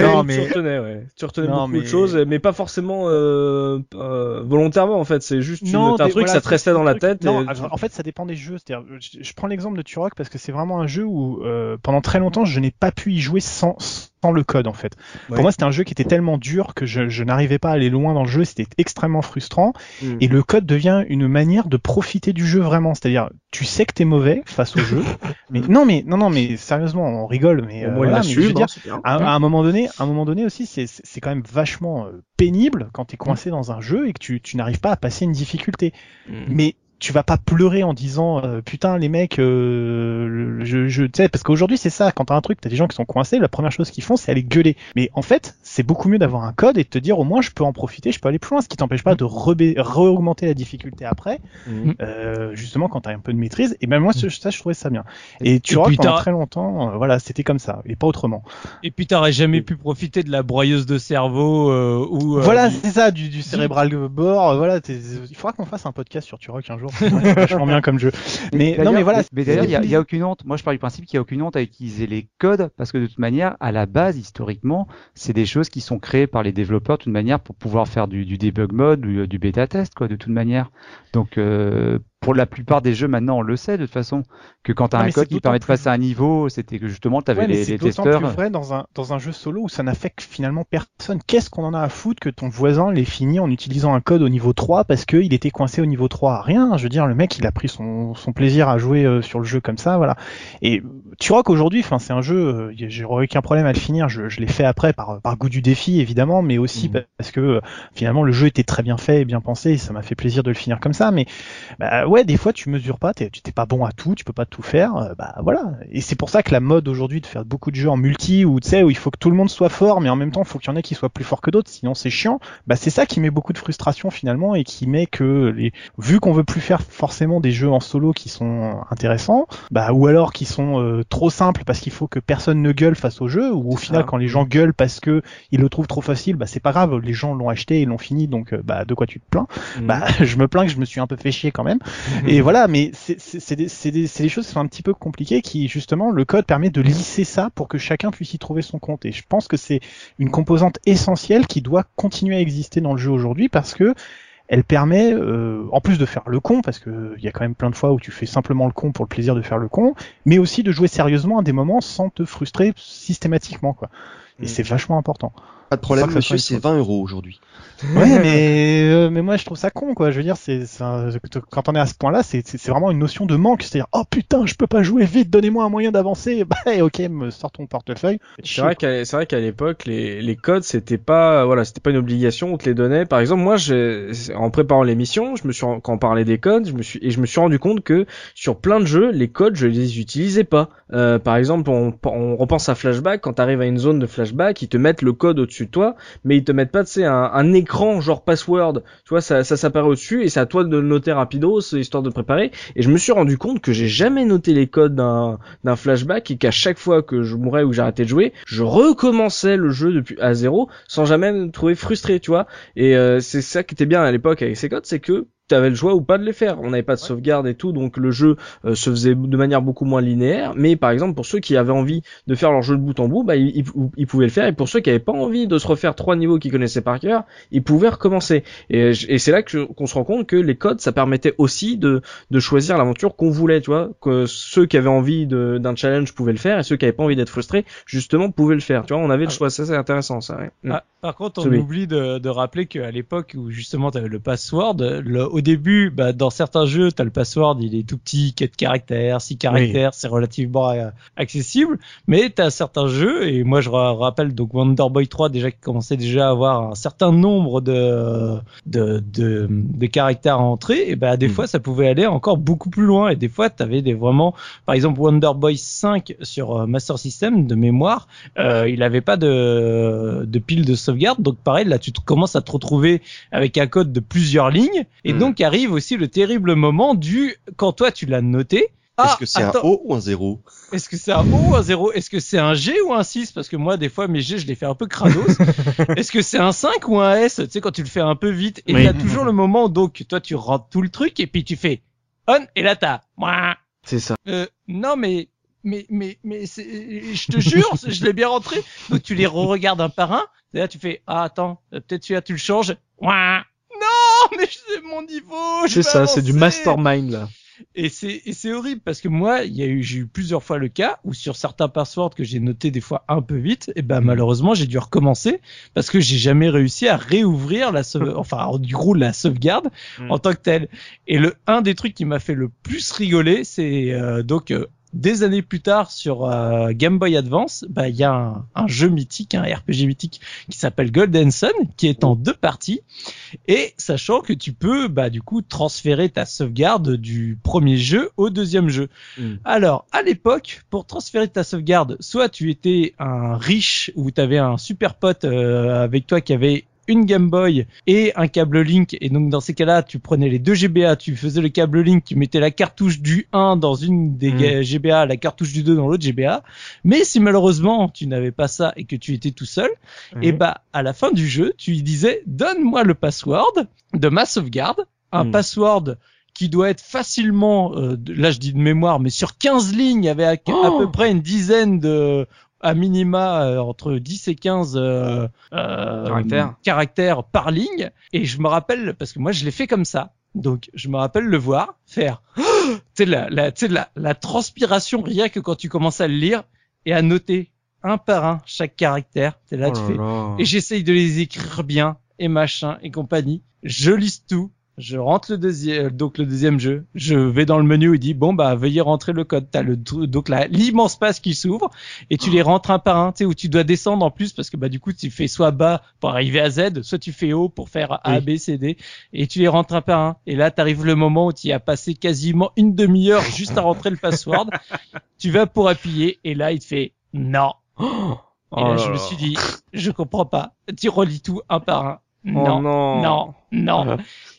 non,
mais-
tu retenais, ouais. Tu retenais
Non,
beaucoup de
mais-
choses, mais pas forcément euh, euh, volontairement en fait. C'est juste tu
Non,
un
mais
truc,
voilà,
ça te restait dans la tête.
Non,
et-
en fait, ça dépend des jeux. C'est-à-dire, je, je prends l'exemple de Turok parce que c'est vraiment un jeu où euh, pendant très longtemps, je n'ai pas pu y jouer sans, sans le code en fait.
Ouais.
Pour moi, c'était un jeu qui était tellement dur que je, je n'arrivais pas à aller loin dans le jeu. C'était extrêmement frustrant.
Mm.
Et le code devient une manière de profiter du jeu vraiment. C'est-à-dire, tu sais que t'es mauvais face au jeu, <laughs> mais non, mais non, non, mais sérieusement, on rigole, mais euh, voilà, mais je veux dire,
hein,
à, à un moment donné, à un moment donné aussi, c'est quand même vachement euh, pénible quand t'es coincé dans un jeu et que tu, tu n'arrives pas à passer une difficulté.
Mm.
Mais tu vas pas pleurer en disant euh, putain les mecs, euh, je, je sais parce qu'aujourd'hui c'est ça. Quand t'as un truc, t'as des gens qui sont coincés, la première chose qu'ils font c'est aller gueuler. Mais en fait, c'est beaucoup mieux d'avoir un code et de te dire au moins je peux en profiter, je peux aller plus loin, ce qui t'empêche pas de rebé- re-augmenter la difficulté après,
Mm.
euh, justement quand t'as un peu de maîtrise. Et ben moi ce- ça je trouvais ça bien. Et tu vois
puis
pendant très longtemps, euh, voilà c'était comme ça et pas autrement.
Et puis t'aurais jamais pu profiter de la broyeuse de cerveau euh, ou euh,
Voilà,
du-
c'est ça, du, du cérébral bord. Voilà, il faudra qu'on fasse un podcast sur Turok un jour. <laughs> C'est vachement bien comme jeu. Mais non,
d'ailleurs-
mais voilà.
Mais d'ailleurs, il y a, aucune honte. Moi, je pars du principe qu'il y a aucune honte à utiliser les codes parce que de toute manière, à la base, historiquement, c'est des choses qui sont créées par les développeurs de toute manière pour pouvoir faire du, du debug mode ou euh, du bêta test, quoi, de toute manière. Donc, euh, pour la plupart des jeux maintenant, on le sait de toute façon que quand tu as
Ouais,
un code
c'est
qui permet de passer un niveau, c'était que justement, tu avais
Ouais,
les,
c'est
les testeurs.
plus vrai dans un dans un jeu solo où ça n'affecte finalement personne. Qu'est-ce qu'on en a à foutre que ton voisin l'ait fini en utilisant un code au niveau 3 parce qu'il était coincé au niveau 3 Rien. Je veux dire, le mec, il a pris son, son plaisir à jouer euh, sur le jeu comme ça, voilà. Et Turok aujourd'hui, enfin, c'est un jeu, euh, j'aurais aucun problème à le finir. Je, je l'ai fait après par par goût du défi évidemment, mais aussi
Mhm.
parce que euh, finalement le jeu était très bien fait et bien pensé. Et ça m'a fait plaisir de le finir comme ça. Mais bah, ouais, des fois tu mesures pas, t'es- tu t'es pas bon à tout, tu peux pas tout faire, euh, bah voilà. Et c'est pour ça que la mode aujourd'hui de faire beaucoup de jeux en multi où tu sais où il faut que tout le monde soit fort, mais en même temps il faut qu'il y en ait qui soient plus forts que d'autres, sinon c'est chiant. Bah c'est ça qui met beaucoup de frustration finalement et qui met que les vu qu'on veut plus faire forcément des jeux en solo qui sont intéressants, bah ou alors qui sont euh, trop simples parce qu'il faut que personne ne gueule face au jeu ou au final quand les gens gueulent parce que ils le trouvent trop facile, bah c'est pas grave, les gens l'ont acheté et l'ont fini donc euh, bah de quoi tu te plains?
Mm.
bah <laughs> je me plains que je me suis un peu fait chier quand même et voilà mais des, des, c'est des choses qui sont un petit peu compliquées qui justement le code permet de lisser ça pour que chacun puisse y trouver son compte et je pense que c'est une composante essentielle qui doit continuer à exister dans le jeu aujourd'hui parce que elle permet, euh, en plus de faire le con, parce que il y a quand même plein de fois où tu fais simplement le con pour le plaisir de faire le con, mais aussi de jouer sérieusement à des moments sans te frustrer systématiquement, quoi. Et
Mm.
c'est vachement important.
Pas de problème, monsieur, c'est 20 euros aujourd'hui.
Ouais, mais euh, mais moi je trouve ça con quoi. Je veux dire, c'est quand on est à ce point-là, c'est vraiment une notion de manque. C'est-à-dire, oh putain, je peux pas jouer vite, donnez-moi un moyen d'avancer. <laughs> Bah ok, me sors ton portefeuille.
C'est vrai qu'à c'est vrai qu'à l'époque les, les codes c'était pas voilà c'était pas une obligation on te les donnait par exemple moi j'ai en préparant l'émission je me suis quand on parlait des codes je me suis et je me suis rendu compte que sur plein de jeux les codes je les utilisais pas Euh, par exemple on, on repense à flashback quand t'arrives à une zone de flashback ils te mettent le code au-dessus de toi mais ils te mettent pas tu sais un, écran genre password tu vois ça ça s'apparaît au-dessus et c'est à toi de le noter rapido c'est histoire de préparer et je me suis rendu compte que j'ai jamais noté les codes d'un d'un flashback et qu'à chaque fois que je mourais ou j'arrêtais de jouer, je recommençais le jeu depuis à zéro sans jamais me trouver frustré, tu vois. Et euh, c'est ça qui était bien à l'époque avec ces codes, c'est que t'avais le choix ou pas de les faire. On n'avait pas de sauvegarde et tout, donc le jeu euh, se faisait de manière beaucoup moins linéaire. Mais par exemple, pour ceux qui avaient envie de faire leur jeu de bout en bout, bah, ils, ils pouvaient le faire. Et pour ceux qui avaient pas envie de se refaire trois niveaux qu'ils connaissaient par cœur, ils pouvaient recommencer. Et, et c'est là qu'on se rend compte que les codes, ça permettait aussi de, de choisir l'aventure qu'on voulait, tu vois, que ceux qui avaient envie d'un challenge pouvaient le faire et ceux qui avaient pas envie d'être frustrés, justement, pouvaient le faire. Tu vois, on avait le ah. choix. Ça, c'est intéressant, ça. Ouais.
Ah, par contre, on oublie de, de rappeler qu'à l'époque où justement tu avais le password, le, au début, bah, dans certains jeux, tu as le password, il est tout petit, 4 caractères, 6 caractères, c'est relativement euh, accessible, mais tu as certains jeux, et moi je rappelle donc Wonder Boy 3 déjà qui commençait déjà à avoir un certain nombre de, de, de, de caractères à entrer, et bah des hmm. fois ça pouvait aller encore beaucoup plus loin, et des fois tu avais des vraiment, par exemple Wonder Boy 5 sur euh, Master System de mémoire, euh, il avait pas de, de pile de sauvegarde, donc pareil, là tu commences à te retrouver avec un code de plusieurs lignes, et hmm. Donc arrive aussi le terrible moment du quand toi tu l'as noté.
Ah, Est-ce que c'est un O ou un 0
Est-ce que c'est un O ou un 0 Est-ce que c'est un G ou un 6 Parce que moi, des fois, mes G, je les fais un peu crados. <laughs> Est-ce que c'est un 5 ou un S? Tu sais, quand tu le fais un peu vite. Et oui. t'as toujours le moment, donc, toi, tu rentres tout le truc et puis tu fais on et là t'as.
C'est ça.
Euh, non, mais mais mais mais je te jure, <laughs> je l'ai bien rentré. Donc tu les re-regardes un par un. Et là tu fais ah attends, peut-être celui-là tu le changes. Non, <laughs> mais c'est mon niveau.
C'est ça, c'est du mastermind là.
Et c'est et c'est horrible parce que moi, il y a eu j'ai eu plusieurs fois le cas où sur certains passwords que j'ai notés des fois un peu vite, et ben malheureusement j'ai dû recommencer parce que j'ai jamais réussi à réouvrir la <laughs> enfin du coup la sauvegarde mm. en tant que telle. Et le un des trucs qui m'a fait le plus rigoler, c'est euh, donc euh, des années plus tard sur euh, Game Boy Advance, bah il y a un, jeu mythique, un RPG mythique qui s'appelle Golden Sun, qui est en deux parties. Et sachant que tu peux bah du coup transférer ta sauvegarde du premier jeu au deuxième jeu. Hmm. Alors à l'époque, pour transférer ta sauvegarde, soit tu étais un riche ou tu avais un super pote euh, avec toi qui avait une Game Boy et un câble Link. Et donc dans ces cas-là, tu prenais les deux GBA, tu faisais le câble Link, tu mettais la cartouche du 1 dans une des mm. GBA, la cartouche du 2 dans l'autre GBA. Mais si malheureusement tu n'avais pas ça et que tu étais tout seul, et eh bah à la fin du jeu, tu lui disais donne-moi le password de ma sauvegarde, un mm. password qui doit être facilement, euh, là je dis de mémoire, mais sur 15 lignes avec à peu oh près une dizaine de à minima euh, entre 10 et 15 euh, euh, caractères. par ligne. Et je me rappelle, parce que moi je l'ai fait comme ça. Donc je me rappelle le voir faire, <gasps> tu sais la, la, la, la transpiration rien que quand tu commences à le lire et à noter un par un chaque caractère. T'es là, tu oh fais. Et j'essaye de les écrire bien et machin et compagnie. Je lise tout je rentre le deuxième, donc le deuxième jeu. Je vais dans le menu il dit bon bah veuillez rentrer le code. T'as le donc là l'immense passe qui s'ouvre et tu les rentres un par un. Tu sais où tu dois descendre en plus parce que bah du coup tu fais soit bas pour arriver à Z, soit tu fais haut pour faire A, B, C, D et tu les rentres un par un. Et là t'arrives le moment où tu as passé quasiment une demi-heure juste à rentrer le password. <laughs> tu vas pour appuyer et là il te fait non. <gasps> Et là, je me suis dit, je comprends pas. Tu relis tout un par un. Oh non, non, non, non.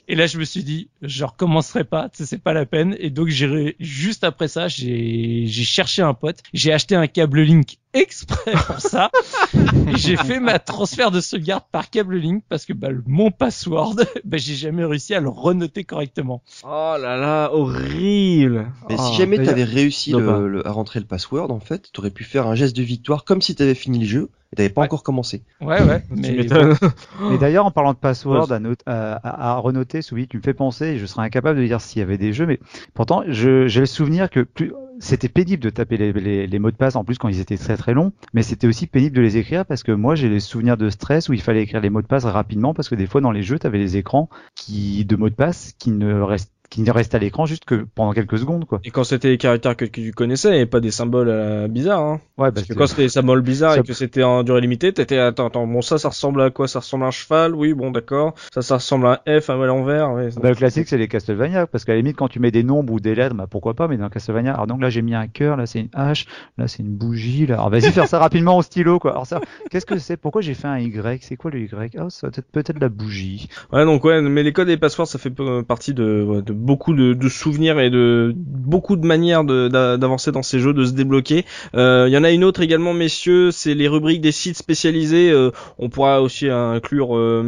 Et là, je me suis dit, je recommencerai pas, c'est pas la peine. Et donc, j'ai juste après ça, j'ai cherché un pote, j'ai acheté un câble Link exprès pour ça. <laughs> j'ai fait ma transfert de sauvegarde par câble Link parce que bah, mon password, <laughs> bah, j'ai jamais réussi à le renoter correctement.
Oh là là, horrible.
Mais si jamais t'avais réussi le, à rentrer le password, en fait, t'aurais pu faire un geste de victoire comme si t'avais fini le jeu et t'avais pas encore commencé.
Ouais, ouais. <laughs>
mais, mais d'ailleurs, en parlant de password à, à, à, renoter, Soubi, tu me fais penser, et je serais incapable de dire s'il y avait des jeux, mais pourtant, j'ai le souvenir que plus c'était pénible de taper les, mots de passe en plus quand ils étaient très très longs, mais c'était aussi pénible de les écrire parce que moi j'ai les souvenirs de stress où il fallait écrire les mots de passe rapidement parce que des fois dans les jeux tu avais les écrans qui de mots de passe qui ne restent qui ne reste à l'écran juste que pendant quelques secondes quoi.
Et quand c'était des caractères que, tu connaissais et pas des symboles euh, bizarres hein.
Ouais,
parce que quand c'était des symboles bizarres et que c'était en durée limitée, t'étais attends attends bon ça ça ressemble à quoi? Ça ressemble à un cheval? Oui, bon d'accord. Ça ça ressemble à un F à l'envers. Ouais,
bah, le classique c'est les Castlevania parce qu'à la limite quand tu mets des nombres ou des lettres, bah pourquoi pas mais dans Castlevania alors donc là j'ai mis un cœur, là c'est une hache, là c'est une bougie là. Alors vas-y faire ça <laughs> rapidement au stylo quoi. Alors ça qu'est-ce que c'est? Pourquoi j'ai fait un Y? C'est quoi le Y? Oh, ça peut-être peut-être la bougie.
Ouais donc ouais mais les codes et les passeports ça fait partie de, de beaucoup de, de, souvenirs et de beaucoup de manières d'avancer dans ces jeux, de se débloquer. Il y en a une autre également, messieurs, c'est les rubriques des sites spécialisés. on pourra aussi inclure euh,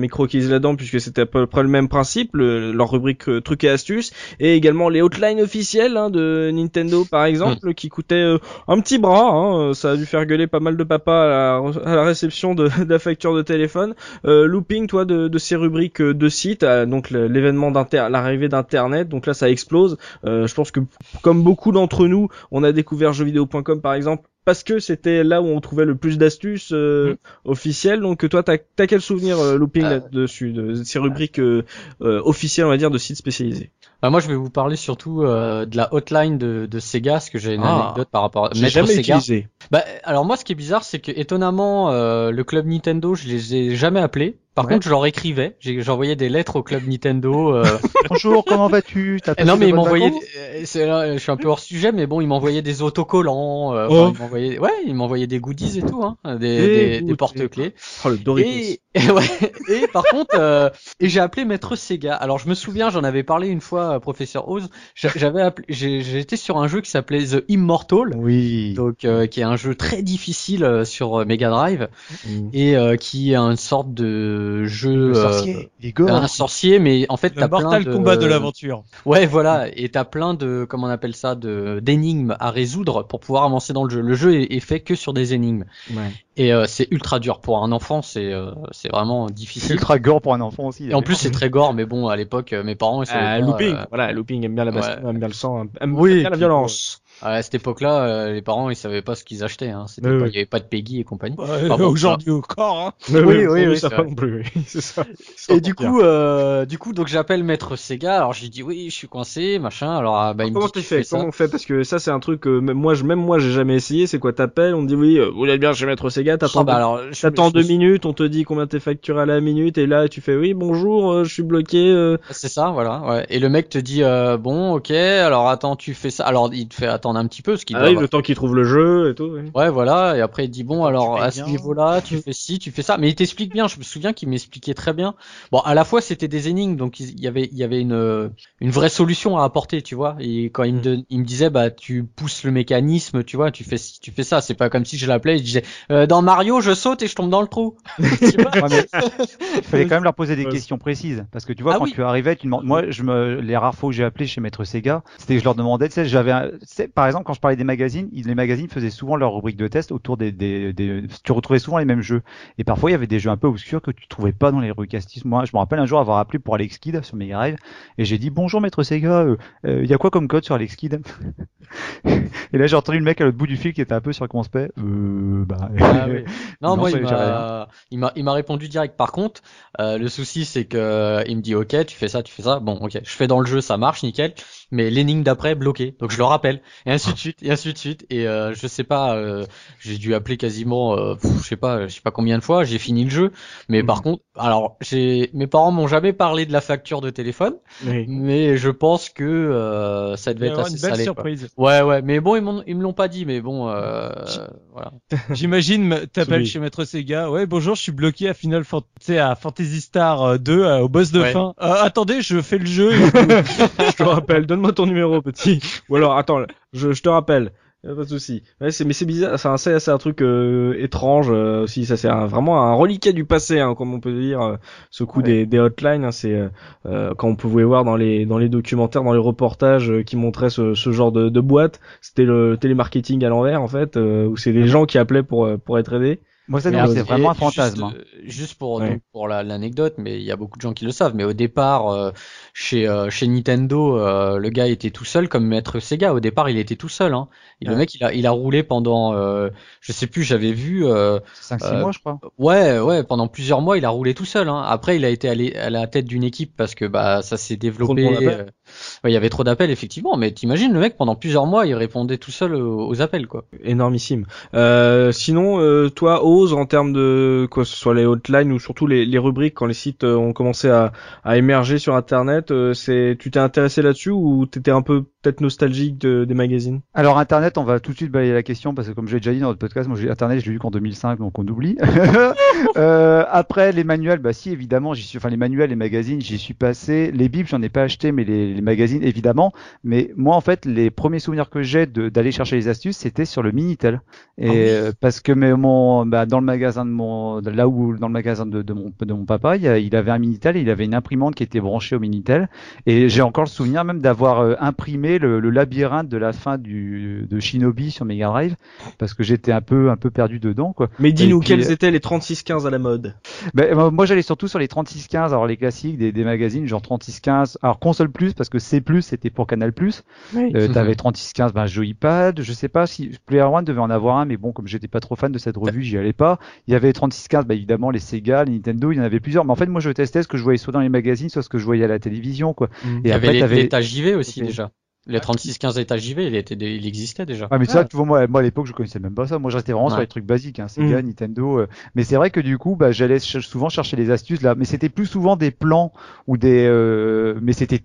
là-dedans puisque c'était à peu près le même principe, leur rubrique trucs et astuces, et également les hotlines officielles hein, de Nintendo par exemple, qui coûtaient un petit bras. Hein, ça a dû faire gueuler pas mal de papas à la, réception de, <laughs> de, la facture de téléphone. looping, toi, de, de ces rubriques de sites, donc l'événement d'inter, l'arrivée donc là ça explose. Euh, je pense que comme beaucoup d'entre nous, on a découvert jeuxvideo.com par exemple parce que c'était là où on trouvait le plus d'astuces euh, mm. officielles. Donc toi, t'as as quel souvenir euh, looping euh. là-dessus de ces rubriques officielles, on va dire, de sites spécialisés?
Bah moi, je vais vous parler surtout de la hotline de, de Sega, parce que j'ai une ah. anecdote par rapport à
J'ai jamais Sega. utilisé.
Bah, alors moi, ce qui est bizarre, c'est que étonnamment, le club Nintendo, je les ai jamais appelés. Par contre, je leur écrivais, j'envoyais des lettres au club Nintendo. Euh... <laughs>
Bonjour, comment vas-tu?
Non, mais ils m'envoyaient. C'est là, je suis un peu hors sujet, mais bon, ils m'envoyaient des autocollants. Euh, oh. ils m'envoyaient, ouais, ils m'envoyaient des goodies et tout, hein, des, des, porte-clés.
Oh, le Doritos.
Et, <laughs> et, ouais, et par contre, euh, et j'ai appelé Maître Sega. Alors, je me souviens, j'en avais parlé une fois, à professeur Oz. J'avais appelé, j'étais sur un jeu qui s'appelait The Immortal.
Oui.
Donc, euh, qui est un jeu très difficile euh, sur Mega Drive mm. et qui est une sorte de jeu
sorcier,
euh, un sorcier, mais en fait
t'as
plein
de combat de l'aventure.
Ouais, voilà, et t'as plein de comment on appelle ça, de d'énigmes à résoudre pour pouvoir avancer dans le jeu. Le jeu est, fait que sur des énigmes. Ouais. Et euh, c'est ultra dur pour un enfant, c'est euh, c'est vraiment difficile.
Ultra gore pour un enfant aussi.
Et en plus c'est très gore, mais bon à l'époque mes parents ils sont
euh, looping, voilà looping aime bien la baston, aime bien le sang, aime bien la violence.
À cette époque-là, euh, les parents ils savaient pas ce qu'ils achetaient. Hein. C'était pas, il y avait pas de Peggy et compagnie.
Aujourd'hui encore. Hein.
oui, oui, oui, <laughs> oui ça non plus. c'est ça.
Et du coup, euh, du coup, donc j'appelle Maître Sega. Alors j'ai dit oui, je suis coincé, machin. Alors ah, bah, il
comment
tu
fais, Comment on fait? Parce que ça c'est un truc que même moi, je, même moi, j'ai jamais essayé. C'est quoi? T'appelles, on te dit oui, euh, vous êtes bien chez Maître Sega. T'attends, ah, bah, alors, t'attends deux minutes, on te dit combien t'es facturé à la minute, et là tu fais oui, bonjour, euh, je suis bloqué. Euh.
C'est ça, voilà. Ouais. Et le mec te dit bon, ok, alors attends, tu fais ça. Alors il te fait attendre un petit peu, ce qu'il
le temps qu'il trouve le jeu et tout.
Ouais, voilà. Et après, il dit bon, alors à ce niveau-là, tu fais ci, tu fais ça. Mais il t'explique bien. Je me souviens qu'il m'expliquait très bien. Bon, à la fois c'était des énigmes, donc il y avait, il y avait une, une vraie solution à apporter, tu vois. Et quand il me, mm. il me disait, bah, tu pousses le mécanisme, tu vois, tu fais, tu fais ça. C'est pas comme si je l'appelais, je disais, euh, dans Mario, je saute et je tombe dans le trou. <laughs> <laughs>
il fallait quand même leur poser des questions précises, parce que tu vois, ah quand tu arrivais, tu demandes, moi, je me, les rares fois où j'ai appelé chez Maître Sega, c'était que je leur demandais, tu sais, j'avais, par exemple, quand je parlais des magazines, les magazines faisaient souvent leur rubrique de test autour des, des, des, tu retrouvais souvent les mêmes jeux. Et parfois, il y avait des jeux un peu obscurs que tu trouvais pas dans les rubriques. Moi, je me rappelle un jour avoir appelé pour Alex Kidd sur Mega Drive et j'ai dit bonjour maître Sega, euh, euh, il y a quoi comme code sur Alex Kidd <laughs> Et là, j'ai entendu le mec à l'autre bout du fil qui était un peu circonspect. Euh, bah,
ah non, <laughs> moi, il m'a, il m'a répondu direct. Par contre, euh, le souci, c'est que il me dit, ok, tu fais ça, tu fais ça. Bon, ok, je fais dans le jeu, ça marche, nickel mais l'énigme d'après bloqué. Donc je le rappelle et ainsi de suite et ainsi de suite et euh, je sais pas euh, j'ai dû appeler quasiment euh, je sais pas je sais pas combien de fois, j'ai fini le jeu mais par mhm. contre alors j'ai mes parents m'ont jamais parlé de la facture de téléphone mais je pense que euh, ça devait être assez
une belle surprise.
Ouais ouais, mais bon ils ils me l'ont pas dit mais bon euh, voilà. <laughs>
J'imagine t'appelles chez Maître Sega. Ouais, bonjour, je suis bloqué à Final Fantasy à Fantasy Star 2 au boss de fin. attendez, je fais le jeu. <laughs>
je te rappelle, donne-moi ton numéro, petit. Ou alors, attends, je, je te rappelle. pas de souci. Ouais, c'est mais c'est bizarre, c'est c'est un truc euh, étrange euh, aussi. Ça c'est vraiment un reliquat du passé, hein, comme on peut dire. Euh, ce coup des, des hotlines, hein, c'est quand on pouvait voir dans les dans les documentaires, dans les reportages qui montraient ce, ce genre de, de boîte, c'était le télémarketing à l'envers en fait, où c'est des gens qui appelaient pour pour être aidés.
Moi, ça, c'est vraiment un fantasme.
Hein. Juste, pour pour l'anecdote, mais il y a beaucoup de gens qui le savent. Mais au départ, chez euh, chez Nintendo, euh, le gars était tout seul comme maître Sega. Au départ, il était tout seul. Hein. Et Le mec, il a il a roulé pendant, euh, je sais plus, j'avais vu. Euh,
5-6 mois, je crois.
Ouais, ouais, pendant plusieurs mois, il a roulé tout seul. Hein. Après, il a été allé à la tête d'une équipe parce que bah ça s'est développé. Il y avait trop d'appels effectivement. Mais t'imagines le mec pendant plusieurs mois, il répondait tout seul aux, appels quoi.
Énormissime. sinon, toi, ose en termes de quoi, ce soit les hotlines ou surtout les, rubriques quand les sites ont commencé à, émerger sur Internet euh, c'est tu t'es intéressé là-dessus ou t'étais un peu peut-être nostalgique de, des magazines
Alors Internet, on va tout de suite balayer la question parce que comme j'ai déjà dit dans notre podcast, moi j'ai Internet, je l'ai lu qu'en 2005, donc on oublie. <laughs> euh, après les manuels, bah si évidemment, j'y suis, enfin les manuels, les magazines, j'y suis passé. Les bibles, j'en ai pas acheté, mais les, les, magazines évidemment. Mais moi en fait, les premiers souvenirs que j'ai d'aller chercher les astuces, c'était sur le Minitel. Et ah oui. parce que mais mon, bah, dans le magasin de mon, là où dans le magasin de, de mon de mon papa, il, avait un Minitel, et il avait une imprimante qui était branchée au Minitel. Et j'ai encore le souvenir même d'avoir euh, le, le, labyrinthe de la fin du, de Shinobi sur Mega Drive parce que j'étais un peu un peu perdu dedans quoi.
Mais dis-nous quels étaient les 3615 à la mode?
Ben, Moi j'allais surtout sur les 3615, alors les classiques des, des magazines genre 3615, alors console plus parce que C plus c'était pour Canal plus.
Oui.
Euh, T'avais 3615, ben Joypad, je sais pas si Player One devait en avoir un, mais bon comme j'étais pas trop fan de cette revue, j'y allais pas. Il y avait 3615, ben, évidemment les Sega, les Nintendo, il y en avait plusieurs. Mais en fait moi je testais ce que je voyais soit dans les magazines, soit ce que je voyais à la télévision quoi.
Mmh. Et il y après, avait l'état JV aussi déjà. Le 3615 états JV, il, était, il existait déjà.
Ah, mais ça, tu vois, moi, moi à l'époque, je connaissais même pas ça. Moi, je restais vraiment ouais. sur les trucs basiques, hein, Sega, mmh. Nintendo. Euh... Mais c'est vrai que du coup, bah, j'allais ch souvent chercher les astuces là. Mais c'était plus souvent des plans ou des. Euh... Mais c'était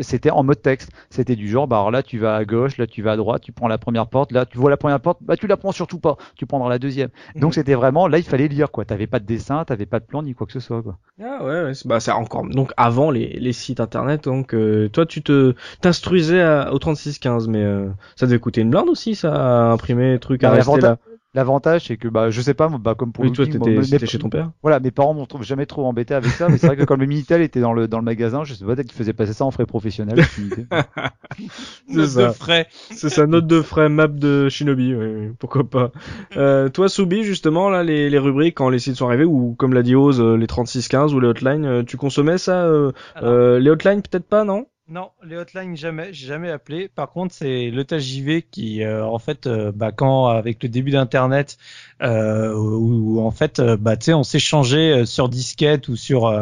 c'était en mode texte. C'était du genre, bah alors là, tu vas à gauche, là, tu vas à droite, tu prends la première porte, là, tu vois la première porte, bah tu la prends surtout pas. Tu prendras la deuxième. Mmh. Donc c'était vraiment là, il fallait lire quoi. T'avais pas de dessin, t'avais pas de plan ni quoi que ce soit quoi.
Ah ouais, ouais bah c'est encore. Donc avant les, les sites internet, donc euh, toi, tu te t'instruisais au 3615 mais euh, ça devait coûter une blinde aussi, ça, à imprimer trucs à
bah,
rester là.
L'avantage, c'est que, bah, je sais pas, bah, comme pour
oui,
le
toi, t'étais chez ton père.
Voilà, mes parents m'ont jamais trop embêté avec ça, mais c'est vrai que quand le Minitel était dans le, dans le magasin, je sais pas, peut-être qu'ils faisaient passer ça en frais professionnels. <laughs>
c'est ça. frais. C'est ça, note de frais, map de Shinobi, oui, oui pourquoi pas. <laughs> Euh, toi, Soubi, justement, là, les, les rubriques, quand les sites sont arrivés, ou comme l'a dit Oz, les 3615 ou les hotlines, euh, tu consommais ça, euh, Alors... les hotlines, peut-être pas, non?
Non, les hotlines jamais, j'ai jamais appelé. Par contre, c'est le JV qui, euh, en fait, euh, bah, quand avec le début d'Internet, euh, où, en fait, euh, bah, tu sais, on s'échangeait sur disquette ou sur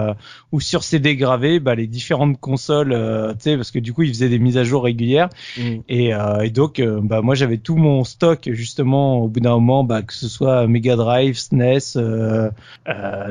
ou sur CD gravé, bah, les différentes consoles, tu sais, parce que du coup, ils faisaient des mises à jour régulières.
Mm.
Et, et, donc, bah, moi, j'avais tout mon stock justement au bout d'un moment, bah, que ce soit Mega Drive, SNES, euh,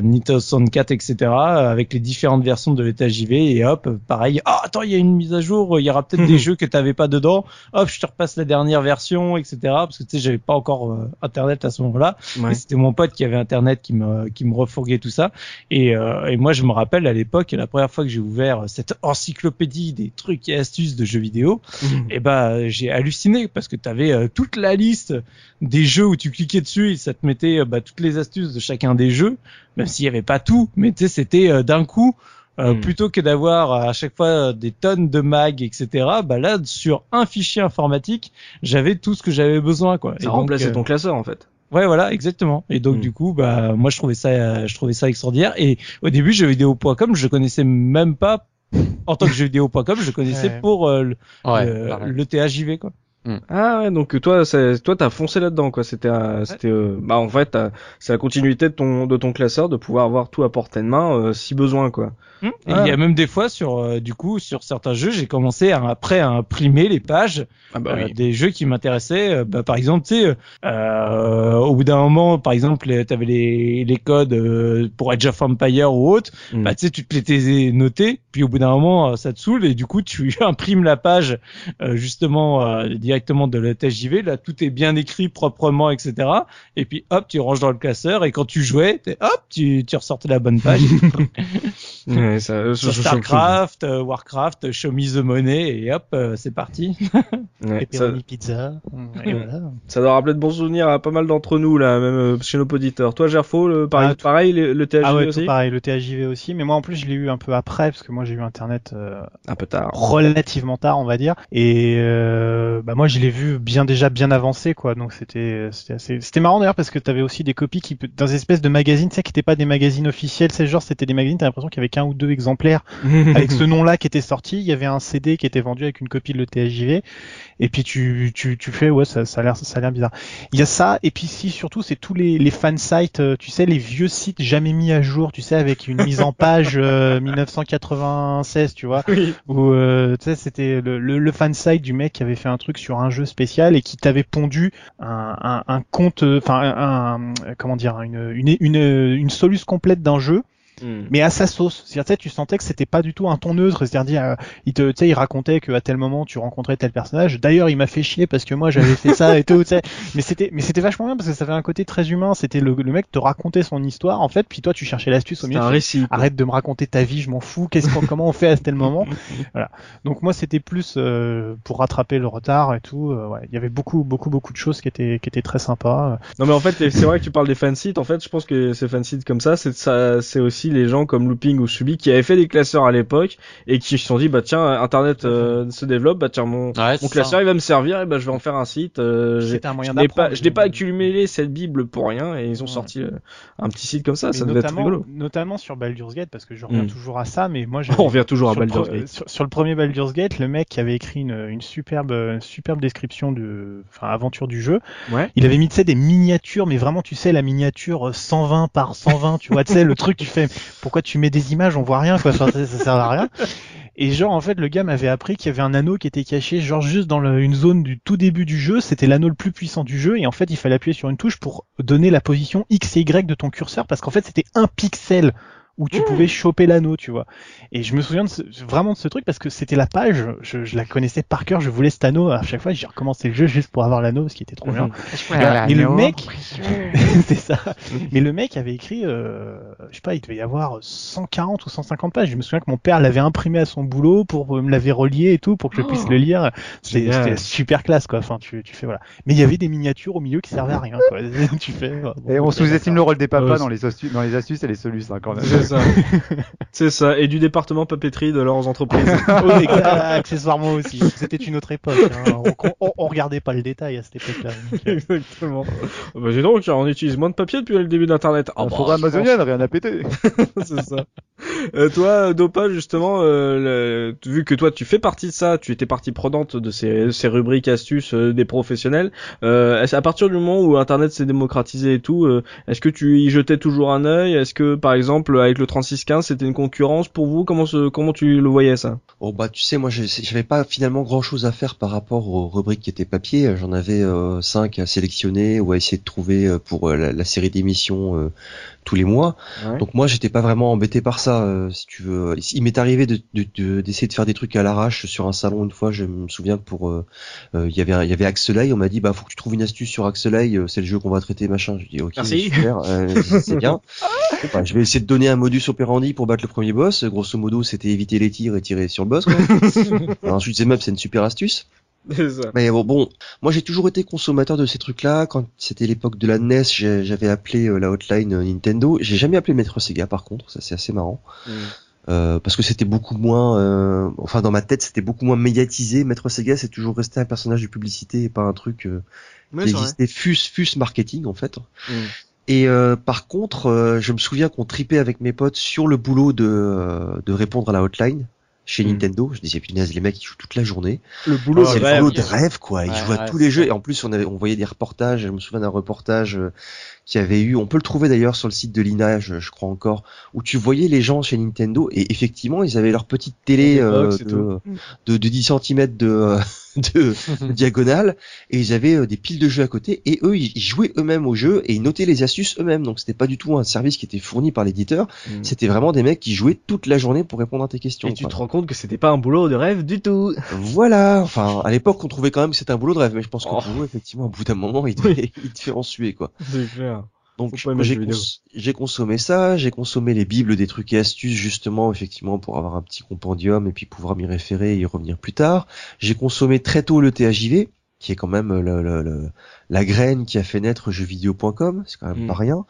Nintendo 64, etc., avec les différentes versions de l'état JV. Et hop, pareil. Ah, attends, il y a une mise à jour, il y aura peut-être des <laughs> jeux que t'avais pas dedans. Hop, je te repasse la dernière version, etc. Parce que tu sais, j'avais pas encore euh, internet à ce moment-là.
Ouais.
C'était mon pote qui avait internet qui me qui me refourguait tout ça. Et, euh, et moi, je me rappelle à l'époque, la première fois que j'ai ouvert cette encyclopédie des trucs et astuces de jeux vidéo,
Mmh.
et ben j'ai halluciné parce que t'avais euh, toute la liste des jeux où tu cliquais dessus et ça te mettait bah, toutes les astuces de chacun des jeux, même s'il y avait pas tout, mais tu sais, c'était d'un coup. Euh,
Mm.
plutôt que d'avoir à chaque fois des tonnes de mag, etc. Bah là, sur un fichier informatique, j'avais tout ce que j'avais besoin, quoi.
Ça
Et
remplaçait
euh,
ton classeur, en fait.
Ouais, voilà, exactement. Et donc
Mm.
du coup, bah moi je trouvais ça, je trouvais ça extraordinaire. Et au début, jeuxvideo.com, je connaissais même pas en tant que <laughs> jeuxvideo.com, je connaissais
Ouais.
pour euh, le,
Ouais,
le, le THJV, quoi.
Ah ouais, donc toi, c'est- toi, t'as foncé là-dedans, quoi. C'était, euh, c'était, euh, bah en fait, c'est la continuité de ton, de ton classeur, de pouvoir avoir tout à portée de main, euh, si besoin, quoi.
Et
Ah.
il y a même des fois sur, euh, du coup, sur certains jeux, j'ai commencé à, après à imprimer les pages
Ah bah
euh, des jeux qui m'intéressaient. Euh, bah, par exemple, tu sais, euh, au bout d'un moment, par exemple, les- t'avais les, les codes euh, pour Age of Empire ou autre.
Mm.
Bah, tu sais, tu te les notés, puis au bout d'un moment, ça te saoule et du coup, tu <laughs> imprimes la page euh, justement euh, directement de la TJV. Là, tout est bien écrit proprement, etc. Et puis, hop, tu ranges dans le classeur et quand tu jouais, t'es- hop, tu, tu ressortais la bonne page. <laughs> <laughs>
Ouais, ça, je-
Sur
je- je-
Starcraft, euh, Warcraft, Show Me the Money et hop, euh, c'est parti. <laughs>
Ouais, ça,
Pepperoni Pizza. Et voilà.
ça doit rappeler de bons souvenirs à pas mal d'entre nous, là, même euh, chez nos auditeurs. Toi, Gerfo, le, pareil,
Ah, tout-
pareil, le, le THJ
Ah ouais,
aussi?
pareil, le THJV aussi. Mais moi en plus je l'ai eu un peu après parce que moi j'ai eu internet euh,
Un peu tard.
relativement tard on va dire. Et euh, bah moi je l'ai vu bien déjà bien avancé quoi. Donc c'était c'était assez c'était marrant d'ailleurs parce que t'avais aussi des copies qui dans des espèces de magazines, tu sais qui n'étaient pas des magazines officiels. C'est genre c'était des magazines. T'as l'impression qu'il y avait qu'un ou deux exemplaires <laughs> avec ce nom-là qui était sorti. Il y avait un CD qui était vendu avec une copie de le THJV. Et puis tu tu tu fais ouais ça ça a l'air ça a l'air bizarre. Il y a ça et puis si surtout c'est tous les les fan sites, euh, tu sais les vieux sites jamais mis à jour, tu sais avec une mise en page euh, <laughs> 1996, tu vois,
Oui.
où euh, tu sais c'était le, le le fan site du mec qui avait fait un truc sur un jeu spécial et qui t'avait pondu un un, un compte, euh, enfin un, un- comment dire une une une une soluce complète d'un jeu
Hmm.
mais à sa sauce. C'est-à-dire, tu sentais que c'était pas du tout un ton neutre. C'est-à-dire, euh, il te, tu sais, il racontait qu'à tel moment tu rencontrais tel personnage. D'ailleurs, il m'a fait chier parce que moi j'avais fait ça et tout. Tu sais. Mais c'était, mais c'était vachement bien parce que ça avait un côté très humain. C'était le, le mec te racontait son histoire en fait, puis toi tu cherchais l'astuce au milieu.
un récit.
Arrête de me raconter ta vie, je m'en fous. Qu'est-ce qu'on, comment on fait à tel moment? <laughs> Voilà. Donc moi c'était plus euh, pour rattraper le retard et tout. euh, ouais, il y avait beaucoup, beaucoup, beaucoup de choses qui étaient, qui étaient très sympas.
Non mais en fait c'est vrai que tu parles des fansites. En fait je pense que ces fansites comme ça, c'est ça, c'est aussi les gens comme Looping ou Subi qui avaient fait des classeurs à l'époque et qui se sont dit bah tiens Internet euh, se développe, bah tiens mon
Ouais,
mon classeur
ça.
il va me servir et ben je vais en faire un site. euh,
un moyen
je n'ai pas, je n'ai pas accumulé cette bible pour rien et ils ont
Ouais.
sorti euh, un petit site comme ça.
Mais
ça devait être
notamment,
rigolo.
notamment sur Baldur's Gate parce que je reviens
Mm.
toujours à ça, mais moi <laughs>
On revient toujours à Baldur's Gate.
sur, sur le premier Baldur's Gate, le mec qui avait écrit une, une superbe, une superbe description de, enfin, aventure du jeu.
Ouais.
Il avait mis, tu sais, des miniatures, mais vraiment, tu sais, la miniature euh, 120 par 120, tu vois, tu sais, le truc, tu fais, pourquoi tu mets des images, on voit rien, quoi, ça, ça sert à rien. Et genre, en fait, le gars m'avait appris qu'il y avait un anneau qui était caché, genre, juste dans une zone du tout début du jeu, c'était l'anneau le plus puissant du jeu, et en fait, il fallait appuyer sur une touche pour donner la position X et Y de ton curseur, parce qu'en fait, c'était un pixel où tu pouvais choper l'anneau, tu vois. Et je me souviens de ce- vraiment de ce truc parce que c'était la page, je, je la connaissais par cœur, je voulais cet anneau à chaque fois, j'ai recommencé le jeu juste pour avoir l'anneau, ce qui était trop bien.
Voilà,
Et le mec, <laughs> c'est ça. Mais le mec avait écrit, euh, je sais pas, il devait y avoir 140 ou 150 pages. Je me souviens que mon père l'avait imprimé à son boulot pour euh, me l'avait relié et tout pour que je puisse le lire. C'était super classe quoi. Enfin, tu, tu fais voilà. Mais il y avait des miniatures au milieu qui servaient à rien quoi. <laughs> tu fais. euh, bon,
Et on sous-estime le rôle des papas
Ouais,
dans les astuces, dans les astuces et les solutions hein, quand même.
C'est ça. c'est ça. Et du département papeterie de leurs entreprises. <laughs>
Oh, exact, accessoirement aussi. C'était une autre époque. hein. On, on, on regardait pas le détail à cette époque-là. Euh,
Exactement. Bah dis donc, on utilise moins de papier depuis le début d'Internet. Ah bah,
programme
je pense-
amazonien, rien à péter. <laughs>
c'est ça. Euh, toi, Dopa, justement, euh, le- vu que toi tu fais partie de ça, tu étais partie prenante de ces, ces rubriques astuces euh, des professionnels. Euh, à partir du moment où Internet s'est démocratisé et tout, euh, est-ce que tu y jetais toujours un œil? Est-ce que, par exemple, avec le 3615, c'était une concurrence pour vous? Comment comment tu le voyais ça?
Oh bah tu sais moi j'avais pas finalement grand chose à faire par rapport aux rubriques qui étaient papier. J'en avais euh, cinq à sélectionner ou à essayer de trouver euh, pour euh, la, la série d'émissions euh, tous les mois.
Ouais.
Donc moi j'étais pas vraiment embêté par ça euh, si tu veux. Il m'est arrivé de de- de- d'essayer de, faire des trucs à l'arrache sur un salon une fois. Je me souviens que pour euh, euh, il y avait il y avait Axelay. On m'a dit bah faut que tu trouves une astuce sur Axelay. euh, C'est le jeu qu'on va traiter machin. Je dis ok
Merci.
super euh, c'est bien. <laughs> Bah, je vais essayer de donner un modus operandi pour battre le premier boss. Grosso modo c'était éviter les tirs et tirer sur le boss. Quoi. <laughs> Alors, ensuite, c'est même, c'est une super astuce.
Ça.
Mais bon, bon moi j'ai toujours été consommateur de ces trucs-là. Quand c'était l'époque de la NES, j'avais appelé euh, la hotline euh, Nintendo. J'ai jamais appelé Maître Sega par contre, ça c'est assez marrant.
Mm.
Euh, parce que c'était beaucoup moins, euh, enfin dans ma tête c'était beaucoup moins médiatisé. Maître Sega c'est toujours resté un personnage de publicité et pas un truc euh,
Ouais,
qui existait fus fus marketing en fait.
Mm.
Et euh, par contre, euh, je me souviens qu'on tripait avec mes potes sur le boulot de, euh, de répondre à la hotline chez
Mm.
Nintendo. Je disais punaise les mecs ils jouent toute la journée.
Le boulot
Oh,
c'est le boulot de rêve quoi. Ils
Ouais,
jouent à
ouais,
tous les jeux et en plus on avait on voyait des reportages. Je me souviens d'un reportage euh, qui avait eu. On peut le trouver d'ailleurs sur le site de l'INA, je, je crois encore, où tu voyais les gens chez Nintendo et effectivement ils avaient leur petite télé euh,
et
de, de, de 10 cm de, <laughs> de, de <laughs> diagonale et ils avaient euh, des piles de jeux à côté et eux ils ils jouaient eux-mêmes au jeu et ils notaient les astuces eux-mêmes. Donc c'était pas du tout un service qui était fourni par l'éditeur.
Mm.
C'était vraiment des mecs qui jouaient toute la journée pour répondre à tes questions.
Et tu te rends compte que c'était pas un boulot de rêve du tout.
Voilà, enfin, à l'époque, on trouvait quand même que c'était un boulot de rêve, mais je pense que
Oh.
pour effectivement, au bout d'un moment, il devait, il devait en suer, quoi.
C'est clair.
Donc, j'ai cons- consommé ça, j'ai consommé les bibles des trucs et astuces, justement, effectivement, pour avoir un petit compendium et puis pouvoir m'y référer et y revenir plus tard. J'ai consommé très tôt le THJV, qui est quand même le, le- le- la graine qui a fait naître jeuxvideo.com, c'est quand même
Mm.
pas rien.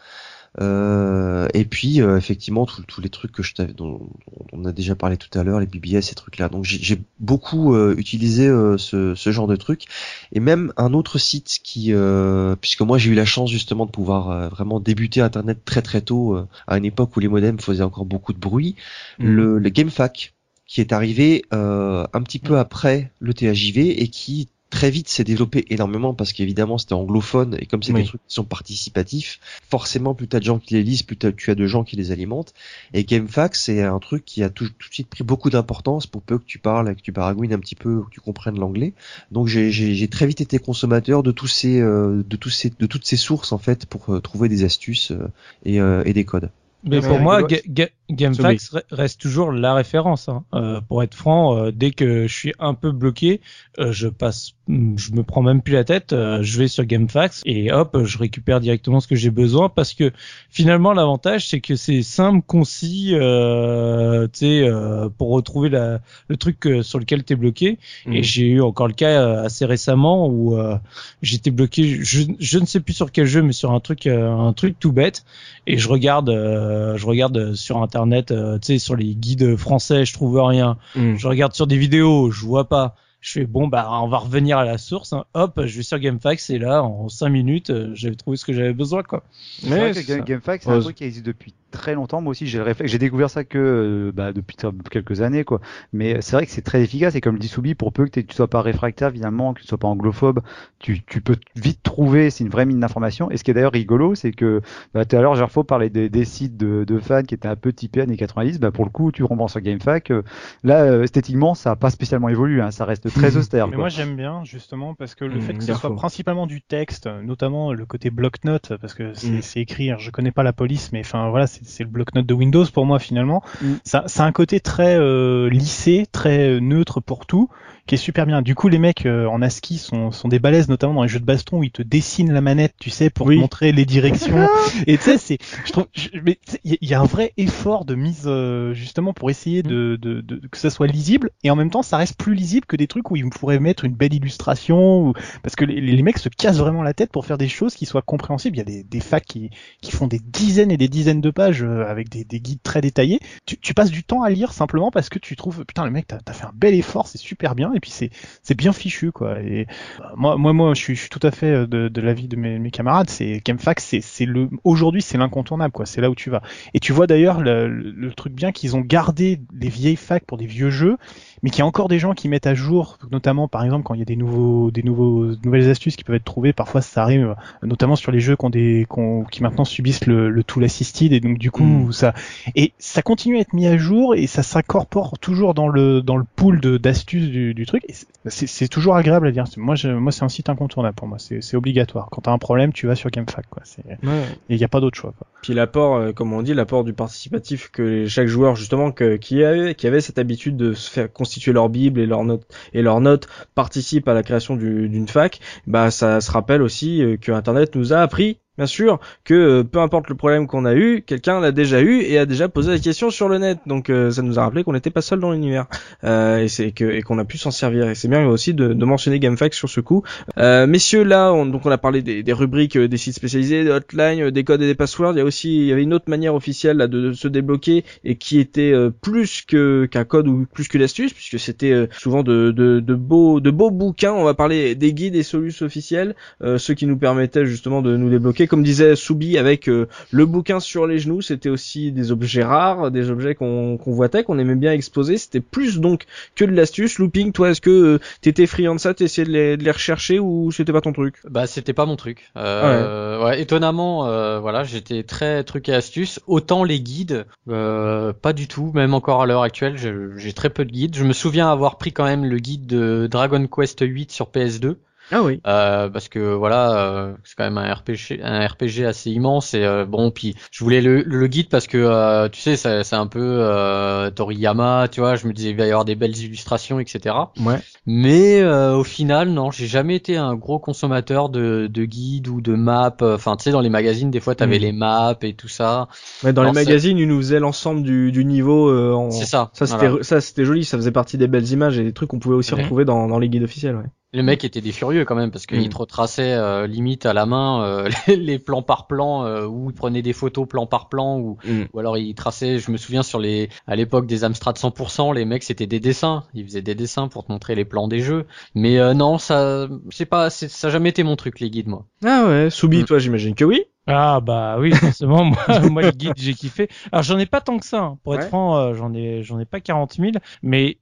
Euh, et puis euh, effectivement tous les trucs que je t'avais dont, dont on a déjà parlé tout à l'heure les BBS ces trucs là donc j'ai beaucoup euh, utilisé euh, ce, ce genre de trucs. Et même un autre site qui euh, puisque moi j'ai eu la chance justement de pouvoir euh, vraiment débuter internet très très tôt euh, à une époque où les modems faisaient encore beaucoup de bruit
Mm.
le, le GameFAQ qui est arrivé euh, un petit peu après le THJV et qui très vite s'est développé énormément parce qu'évidemment c'était anglophone et comme c'est
Oui.
des trucs qui sont participatifs, forcément plus t'as de gens qui les lisent, plus t'as- tu as de gens qui les alimentent. Et GameFAQ c'est un truc qui a tout, tout de suite pris beaucoup d'importance pour peu que tu parles, que tu baragouines un petit peu, que tu comprennes l'anglais. Donc j'ai très vite été consommateur de tous ces, euh, de tous ces, de toutes ces sources en fait pour euh, trouver des astuces euh, et, euh, et des codes.
Mais pour moi. Ga- Ga- GameFAQs re- reste toujours la référence. Hein. Euh, pour être franc, euh, dès que je suis un peu bloqué, euh, je passe, je me prends même plus la tête. euh, je vais sur GameFAQs et hop, je récupère directement ce que j'ai besoin parce que finalement l'avantage c'est que c'est simple, concis, euh, tu sais, euh, pour retrouver la, le truc sur lequel t'es bloqué.
Mm.
Et j'ai eu encore le cas assez récemment où euh, j'étais bloqué, je, je ne sais plus sur quel jeu, mais sur un truc, euh, un truc tout bête. Et je regarde, euh, je regarde sur internet, euh, tu sais, sur les guides français, je trouve rien.
Mm.
Je regarde sur des vidéos, je vois pas. Je fais bon bah on va revenir à la source. hein. Hop, je vais sur GameFAQs et là en 5 minutes, euh, j'avais trouvé ce que j'avais besoin quoi.
C'est vrai
Ouais,
que
c'est ça.
Ga- GameFAQ, c'est un truc qui existe depuis très longtemps. Moi aussi, j'ai le réflexe. J'ai découvert ça que euh, bah, depuis quelques années, quoi. Mais c'est vrai que c'est très efficace. Et comme le dit Soubi, pour peu que tu sois pas réfractaire, finalement, que tu sois pas anglophobe, tu, tu peux vite trouver. C'est une vraie mine d'informations. Et ce qui est d'ailleurs rigolo, c'est que bah, tout à l'heure, Gerfo parlait des, des sites de, de fans qui étaient un peu typés années 90. Bah, pour le coup, tu reprends sur GameFAQ. euh, là, euh, esthétiquement, ça a pas spécialement évolué. Hein. Ça reste très <laughs> austère.
Mais
quoi.
moi j'aime bien justement parce que le
Mmh,
fait que ce soit principalement du texte, notamment le côté bloc-notes, parce que c'est
Mmh.
c'est écrit, je connais pas la police, mais enfin voilà, c'est c'est le bloc-notes de Windows pour moi finalement.
Mmh.
Ça, ça a un côté très euh, lissé, très euh, neutre pour tout, qui est super bien. Du coup, les mecs euh, en ASCII sont, sont des balèzes, notamment dans les jeux de baston où ils te dessinent la manette, tu sais, pour
Oui.
te montrer les directions. <laughs> Et tu sais, c'est, je trouve, mais il y, a- un vrai effort de mise euh, justement pour essayer de, de, de- que ça soit lisible, et en même temps, ça reste plus lisible que des trucs où ils pourraient mettre une belle illustration, ou, parce que les, les mecs se cassent vraiment la tête pour faire des choses qui soient compréhensibles. Il y a des, des facs qui, qui font des dizaines et des dizaines de pages euh, avec des, des guides très détaillés. Tu, tu passes du temps à lire simplement parce que tu trouves, putain, le mec, t'as as fait un bel effort, c'est super bien, et puis c'est c'est bien fichu, quoi. Et moi, moi, moi, je suis, je suis tout à fait euh, de, de l'avis de mes, mes camarades. C'est GameFAQ, c'est c'est le aujourd'hui, c'est l'incontournable, quoi. C'est là où tu vas. Et tu vois d'ailleurs le, le, le truc bien qu'ils ont gardé les vieilles facs pour des vieux jeux, mais qu'il y a encore des gens qui mettent à jour, notamment par exemple quand il y a des nouveaux, des nouveaux, nouvelles astuces qui peuvent être trouvées. Parfois, ça arrive, notamment sur les jeux qui ont des, qui, ont- qui maintenant subissent le, le tool assisted, et donc du coup,
Mm.
ça, et ça continue à être mis à jour et ça s'incorpore toujours dans le dans le pool de d'astuces du, du truc. Et c'est- toujours agréable à dire. C'est- Moi, je, moi, c'est un site incontournable pour moi. C'est obligatoire. Quand t'as un problème, tu vas sur GameFAQ. Quoi.
Ouais.
Il n'y a pas d'autre choix. Quoi.
Puis l'apport, euh, comme on dit, l'apport du participatif que chaque joueur justement que, qui avait qui avait cette habitude de se faire constituer leur bible et leurs notes et leurs notes participe à la création du- d'une fac, bah ça se rappelle aussi euh, que Internet nous a appris. Bien sûr que euh, peu importe le problème qu'on a eu, quelqu'un l'a déjà eu et a déjà posé la question sur le net. Donc euh, ça nous a rappelé qu'on n'était pas seul dans l'univers euh, et c'est que et qu'on a pu s'en servir. Et c'est bien aussi de, de mentionner GameFAQs sur ce coup. Euh, messieurs, là, on, donc on a parlé des, des rubriques, euh, des sites spécialisés, des hotlines, euh, des codes et des passwords. Il y a aussi, il y avait une autre manière officielle là, de, de se débloquer et qui était plus que qu'un code ou plus que l'astuce, puisque c'était souvent de, de, de beaux, de beaux bouquins. On va parler des guides et solutions officiels, ceux qui nous permettaient justement de nous débloquer. Comme disait Soubi avec euh, le bouquin sur les genoux, c'était aussi des objets rares, des objets qu'on qu'on voitait, qu'on aimait bien exposer. C'était plus donc que de l'astuce. Looping, toi, est-ce que euh, t'étais friand de ça, t'essayais de les, de les rechercher ou c'était pas ton truc?
Bah c'était pas mon truc. Euh, ouais. étonnamment, euh, voilà, j'étais très truc et astuce. Autant les guides, euh, pas du tout. Même encore à l'heure actuelle, j'ai très peu de guides. Je me souviens avoir pris quand même le guide de Dragon Quest 8 sur PS2.
Ah oui.
Euh, parce que voilà, euh, c'est quand même un RPG, un RPG assez immense et euh, bon, puis je voulais le, le guide parce que euh, tu sais, c'est un peu euh, Toriyama, tu vois. Je me disais il va y avoir des belles illustrations, etc.
Ouais.
Mais euh, au final, non, j'ai jamais été un gros consommateur de, de guides ou de maps. Enfin, tu sais, dans les magazines, des fois, t'avais
Mm.
les maps et tout ça.
Ouais, dans les magazines, ils nous faisaient l'ensemble du, du niveau. euh, en...
C'est ça.
Ça c'était
voilà.
ça c'était joli, ça faisait partie des belles images et des trucs qu'on pouvait aussi retrouver dans, dans les guides officiels. Ouais.
Les mecs étaient des furieux quand même parce qu'ils
Mm.
te retraçaient euh, limite à la main euh, <laughs> les, les plans par plan euh, ou ils prenaient des photos plan par plan ou ou alors ils traçaient. Je me souviens sur les à l'époque des Amstrad 100%, les mecs c'était des dessins. Ils faisaient des dessins pour te montrer les plans des jeux. Mais euh, non, ça c'est pas c'est- ça a jamais été mon truc les guides moi.
Ah ouais, Soubi,
Mm.
toi j'imagine que oui.
Ah bah oui, forcément, moi, <laughs> moi le guide j'ai kiffé. Alors j'en ai pas tant que ça, hein. pour être franc, euh, j'en ai j'en ai pas 40 000, mais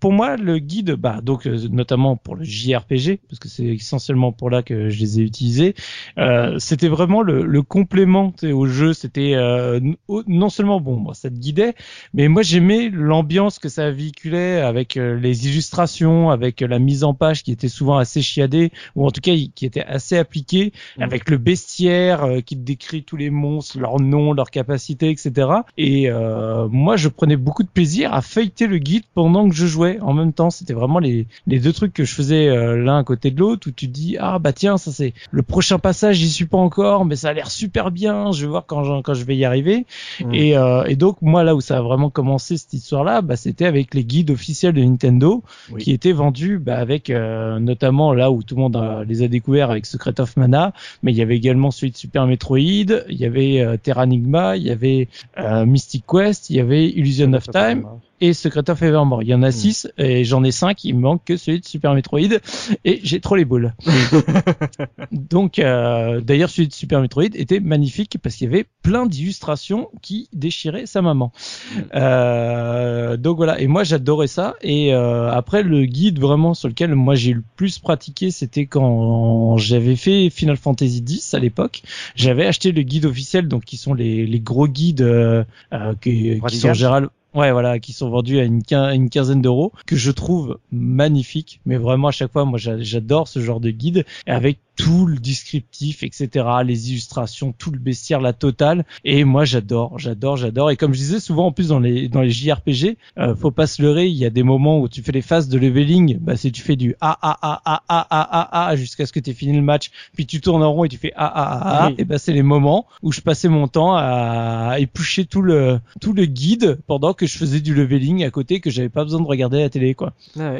pour moi, le guide, bah, donc euh, notamment pour le JRPG, parce que c'est essentiellement pour là que je les ai utilisés, euh, c'était vraiment le, le complément au jeu. C'était euh, non seulement bon, moi, ça te guidait, mais moi j'aimais l'ambiance que ça véhiculait avec euh, les illustrations, avec euh, la mise en page qui était souvent assez chiadée, ou en tout cas qui était assez appliquée,
Mhm.
avec le bestiaire euh, qui décrit tous les monstres, leurs noms, leurs capacités, etc. Et euh, moi, je prenais beaucoup de plaisir à feuilleter le guide pendant que je jouais. En même temps, c'était vraiment les, les deux trucs que je faisais euh, l'un à côté de l'autre, où tu te dis ah bah tiens, ça c'est le prochain passage, j'y suis pas encore, mais ça a l'air super bien. Je vais voir quand je, quand je vais y arriver.
Mm.
Et, euh, et donc moi là où ça a vraiment commencé cette histoire-là, bah, c'était avec les guides officiels de Nintendo
Oui.
qui étaient vendus bah, avec euh, notamment là où tout le monde a- les a découverts avec Secret of Mana, mais il y avait également celui de Super Metroid, il y avait euh, Terranigma, il y avait euh, Mystic Quest, il y avait Illusion of Time et Secret of Evermore. Il y en a six et j'en ai cinq. Il me manque que celui de Super Metroid et j'ai trop les boules. <laughs> Donc, euh, d'ailleurs, celui de Super Metroid était magnifique parce qu'il y avait plein d'illustrations qui déchiraient sa maman. Euh, donc voilà. Et moi, j'adorais ça. Et euh, après, le guide vraiment sur lequel moi j'ai le plus pratiqué, c'était quand j'avais fait Final Fantasy X à l'époque. J'avais acheté le guide officiel, donc qui sont les, les gros guides euh, euh, qui, qui sont général Ouais, voilà, qui sont vendus à une, quin- une quinzaine d'euros, que je trouve magnifique. Mais vraiment, à chaque fois, moi, j'a- j'adore ce genre de guide, avec tout le descriptif, etc., les illustrations, tout le bestiaire, la totale. Et moi, j'adore, j'adore, j'adore. Et comme je disais souvent, en plus dans les dans les JRPG, euh, faut pas se leurrer. Il y a des moments où tu fais les phases de leveling. Bah, si tu fais du a a a a a a a, a jusqu'à ce que tu aies fini le match, puis tu tournes en rond et tu fais a a a a,
oui.
et bah c'est les moments où je passais mon temps à éplucher tout le tout le guide pendant que je faisais du leveling à côté, que j'avais pas besoin de regarder à la télé, quoi.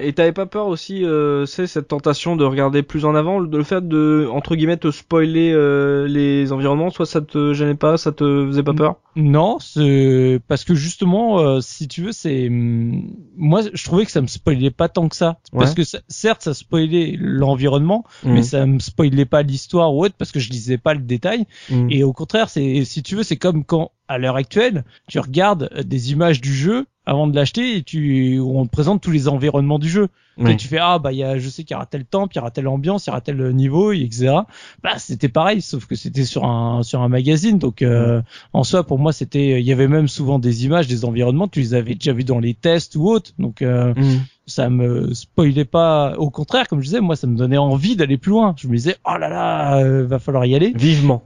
Et t'avais pas peur aussi, euh, c'est cette tentation de regarder plus en avant, le fait de entre guillemets te spoiler euh, les environnements, soit ça te gênait pas, ça te faisait pas peur?
Non, c'est parce que justement, euh, si tu veux, c'est hum, moi je trouvais que ça me spoilait pas tant que ça, parce que ça- certes ça spoilait l'environnement,
Mhm.
mais ça me spoilait pas l'histoire ou autre parce que je lisais pas le détail.
Mm.
Et au contraire, c'est si tu veux, c'est comme quand à l'heure actuelle, tu regardes des images du jeu avant de l'acheter et tu on te présente tous les environnements du jeu.
Oui.
Et tu fais ah bah il y a je sais qu'il y aura tel temple, il y aura telle ambiance, il y aura tel niveau, etc. Bah c'était pareil, sauf que c'était sur un sur un magazine. Donc euh, en soi pour moi c'était il y avait même souvent des images des environnements, tu les avais déjà vus dans les tests ou autres. Donc euh,
Mm.
ça me spoilait pas. Au contraire, comme je disais, moi ça me donnait envie d'aller plus loin. Je me disais oh là là, euh, va falloir y aller
Vivement.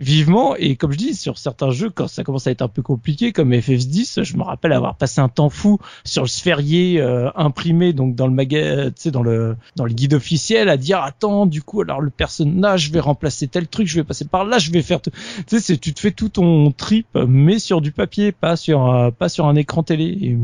Vivement. Et comme je dis, sur certains jeux, quand ça commence à être un peu compliqué, comme FF10, je me rappelle avoir passé un temps fou sur le sphérié euh, imprimé, donc dans le maga, euh, dans le dans le guide officiel, à dire attends, du coup, alors le personnage, je vais remplacer tel truc, je vais passer par là, je vais faire, tu sais, c'est tu te fais tout ton trip, mais sur du papier, pas sur euh, pas sur un écran télé. Et,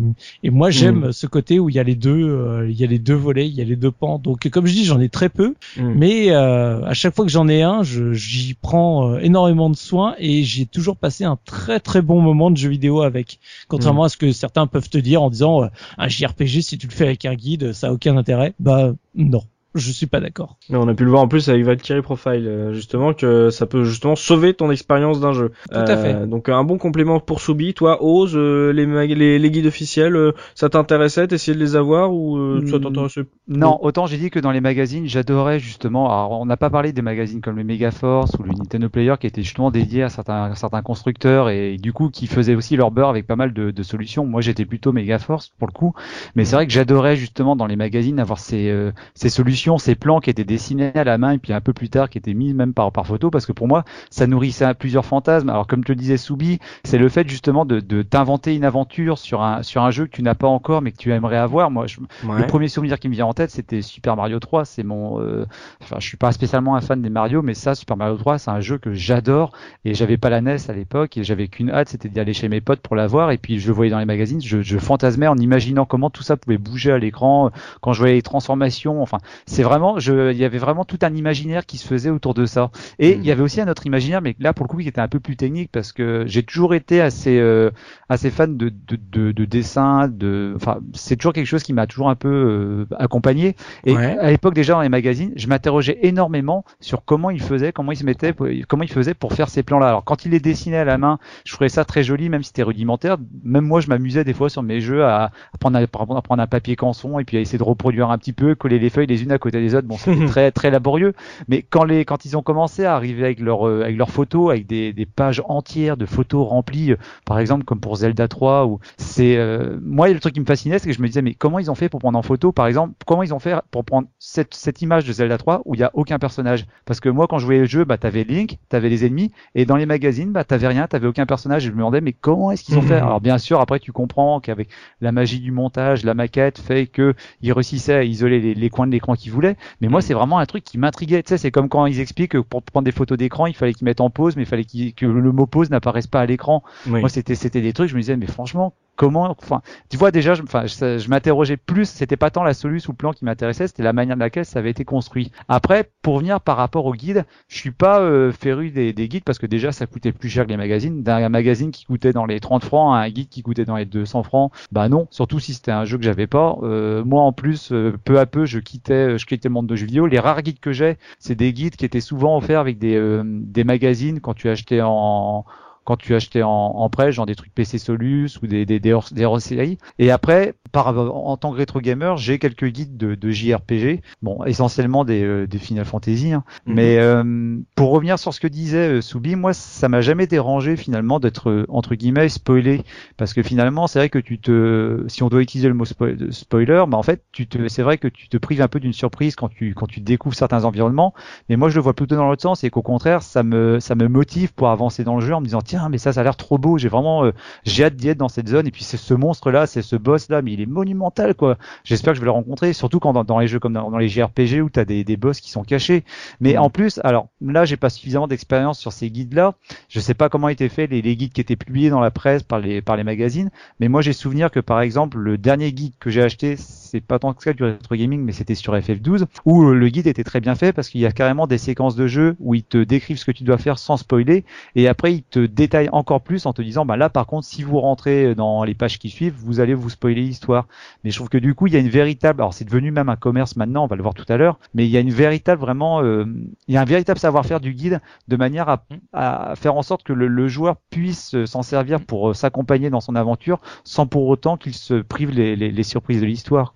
et moi, j'aime ce côté où il y a les deux, euh, il y a les deux volets, il y a les deux pans. Donc, comme je dis, j'en ai très peu.
Mm.
Mais euh, à chaque fois que j'en ai un, je- j'y prends énormément de soin et j'ai toujours passé un très très bon moment de jeu vidéo avec. Contrairement à ce que certains peuvent te dire en disant euh, un JRPG si tu le fais avec un guide, ça a aucun intérêt. Bah non, je suis pas d'accord.
Mais on a pu le voir en plus avec Valkyrie Profile, euh, justement, que ça peut justement sauver ton expérience d'un jeu.
Tout à fait.
Donc un bon complément pour Soubi. Toi, Ose, euh, les, mag- les, les guides officiels, euh, ça t'intéressait T'essayais de les avoir ou euh, ça
Mm.
t'intéressait
Non, autant j'ai dit que dans les magazines, j'adorais justement. Alors, on n'a pas parlé des magazines comme le Megaforce ou le Nintendo Player qui étaient justement dédiés à certains, certains constructeurs et, du coup qui faisaient aussi leur beurre avec pas mal de, de solutions. Moi, j'étais plutôt Megaforce pour le coup, mais c'est vrai que j'adorais justement dans les magazines avoir ces, euh, ces solutions, ces plans qui étaient dessinés à la main et puis un peu plus tard qui étaient mis même par, par photo parce que pour moi, ça nourrissait à plusieurs fantasmes. Alors comme te le disait Soubi, c'est le fait justement de, de t'inventer une aventure sur un, sur un jeu que tu n'as pas encore mais que tu aimerais avoir. Moi, je,
Ouais.
le premier souvenir qui me vient en tête, c'était Super Mario 3. C'est mon, euh, enfin, je suis pas spécialement un fan des Mario, mais ça, Super Mario 3, c'est un jeu que j'adore. Et j'avais pas la NES à l'époque, et j'avais qu'une hâte, c'était d'y aller chez mes potes pour l'avoir. Et puis je le voyais dans les magazines, je, je fantasmais en imaginant comment tout ça pouvait bouger à l'écran, quand je voyais les transformations. Enfin, c'est vraiment, je, il y avait vraiment tout un imaginaire qui se faisait autour de ça. Et il y avait aussi un autre imaginaire, mais là pour le coup qui était un peu plus technique parce que j'ai toujours été assez euh, assez fan de de, de, de dessin, de, enfin c'est toujours quelque chose qui m'a toujours un peu euh, accompagné. Et
Ouais.
à l'époque déjà dans les magazines, je m'interrogeais énormément sur comment il faisait, comment il se mettait, comment il faisait pour faire ces plans-là. Alors quand il les dessinait à la main, je trouvais ça très joli, même si c'était rudimentaire. Même moi, je m'amusais des fois sur mes jeux à, à prendre, exemple, à prendre un papier canson et puis à essayer de reproduire un petit peu, coller les feuilles les unes à côté des autres. Bon, c'était <laughs> très très laborieux. Mais quand les quand ils ont commencé à arriver avec leurs euh, avec leurs photos, avec des, des pages entières de photos remplies, euh, par exemple comme pour Zelda 3, ou c'est euh, moi le truc qui me fascinait, c'est que je me disais mais comment ils ont fait pour prendre en photo, par exemple, comment ils ont fait pour prendre cette cette image de Zelda 3 où il y a aucun personnage? Parce que moi quand je jouais le jeu, bah t'avais Link, t'avais les ennemis, et dans les magazines, bah t'avais rien, t'avais aucun personnage. Et je me demandais mais comment est-ce qu'ils ont fait? <laughs> Alors bien sûr après tu comprends qu'avec la magie du montage, la maquette fait que ils réussissaient à isoler les, les coins de l'écran qu'ils voulaient. Mais moi c'est vraiment un truc qui m'intriguait. Tu sais c'est comme quand ils expliquent que pour prendre des photos d'écran, il fallait qu'ils mettent en pause, mais il fallait que le mot pause n'apparaisse pas à l'écran.
Oui.
Moi, c'était c'était des trucs, je me disais, mais franchement, comment, enfin, tu vois déjà, je, enfin, je, m'interrogeais plus. C'était pas tant la soluce ou le plan qui m'intéressait, c'était la manière de laquelle ça avait été construit. Après, pour venir par rapport au guide, je suis pas euh, féru des, des guides parce que déjà, ça coûtait plus cher que les magazines. D'un magazine qui coûtait dans les 30 francs à un guide qui coûtait dans les 200 francs, bah non. Surtout si c'était un jeu que j'avais pas. Euh, moi, en plus, euh, peu à peu, je quittais, je quittais le monde de jeux vidéo. Les rares guides que j'ai, c'est des guides qui étaient souvent offerts avec des euh, des magazines quand tu achetais en quand tu achetais en, en prêt, genre des trucs PC Solus ou des, des, des, hors- des. Et après, par, en tant que rétro gamer, j'ai quelques guides de, de JRPG, bon, essentiellement des, euh, des Final Fantasy. hein.
Mhm.
Mais euh, pour revenir sur ce que disait euh, Soubi, moi, ça m'a jamais dérangé finalement d'être euh, entre guillemets spoilé, parce que finalement, c'est vrai que tu te, si on doit utiliser le mot spoiler, bah en fait, tu te, c'est vrai que tu te prives un peu d'une surprise quand tu quand tu découvres certains environnements. Mais moi, je le vois plutôt dans l'autre sens, et qu'au contraire, ça me ça me motive pour avancer dans le jeu en me disant tiens, mais ça, ça a l'air trop beau. J'ai vraiment euh, j'ai hâte d'y être dans cette zone. Et puis c'est ce monstre là, c'est ce boss là, mais il est monumental quoi. J'espère que je vais le rencontrer, surtout quand dans, dans les jeux comme dans, dans les JRPG où t'as des des boss qui sont cachés. Mais
Mhm.
en plus, alors là, j'ai pas suffisamment d'expérience sur ces guides là. Je sais pas comment étaient faits les, les guides qui étaient publiés dans la presse par les par les magazines. Mais moi, j'ai souvenir que par exemple, le dernier guide que j'ai acheté, c'est pas tant que ça du rétro gaming, mais c'était sur FF12, où euh, le guide était très bien fait parce qu'il y a carrément des séquences de jeu où ils te décrivent ce que tu dois faire sans spoiler, et après ils te détaillent encore plus en te disant, bah là par contre, si vous rentrez dans les pages qui suivent, vous allez vous spoiler l'histoire. Mais je trouve que du coup, il y a une véritable, alors c'est devenu même un commerce maintenant, on va le voir tout à l'heure, mais il y a une véritable vraiment, euh, il y a un véritable savoir-faire du guide de manière à, faire en sorte que le, joueur puisse euh, s'en servir pour s'accompagner dans son aventure sans pour autant qu'il se prive les surprises de l'histoire.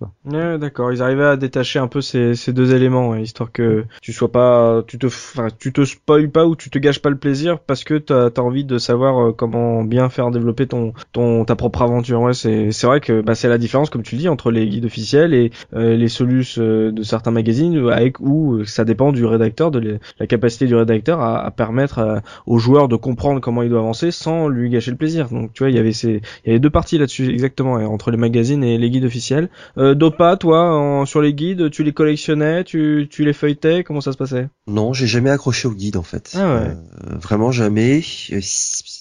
D'accord. Ils arrivaient à détacher un peu ces, ces deux éléments, histoire que tu sois pas, tu te, enfin, tu te spoil pas ou tu te gâches pas le plaisir parce que t'as as envie de savoir euh, comment bien faire développer ton, ton, ta propre aventure. Ouais, c'est, c'est vrai que bah, c'est la différence, comme tu le dis, entre les guides officiels et euh, les solus euh, de certains magazines, avec où ça dépend du rédacteur, de la capacité du rédacteur à, à permettre euh, aux joueurs de comprendre comment il doit avancer sans lui gâcher le plaisir. Donc tu vois, il y avait ces, il y avait deux parties là-dessus exactement, entre les magazines et les guides officiels. Dopa, toi, en- sur les guides, tu les collectionnais, tu, tu les feuilletais, comment ça se passait?
Non, j'ai jamais accroché au guide en fait.
Ah ouais.
Euh, vraiment jamais. Euh,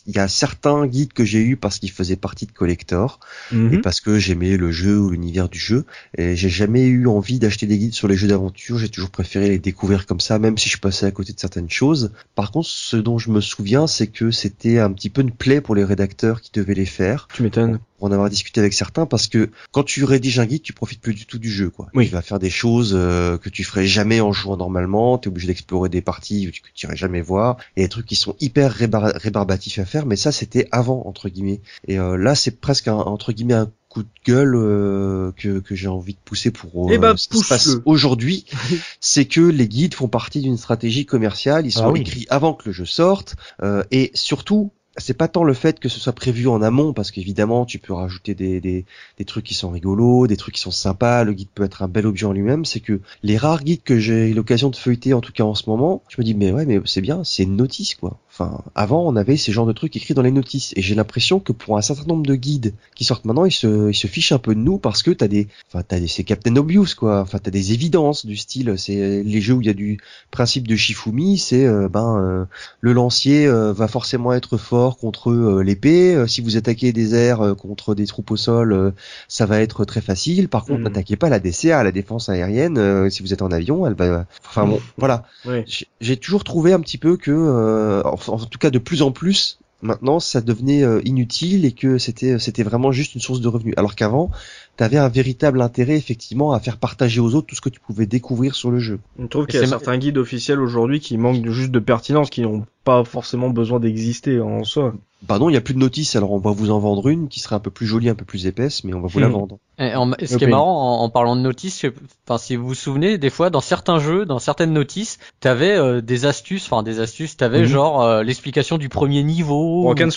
Il y a certains guides que j'ai eu parce qu'ils faisaient partie de collector et parce que j'aimais le jeu ou l'univers du jeu. Et j'ai jamais eu envie d'acheter des guides sur les jeux d'aventure. J'ai toujours préféré les découvrir comme ça, même si je passais à côté de certaines choses. Par contre, ce dont je me souviens, c'est que c'était un petit peu une plaie pour les rédacteurs qui devaient les faire.
Tu m'étonnes.
Pour en avoir discuté avec certains parce que quand tu rédiges un guide, tu profites plus du tout du jeu quoi.
Oui.
Tu vas faire des choses euh, que tu ferais jamais en jouant normalement, tu es obligé d'explorer des parties que tu irais jamais voir et des trucs qui sont hyper rébar- rébarbatifs à faire mais ça c'était avant entre guillemets. Et euh, là c'est presque un, entre guillemets un coup de gueule euh, que, que j'ai envie de pousser pour euh,
Eh ben,
ce qui se passe aujourd'hui, <laughs> c'est que les guides font partie d'une stratégie commerciale, ils sont
Ah oui.
écrits avant que le jeu sorte euh, et surtout c'est pas tant le fait que ce soit prévu en amont, parce qu'évidemment, tu peux rajouter des, des, des trucs qui sont rigolos, des trucs qui sont sympas, le guide peut être un bel objet en lui-même, c'est que les rares guides que j'ai eu l'occasion de feuilleter, en tout cas en ce moment, je me dis, mais ouais, mais c'est bien, c'est une notice, quoi. Enfin, avant, on avait ces genres de trucs écrits dans les notices, et j'ai l'impression que pour un certain nombre de guides qui sortent maintenant, ils se, ils se fichent un peu de nous parce que t'as des, enfin, t'as des, c'est Captain Obvious quoi. Enfin, t'as des évidences du style, c'est les jeux où il y a du principe de Shifumi, c'est euh, ben euh, le lancier euh, va forcément être fort contre euh, l'épée. Euh, si vous attaquez des airs contre des troupes au sol, euh, ça va être très facile. Par contre,
Mhm.
n'attaquez pas la DCA, la défense aérienne. euh, si vous êtes en avion, elle va. Enfin bon, voilà.
Ouais.
J'ai- J'ai toujours trouvé un petit peu que, euh, en, tout cas de plus en plus, maintenant ça devenait euh, inutile et que c'était c'était vraiment juste une source de revenus. Alors qu'avant, tu avais un véritable intérêt effectivement à faire partager aux autres tout ce que tu pouvais découvrir sur le jeu.
Je trouve qu'il y a certains guides officiels aujourd'hui qui manquent de- juste de pertinence, qui n'ont pas forcément besoin d'exister en soi.
Bah non, il y a plus de notices, alors on va vous en vendre une qui serait un peu plus jolie, un peu plus épaisse, mais on va vous la
Hmm.
vendre.
Et en- ce qui est marrant en, en parlant de sais- enfin si vous vous souvenez, des fois dans certains jeux, dans certaines notices, t'avais euh, des astuces, enfin des astuces, t'avais
Mhm.
genre euh, l'explication du premier niveau.
Broken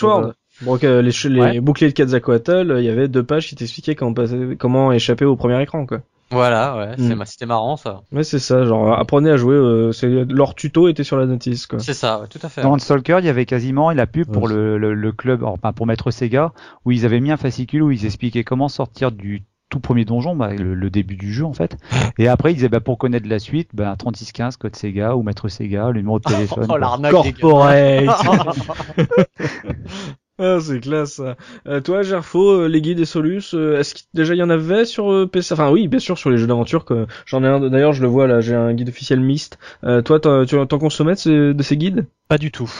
Sword.
euh,
les, les
Ouais.
boucliers de Quetzalcoatl, euh, il y avait deux pages qui t'expliquaient comment, passer- comment échapper au premier écran quoi.
Voilà, ouais,
Mm.
ma- c'était marrant ça.
Ouais c'est ça, genre apprenez à jouer, euh, c'est leur tuto était sur la notice quoi.
C'est ça, ouais, tout à fait.
Dans Stalker, il y avait quasiment la pub pour
Ouais.
le, le, le club, enfin pour Maître Sega, où ils avaient mis un fascicule où ils expliquaient comment sortir du tout premier donjon, bah, le, le début du jeu en fait. <laughs> Et après, ils disaient bah, pour connaître la suite, bah, 3615 code Sega ou Maître Sega, le numéro de <laughs> téléphone.
Oh l'arnaque.
Corporate. <laughs> Ah, c'est classe. Euh, toi, Gerfo, euh, les guides et Solus, euh, est-ce qu'il déjà y en avait sur euh, PC Enfin oui, bien sûr sur les jeux d'aventure. que J'en ai un. D'ailleurs, je le vois là. J'ai un guide officiel. Euh, toi, tu t'en consommais de ces guides?
Pas du tout.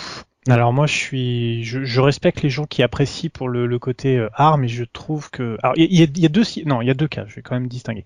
Alors moi je suis, je, je respecte les gens qui apprécient pour le, le côté euh, art, mais je trouve que, alors il y, a- il y a deux, si- non il y a deux cas, je vais quand même distinguer.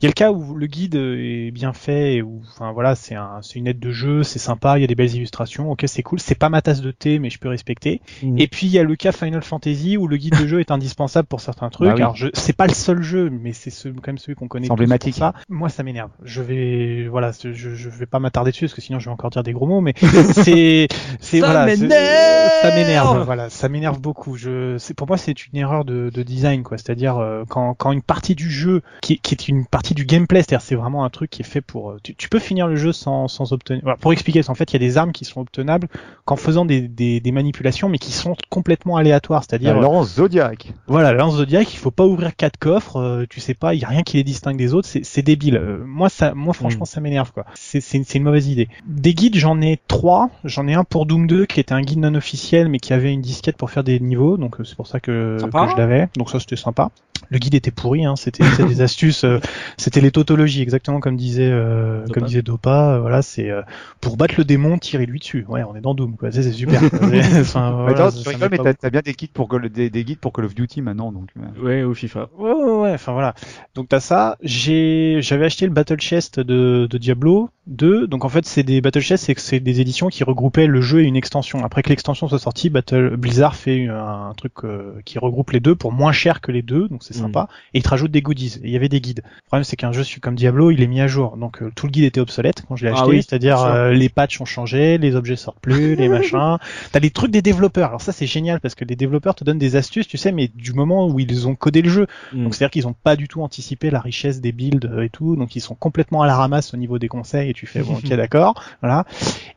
Il y a le cas où le guide est bien fait, et où, enfin voilà, c'est un, c'est une aide de jeu, c'est sympa, il y a des belles illustrations, ok c'est cool, c'est pas ma tasse de thé, mais je peux respecter.
Mhm.
Et puis il y a le cas Final Fantasy où le guide de jeu est indispensable pour certains trucs.
Bah oui.
Alors je, c'est pas le seul jeu, mais c'est ce, quand même celui qu'on connaît
C'est emblématique.
ça. Moi ça m'énerve. Je vais, voilà, je, je vais pas m'attarder dessus parce que sinon je vais encore dire des gros mots, mais <laughs> c'est, c'est voilà, c'est-
m'énerve
ça m'énerve, voilà, ça m'énerve beaucoup. Je, c'est pour moi c'est une erreur de, de design quoi, c'est-à-dire euh, quand, quand une partie du jeu qui, qui est une partie du gameplay, c'est-à-dire c'est vraiment un truc qui est fait pour, euh, tu, tu peux finir le jeu sans, sans obtenir. Voilà, pour expliquer, en fait il y a des armes qui sont obtenables qu'en faisant des, des, des manipulations, mais qui sont complètement aléatoires, c'est-à-dire
La lance Zodiac.
voilà, la lance Zodiac, il faut pas ouvrir quatre coffres, euh, tu sais pas, il y a rien qui les distingue des autres, c'est c'est débile. Euh, moi ça moi franchement ça m'énerve quoi. C'est c'est une, c'est une mauvaise idée. Des guides, j'en ai trois, j'en ai un pour Doom 2 qui était un guide non officiel mais qui avait une disquette pour faire des niveaux, donc euh, c'est pour ça que, que je l'avais. Donc ça c'était sympa. Le guide était pourri, hein, c'était des <laughs> astuces, euh, c'était les tautologies exactement comme disait euh,
Dopa.
comme disait Dopa. euh, voilà, c'est euh, pour battre le démon, tirer lui dessus. Ouais, on est dans Doom quoi, c'est c'est super. <laughs> enfin, voilà,
Attends, tu rigoles, mais t'as bien des guides pour Call- des, des guides pour Call of Duty maintenant, donc. euh,
Ouais, ou FIFA.
Ouais, ouais, ouais, enfin voilà. Donc t'as ça. J'ai, j'avais acheté le Battle Chest de, de Diablo 2. Donc en fait, c'est des Battle Chest, c'est que c'est des éditions qui regroupaient le jeu et une extension. Après que l'extension soit sortie, Battle Blizzard fait un, truc euh, qui regroupe les deux pour moins cher que les deux, donc c'est
Mhm.
sympa. Et il te rajoute des goodies. Et il y avait des guides. Le problème, c'est qu'un jeu comme Diablo, il est mis à jour. Donc euh, tout le guide était obsolète quand je l'ai
Ah
acheté.
oui,
C'est-à-dire euh, les patchs ont changé, les objets sortent plus, <laughs> les machins. T'as les trucs des développeurs. Alors ça, c'est génial parce que les développeurs te donnent des astuces, tu sais, mais du moment où ils ont codé le jeu.
Mm.
Donc c'est-à-dire qu'ils ont pas du tout anticipé la richesse des builds euh, et tout, donc ils sont complètement à la ramasse au niveau des conseils et tu fais bon ok <laughs> d'accord, voilà.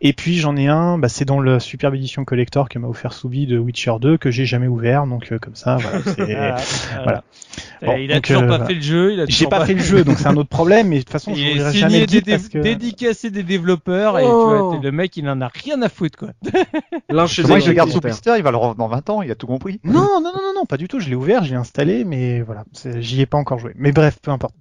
Et puis j'en ai un, bah, c'est dans la superbe édition collector que m'a offert Soubi de Witcher 2 que j'ai jamais ouvert, donc euh, comme ça voilà. <laughs> Bon,
il a
donc,
toujours
euh,
pas fait le jeu. Il a
J'ai
toujours
pas fait le <laughs> jeu, donc c'est un autre problème, mais de toute façon je
Il est
n'ouvrirai
signé
jamais
des
parce que
dédicacé des développeurs et tu
Oh.
vois, le mec il en a rien à foutre quoi. <laughs>
L'un chez
Moi, je garde sous blister, il va le revendre dans 20 ans, il a tout compris. <laughs>
Non, non, non, non, non, pas du tout. Je l'ai ouvert, je l'ai installé, mais voilà, j'y ai pas encore joué. Mais bref, peu importe.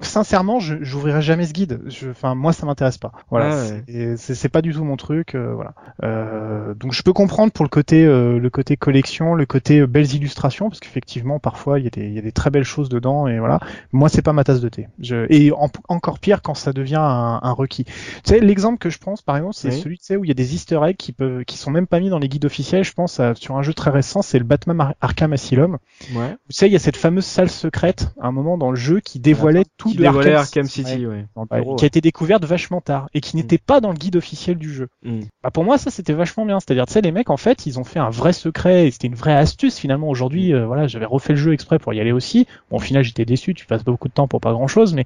Sincèrement, je j'ouvrirai jamais ce guide. Je- Enfin, moi, ça m'intéresse pas. Voilà,
Ah ouais.
c'est- pas du tout mon truc. euh, voilà. Euh, donc, je peux comprendre pour le côté euh, le côté collection, le côté belles illustrations, parce qu'effectivement, parfois, il y a des il y a des très belles choses dedans, et voilà. Moi, c'est pas ma tasse de thé. Je, et en- encore pire quand ça devient un, un requis. Tu sais, l'exemple que je pense, par exemple, c'est
Oui.
celui tu sais, où il y a des Easter eggs qui peuvent, qui sont même pas mis dans les guides officiels. Je pense à- sur un jeu très récent, c'est le Batman Ar- Arkham Asylum.
Ouais.
Tu sais, il y a cette fameuse salle secrète, à un moment dans le jeu, qui dévoilait tout
Qui
de
dévoilait
Arkham,
Arkham City, ouais.
Bureau,
qui a été découverte vachement tard et qui n'était pas dans le guide officiel du jeu.
Mm.
Bah pour moi ça c'était vachement bien, c'est-à-dire tu sais les mecs en fait ils ont fait un vrai secret et c'était une vraie astuce finalement aujourd'hui euh, voilà j'avais refait le jeu exprès pour y aller aussi. Bon, au final, j'étais déçu. Tu passes beaucoup de temps pour pas grand chose, mais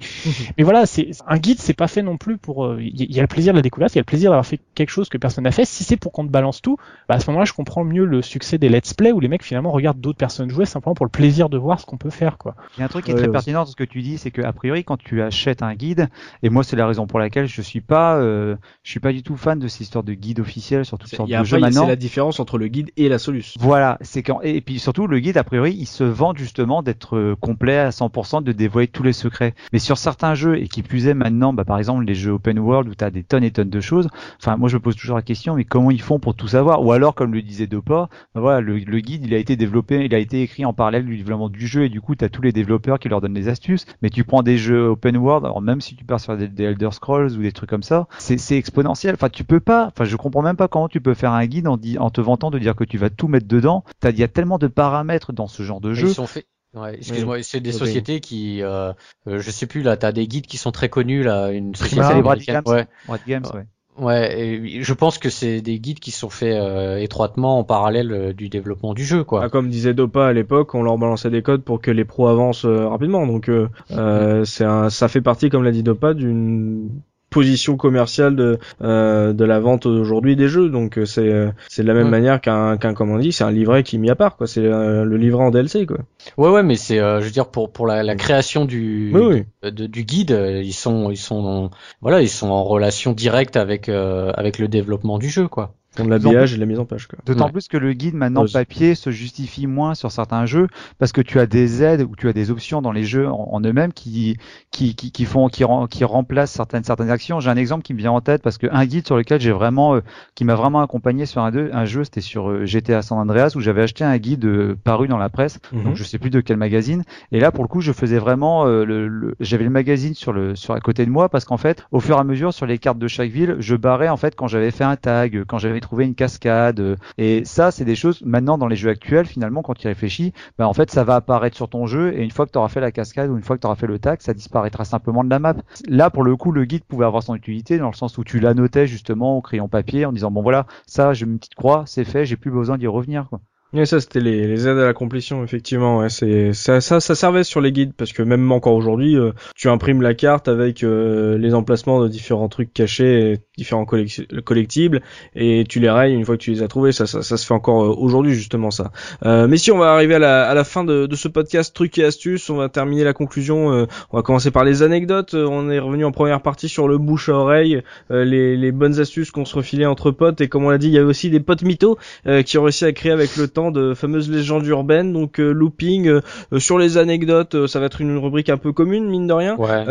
mais voilà, c'est un guide, c'est pas fait non plus pour. euh, Il y, a le plaisir de la découverte, il y a le plaisir d'avoir fait quelque chose que personne n'a fait. Si c'est pour qu'on te balance tout, bah à ce moment-là, je comprends mieux le succès des let's play où les mecs finalement regardent d'autres personnes jouer simplement pour le plaisir de voir ce qu'on peut faire, quoi.
Il y a un truc qui est très pertinent dans ce que tu dis, c'est que a priori quand tu achètes un guide, et moi c'est la raison pour laquelle je suis pas, euh, je suis pas du tout fan de cette histoire de guide officiel sur toutes sortes
il y a
de jeux maintenant.
c'est la différence entre le guide et la solution.
Voilà, c'est quand et puis surtout le guide a priori il se vend justement d'être euh, complet à 100%, de dévoiler tous les secrets. Mais sur certains jeux et qui plus est maintenant, bah par exemple les jeux open world où tu as des tonnes et tonnes de choses. Enfin moi je me pose toujours la question mais comment ils font pour tout savoir? Ou alors comme le disait Dopa, bah, voilà le, le guide il a été développé, il a été écrit en parallèle du développement du jeu et du coup tu as tous les développeurs qui leur donnent des astuces. Mais tu prends des jeux open world, alors même si tu pars sur des, des Elder Scrolls ou des trucs comme ça, c'est exponentiel. Enfin tu peux pas, enfin je comprends même pas comment tu peux faire un guide en, te vantant de dire que tu vas tout mettre dedans. T'as- Il y a tellement de paramètres dans ce genre de jeu.
Ils sont faits. Ouais, excuse-moi, c'est des sociétés qui, euh, euh, je sais plus là, t'as des guides qui sont très connus là, une société
Brad
américaine.
Games.
Ouais,
Brad Games, ouais.
ouais. Et je pense que c'est des guides qui sont faits euh, étroitement en parallèle euh, du développement du jeu, quoi.
Ah, comme disait Dopa à l'époque, on leur balançait des codes pour que les pros avancent euh, rapidement. Donc euh, euh, c'est un, ça fait partie, comme l'a dit Dopa, d'une position commerciale de euh, de la vente aujourd'hui des jeux. Donc euh, c'est euh, c'est de la même
Ouais.
manière qu'un qu'un comment on dit, c'est un livret qui est mis à part quoi. C'est euh, le livret en DLC quoi.
Ouais, ouais, mais c'est, euh, je veux dire, pour pour la, la création du
Oui oui.
de- du guide, ils sont ils sont en- voilà, ils sont en relation directe avec euh, avec le développement du jeu, quoi.
Pour de l'habillage et de la mise en page quoi.
D'autant
Ouais.
plus que le guide maintenant papier se justifie moins sur certains jeux parce que tu as des aides ou tu as des options dans les jeux en, en eux-mêmes qui, qui, qui, qui font qui, rem- qui remplacent certaines certaines actions. J'ai un exemple qui me vient en tête parce que un guide sur lequel j'ai vraiment euh, qui m'a vraiment accompagné sur un, deux, un jeu, c'était sur euh, GTA San Andreas où j'avais acheté un guide euh, paru dans la presse
Mhm.
donc je sais plus de quel magazine. Et là, pour le coup, je faisais vraiment euh, le, le- j'avais le magazine sur le sur à côté de moi parce qu'en fait, au fur et à mesure sur les cartes de chaque ville, je barrais en fait quand j'avais fait un tag, quand j'avais trouvé une cascade. euh, Et ça, c'est des choses maintenant dans les jeux actuels, finalement, quand tu réfléchis, bah en fait, ça va apparaître sur ton jeu et une fois que tu auras fait la cascade ou une fois que tu auras fait le tag, ça disparaîtra simplement de la map. Là, pour le coup, le guide pouvait avoir son utilité dans le sens où tu l'annotais justement au crayon papier en disant bon voilà, ça, j'ai une petite croix, c'est fait, j'ai plus besoin d'y revenir. Quoi.
Et ça, c'était les, les aides à la complétion, effectivement. Ouais, c'est ça, ça, servait sur les guides parce que même encore aujourd'hui, euh, tu imprimes la carte avec euh, les emplacements de différents trucs cachés, différents collec- collectibles, et tu les rayes une fois que tu les as trouvés. Ça, ça, ça se fait encore euh, aujourd'hui justement ça. Euh, mais si on va arriver à la, à la fin de, de ce podcast trucs et astuces, on va terminer la conclusion. euh, on va commencer par les anecdotes. Euh, On est revenu en première partie sur le bouche à oreille, euh, les, les bonnes astuces qu'on se refilait entre potes, et comme on l'a dit, il y avait aussi des potes mythos euh, qui ont réussi à créer avec le temps de fameuses légendes urbaines. Donc looping sur les anecdotes, ça va être une rubrique un peu commune mine de rien.
Ouais.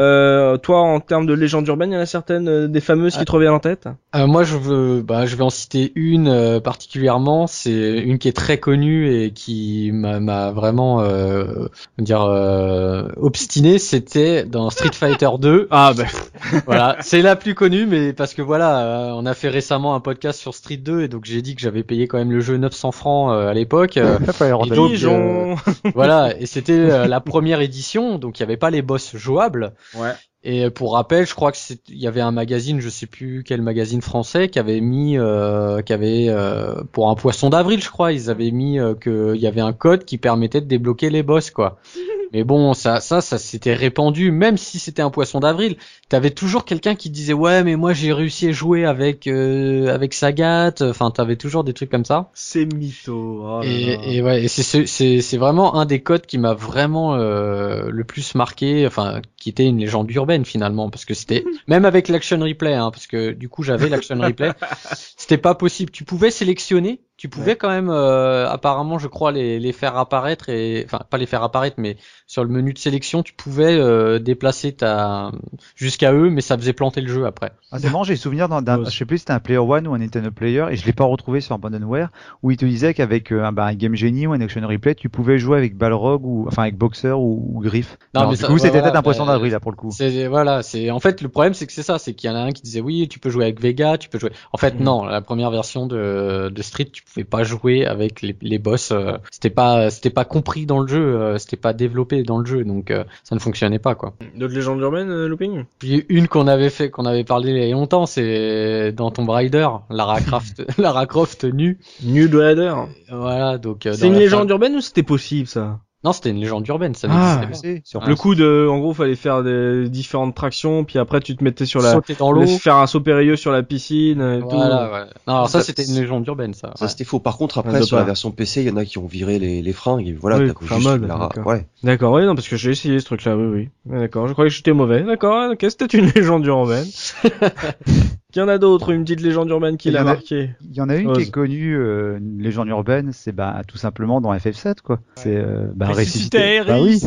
Toi, en termes de légendes urbaines, il y en a certaines des fameuses qui te reviennent en tête.
Euh, moi, je veux, bah, je vais en citer une euh, particulièrement. C'est une qui est très connue et qui m'a m'a vraiment, euh, dire, euh, obstiné. C'était dans Street Fighter 2. <laughs>
Ah bah <laughs>
voilà, c'est la plus connue, mais parce que voilà, euh, on a fait récemment un podcast sur Street 2 et donc j'ai dit que j'avais payé quand même le jeu 900 francs euh, à l'époque. <laughs> Euh,
les
donc, voilà, et c'était euh, la première édition, donc il y avait pas les boss jouables.
Ouais.
Et pour rappel, je crois que c'est, il y avait un magazine, je sais plus quel magazine français, qui avait mis, euh, qui avait euh, pour un poisson d'avril, je crois, ils avaient mis euh, que il y avait un code qui permettait de débloquer les boss, quoi. <laughs> Mais bon, ça, ça, ça s'était répandu, même si c'était un poisson d'avril. T'avais toujours quelqu'un qui disait ouais, mais moi j'ai réussi à jouer avec euh, avec Sagat. Enfin, t'avais toujours des trucs comme ça.
C'est mytho. Oh.
Et, et ouais, et c'est ce- c'est c'est vraiment un des codes qui m'a vraiment euh, le plus marqué, enfin qui était une légende urbaine finalement, parce que c'était <laughs> même avec l'action replay, hein, parce que du coup j'avais l'action replay, <laughs> c'était pas possible. Tu pouvais sélectionner, tu pouvais quand même euh, apparemment, je crois, les les faire apparaître et enfin pas les faire apparaître, mais sur le menu de sélection, tu pouvais euh, déplacer ta jusqu'à eux, mais ça faisait planter le jeu après.
Ah, c'est marrant, j'ai souvenir d'un, d'un-
Ouais.
je sais plus si c'était un Player One ou un Nintendo Player, et je l'ai pas retrouvé sur Abandonware, où il te disait qu'avec euh, un, bah, un Game Genie ou un Action Replay, tu pouvais jouer avec Balrog ou, enfin, avec Boxer ou, ou Griff.
Non,
Alors,
mais
du
ça-
coup,
ouais,
c'était
voilà,
peut-être un poisson
bah,
d'avril, là, pour le coup.
C'est voilà, c'est en fait le problème c'est que c'est ça, c'est qu'il y en a un qui disait oui, tu peux jouer avec Vega, tu peux jouer. En fait
Mhm.
non, la première version de, de Street, tu pouvais pas jouer avec les, les boss, euh, c'était pas c'était pas compris dans le jeu, euh, c'était pas développé dans le jeu, donc euh, ça ne fonctionnait pas quoi.
D'autres légendes urbaines, Looping?
Puis une qu'on avait fait, qu'on avait parlé il y a longtemps, c'est dans Tomb Raider, Lara <laughs> Croft, Lara Croft nue.
Nude Raider.
Voilà, donc. euh,
C'est une légende
fin-
urbaine ou c'était possible ça?
Non, c'était une légende urbaine, ça
Ah,
pas.
Sur
Le coup de, en gros, fallait faire des différentes tractions, puis après tu te mettais sur la,
Sauter dans l'eau.
faire un saut périlleux sur la piscine et tout.
Voilà, ouais. Non, alors ça,
Ça,
c'était une légende urbaine, ça.
Ça
ouais.
c'était faux. Par contre
On
après sur la version PC, il y en a qui ont viré les, les fringues et voilà,
Oui, mode,
la
d'accord.
ouais.
D'accord, oui, non, parce que j'ai essayé ce truc-là, oui, oui. Ouais, D'accord, je croyais que j'étais mauvais. D'accord, ok, c'était une <laughs> légende urbaine. <laughs> Qu'il y en a d'autres, une petite légende urbaine qui l'a marqué.
Il y en a une qui est connue, euh, une légende urbaine, c'est bah, tout simplement dans FF7 quoi. C'est euh, bah,
Ressusciter.
Bah oui.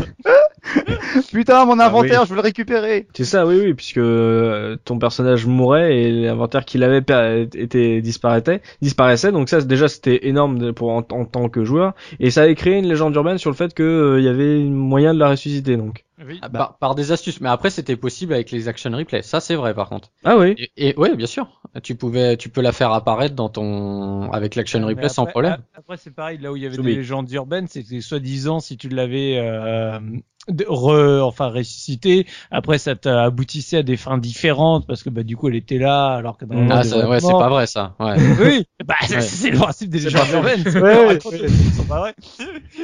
<laughs> Putain, mon inventaire,
oui.
je veux le récupérer.
C'est ça, oui, oui, puisque euh, ton personnage mourait et l'inventaire qu'il avait était disparaissait, disparaissait. Donc ça, déjà, c'était énorme pour en, en tant que joueur. Et ça avait créé une légende urbaine sur le fait que euh, il y avait moyen de la ressusciter. Donc.
Oui.
Ah, par, par des astuces, mais après c'était possible avec les action replay. Ça c'est vrai par contre.
Ah oui.
Et, et ouais, bien sûr. Tu pouvais, tu peux la faire apparaître dans ton avec l'action replay sans problème.
Après, c'est pareil, là où il y avait
Soumis.
des légendes urbaines, c'était soi-disant si tu l'avais euh, de- re, enfin ressuscité, après ça t'aboutissait à des fins différentes parce que bah du coup elle était là alors que dans le monde
Ah, ça, ouais, c'est pas vrai ça. Ouais.
Oui, <laughs> bah c'est-
Ouais.
c'est le principe des légendes urbaines.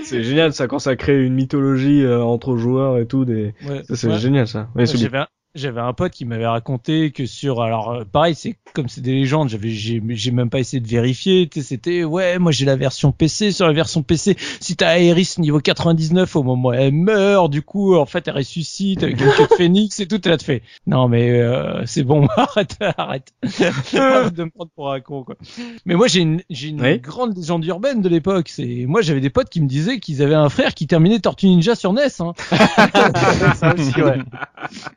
c'est
génial ça quand ça crée une mythologie euh, entre joueurs et tout. Des...
Ouais.
C'est
Ouais.
génial ça. Ouais, Soubi.
J'avais un, j'avais un pote qui m'avait raconté que sur alors euh, pareil c'est comme c'est des légendes j'avais j'ai j'ai même pas essayé de vérifier tu sais, c'était ouais moi j'ai la version PC sur la version PC si t'as Aerys niveau 99 au moment où elle meurt du coup en fait elle ressuscite avec une queue de phénix et tout là te fait non mais euh, c'est bon <laughs> arrête arrête de me prendre pour un con quoi mais moi j'ai une j'ai une
Oui.
grande légende urbaine de l'époque c'est moi j'avais des potes qui me disaient qu'ils avaient un frère qui terminait Tortue Ninja sur NES hein. <laughs>
ça aussi, ouais.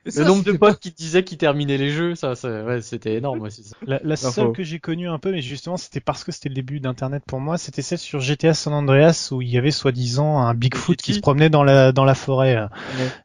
Ça,
Le nombre de
pas-
potes qui disaient qu'ils terminaient les jeux, ça, ça- ouais, c'était énorme aussi. ça.
La, seule que j'ai connue un peu, mais justement, c'était parce que c'était le début d'Internet pour moi, c'était celle sur GTA San Andreas où il y avait soi-disant un Bigfoot qui se promenait dans la dans la forêt.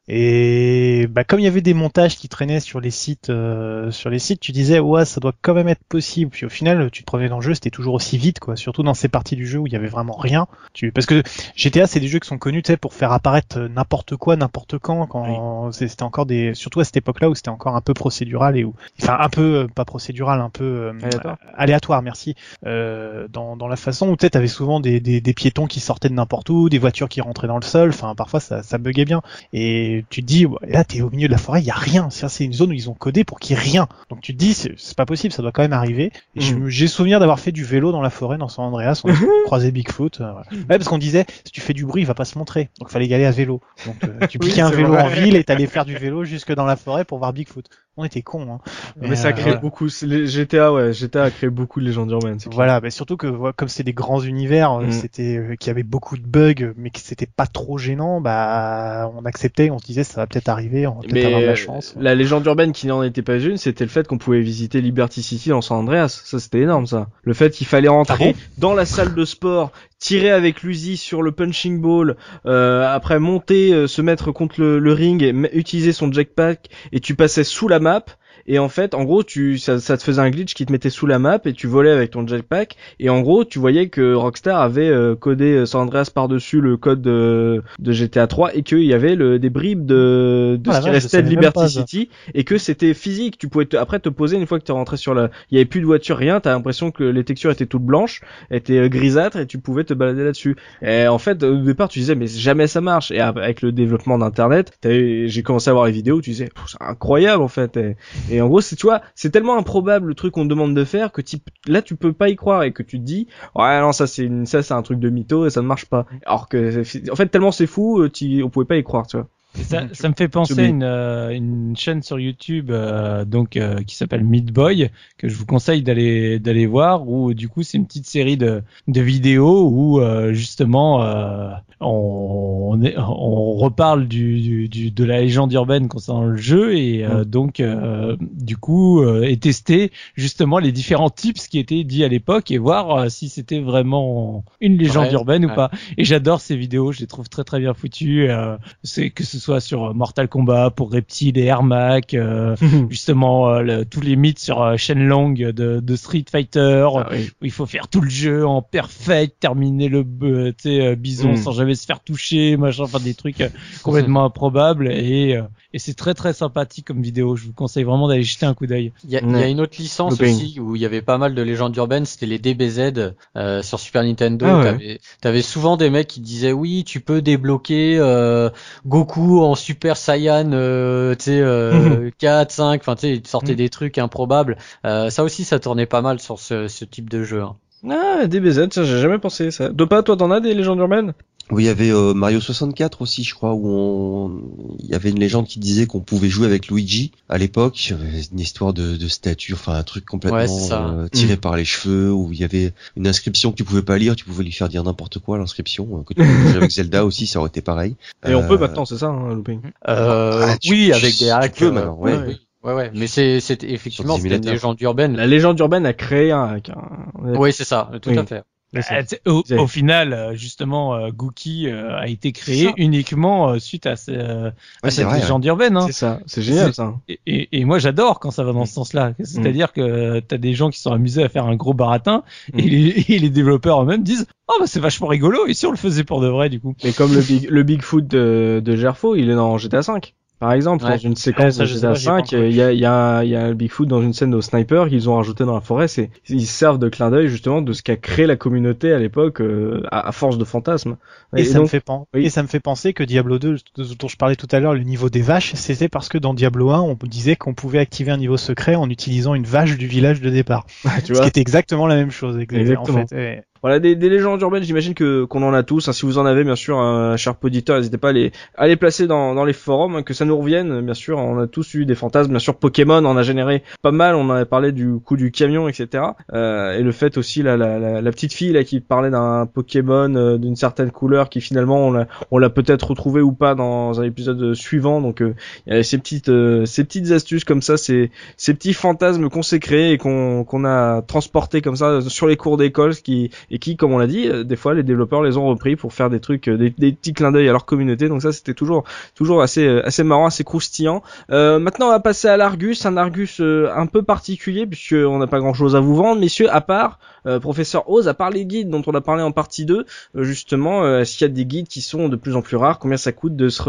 Et bah comme il y avait des montages qui traînaient sur les sites, euh, sur les sites, tu disais ouais ça doit quand même être possible. Puis au final, tu te promenais dans le jeu, c'était toujours aussi vite quoi. Surtout dans ces parties du jeu où il y avait vraiment rien. Tu parce que GTA c'est des jeux qui sont connus tu sais pour faire apparaître euh, n'importe quoi n'importe quand quand c'était encore des surtout à cette époque-là où c'était encore un peu procédural et où enfin un peu euh, pas procédural un peu euh,
Aléatoire.
aléatoire merci. Euh, dans, dans la façon où tu avais souvent des, des, des piétons qui sortaient de n'importe où des voitures qui rentraient dans le sol enfin parfois ça, ça buguait bien. Et tu te dis là t'es au milieu de la forêt il y a rien. C'est c'est une zone où ils ont codé pour qu'il y ait rien. Donc tu te dis c'est pas possible ça doit quand même arriver. Et me- j'ai souvenir d'avoir fait du vélo dans la forêt dans San Andreas on <laughs> a croisé Bigfoot euh, voilà. ouais parce qu'on disait si tu fais du bruit il va pas se montrer. Donc fallait y aller à vélo. Donc euh, tu
Oui,
piquais un
c'est
vélo
vrai.
en ville et t'allais faire du vélo jusque dans la forêt pour voir Bigfoot on était cons hein
Mais, ça
euh,
crée
voilà.
beaucoup. les GTA, ouais, GTA a créé beaucoup de légendes urbaines.
Voilà, mais surtout que comme c'est des grands univers, euh,
Mm.
c'était euh, qu'il y avait beaucoup de bugs, mais que c'était pas trop gênant, bah on acceptait, on se disait ça va peut-être arriver, on va peut-être avoir de la chance.
la légende urbaine qui n'en était pas une, c'était le fait qu'on pouvait visiter Liberty City dans San Andreas. Ça, c'était énorme, ça. Le fait qu'il fallait rentrer dans la salle de sport, tirer avec l'Uzi sur le punching ball, euh, après monter, euh, se mettre contre le, le ring, et utiliser son jetpack, et tu passais sous la map. Et en fait, en gros, tu, ça, ça te faisait un glitch qui te mettait sous la map et tu volais avec ton jetpack. Et en gros, tu voyais que Rockstar avait euh, codé euh, San Andreas par-dessus le code de, de GTA 3 et qu'il y avait le, des bribes de, de
Ah,
ce qui restait de Liberty
pas.
City et que c'était physique. Tu pouvais te- après te poser une fois que tu es rentré sur la, il y avait plus de voiture, rien. T'as l'impression que les textures étaient toutes blanches, étaient euh, grisâtres et tu pouvais te balader là-dessus. Et en fait, au départ, tu disais mais jamais ça marche. Et avec le développement d'Internet, j'ai commencé à voir les vidéos, tu disais c'est incroyable en fait. Et, et en gros, c'est tu c'est tellement improbable le truc qu'on demande de faire que tu- là tu peux pas y croire et que tu te dis ouais non ça c'est ça c'est un truc de mytho et ça ne marche pas. Alors que en fait tellement c'est fou, euh, tu, on pouvait pas y croire, tu vois.
Ça, ça me fait penser à une, euh, une chaîne sur YouTube euh, donc euh, qui s'appelle Meat Boy que je vous conseille d'aller d'aller voir où du coup c'est une petite série de, de vidéos où euh, justement euh, on, on, est- on reparle du, du, du- de la légende urbaine concernant le jeu et euh, donc euh, du coup euh, et tester justement les différents tips qui étaient dits à l'époque et voir si c'était vraiment une légende
Ouais,
urbaine ou
ouais.
pas. Et j'adore ces vidéos, je les trouve très très bien foutues. euh, c'est que ce soit soit sur Mortal Kombat pour Reptile et Ermac, euh, <laughs> justement euh, le- tous les mythes sur euh, Shenlong de, de Street Fighter,
Ah oui.
où il faut faire tout le jeu en perfect, terminer le euh, tu sais, euh, bison
Mm.
sans jamais se faire toucher, machin, enfin des trucs euh, complètement improbables et, euh, et c'est très très sympathique comme vidéo. Je vous conseille vraiment d'aller jeter un coup d'œil.
Il y, a, il y a une autre licence
Looping.
aussi où il y avait pas mal de légendes urbaines, c'était les DBZ euh, sur Super Nintendo.
Ah ouais.
T'avais souvent des mecs qui disaient oui, tu peux débloquer euh, Goku en Super Saiyan, euh, tu sais euh, 4, 5, enfin tu sais, ils sortaient
Mhm.
des trucs improbables. Euh, ça aussi, ça tournait pas mal sur ce, ce type de jeu. hein.
Ah, DBZ, ça, j'ai jamais pensé ça. Dopa, toi, t'en as des légendes urbaines?
Oui, il y avait euh, Mario 64 aussi, je crois, où on... il y avait une légende qui disait qu'on pouvait jouer avec Luigi à l'époque. Il y avait une histoire de, de statue, enfin un truc complètement
Ouais,
euh, tiré
Mm.
par les cheveux, où il y avait une inscription que tu pouvais pas lire, tu pouvais lui faire dire n'importe quoi l'inscription. euh, Que tu pouvais jouer avec <laughs> Zelda aussi, ça aurait été pareil.
Et on peut
Euh,
maintenant, c'est ça, hein, looping.
Euh,
Ah, tu-
oui,
tu-
avec des hacks. euh,
maintenant,
ouais,
ouais.
oui. ouais, ouais. Mais c'est c'est effectivement une légende urbaine.
La légende urbaine a créé un hack. hein.
Oui, c'est ça, tout
Oui.
à fait.
Sais, au, final, euh, justement, euh, Gookie euh, a été créé uniquement euh, suite à, ce, euh, cette
vrai. ouais.
légende urbaine. Hein.
C'est ça, c'est génial ça.
Et, et, et moi, j'adore quand ça va dans ce sens-là. C'est-à-dire que t'as des gens qui sont amusés à faire un gros baratin et,
Mm.
les, et les développeurs eux-mêmes disent « Oh, bah c'est vachement rigolo. Et si on le faisait pour de vrai, du coup
Mais comme le Big, le Bigfoot de, de Gerfo, il est dans GTA 5. Par exemple,
Ouais.
dans une séquence
ça,
de GTA
pas, j'y ai pas
5, il y a, y, a, y a Bigfoot dans une scène au sniper qu'ils ont rajouté dans la forêt. C'est, ils servent de clin d'œil justement de ce qu'a créé la communauté à l'époque euh, à, à force de fantasmes.
Et, ça, me fait pen-
oui.
et ça me fait penser que Diablo 2, dont je parlais tout à l'heure, le niveau des vaches, c'était parce que dans Diablo 1, on disait qu'on pouvait activer un niveau secret en utilisant une vache du village de départ. <laughs>
tu
Ce
vois,
qui était exactement la même chose.
Exactement.
En fait.
Voilà, des, des légendes urbaines, j'imagine que qu'on en a tous. hein. Si vous en avez, bien sûr, un cher auditeur, n'hésitez pas à les, à les placer dans, dans les forums, hein, que ça nous revienne. Bien sûr, on a tous eu des fantasmes. Bien sûr, Pokémon en a généré pas mal. On avait parlé du coup du camion, etc. Euh, et le fait aussi, là, la, la, la petite fille là qui parlait d'un Pokémon euh, d'une certaine couleur, qui finalement on l'a, on l'a peut-être retrouvé ou pas dans un épisode suivant. Donc, euh, il y ces petites, euh, ces petites astuces comme ça, ces, ces petits fantasmes qu'on s'est créés et qu'on qu'on a transportés comme ça sur les cours d'école, ce qui qui, comme on l'a dit, euh, des fois les développeurs les ont repris pour faire des trucs, euh, des, des petits clins d'œil à leur communauté. Donc ça, c'était toujours, toujours assez, euh, assez marrant, assez croustillant. Maintenant, on va passer à l'Argus, un Argus un peu particulier puisque on n'a pas grand-chose à vous vendre, messieurs, à part professeur Oz, à part les guides dont on a parlé en partie 2, euh, justement, euh, qu'il y a des guides qui sont de plus en plus rares? Combien ça coûte de se,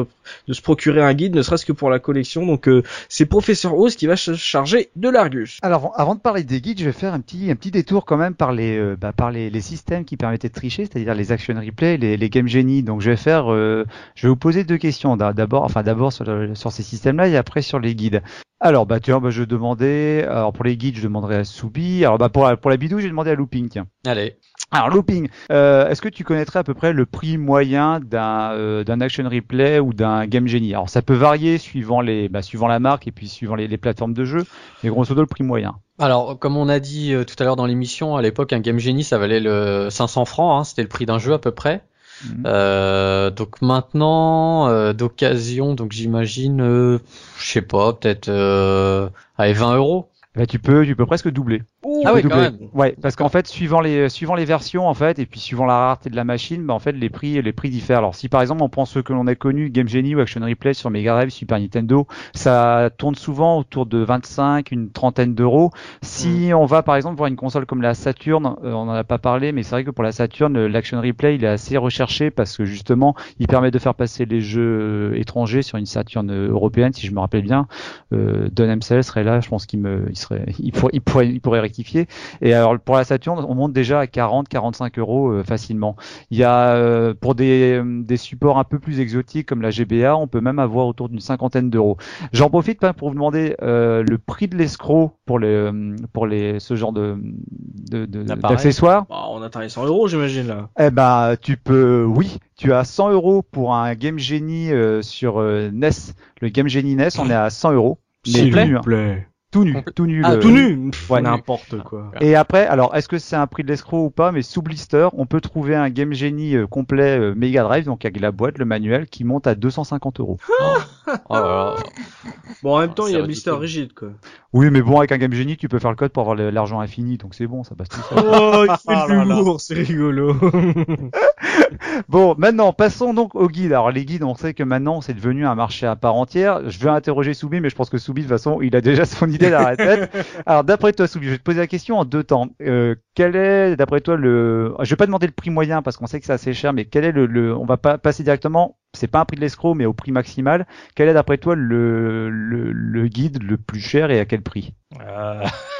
de se procurer un guide, ne serait-ce que pour la collection? Donc euh, c'est professeur Oz qui va se charger de l'Argus.
Alors, avant de parler des guides, je vais faire un petit, un petit détour quand même par les, euh, bah, par les, les systèmes qui permettaient de tricher, c'est-à-dire les action replay, les, les game genie. Donc, je vais faire, euh, je vais vous poser deux questions. D'a- D'abord, enfin, d'abord sur, sur ces systèmes-là et après sur les guides. Alors, bah, tiens, bah, je demandais, alors pour les guides, je demanderai à Soubi. Alors, bah, pour la, pour la bidou, j'ai demandé à Looping, tiens.
Allez.
Alors, Looping, euh, est-ce que tu connaîtrais à peu près le prix moyen d'un euh, d'un action replay ou d'un game genie Alors, ça peut varier suivant les, bah, suivant la marque et puis suivant les, les plateformes de jeu, mais grosso modo, le prix moyen.
Alors, comme on a dit euh, tout à l'heure dans l'émission, à l'époque, un Game Genie, ça valait le 500 francs, hein, c'était le prix d'un jeu à peu près.
Mhm.
Euh, donc maintenant, euh, d'occasion, donc j'imagine, euh, je sais pas, peut-être euh, allez, 20 euros.
Bah, tu peux, tu peux presque doubler.
Ah oui,
Doubler.
quand même.
Ouais, parce qu'en fait, suivant les, suivant les versions, en fait, et puis suivant la rareté de la machine, bah, en fait, les prix, les prix diffèrent. Alors, si par exemple, on prend ceux que l'on a connus, Game Genie ou Action Replay sur Mega Drive, Super Nintendo, ça tourne souvent autour de 25, une trentaine d'euros. Si on va, par exemple, voir une console comme la Saturn, euh, on en a pas parlé, mais c'est vrai que pour la Saturn, l'Action Replay, il est assez recherché parce que justement, il permet de faire passer les jeux euh, étrangers sur une Saturn euh, européenne, si je me rappelle bien. Euh, Don MCL serait là, je pense qu'il me, il serait, il pourrait, il pourrait, il pourrait rectifier. Et alors pour la Saturn, on monte déjà à 40, 45 euros euh, facilement. Il y a euh, pour des, des supports un peu plus exotiques comme la GBA, on peut même avoir autour d'une cinquantaine d'euros. J'en profite pour vous demander euh, le prix de l'escroc pour les, euh, pour les, ce genre de, de, de- d'accessoires.
Bah, on a taré 100 euros, j'imagine là.
Eh ben, tu peux, oui, tu as 100 euros pour un Game Genie euh, sur euh, NES. Le Game Genie NES, on est à 100 euros.
S'il vous
hein.
plaît.
Tout nu, tout nu.
Ah,
le-
Tout nu Pff,
Ouais.
N'importe quoi.
Et après, alors, est-ce que c'est un prix de l'escroc ou pas Mais sous blister, on peut trouver un Game Genie euh, complet euh, Mega Drive, donc avec la boîte, le manuel, qui monte à 250 euros.
Oh là là.
Bon, en même temps,
C'est
il y a blister rigide, quoi.
Oui, mais bon, avec un Game Genie, tu peux faire le code pour avoir l'argent infini, donc c'est bon, ça passe tout seul.
Oh, il <laughs> fait
Ah
de
là.
l'humour, c'est rigolo. <laughs>
Bon, maintenant, passons donc aux guides. Alors, les guides, on sait que maintenant, c'est devenu un marché à part entière. Je vais interroger Soubi, mais je pense que Soubi, de toute façon, il a déjà son idée dans la tête. <laughs> Alors, d'après toi, Soubi, je vais te poser la question en deux temps. Euh, quel est, d'après toi, le... Je vais pas demander le prix moyen, parce qu'on sait que c'est assez cher, mais quel est le... On va pas passer directement, c'est pas un prix de l'escroc, mais au prix maximal. Quel est, d'après toi, le... le... le guide le plus cher et à quel prix?
Euh, <laughs>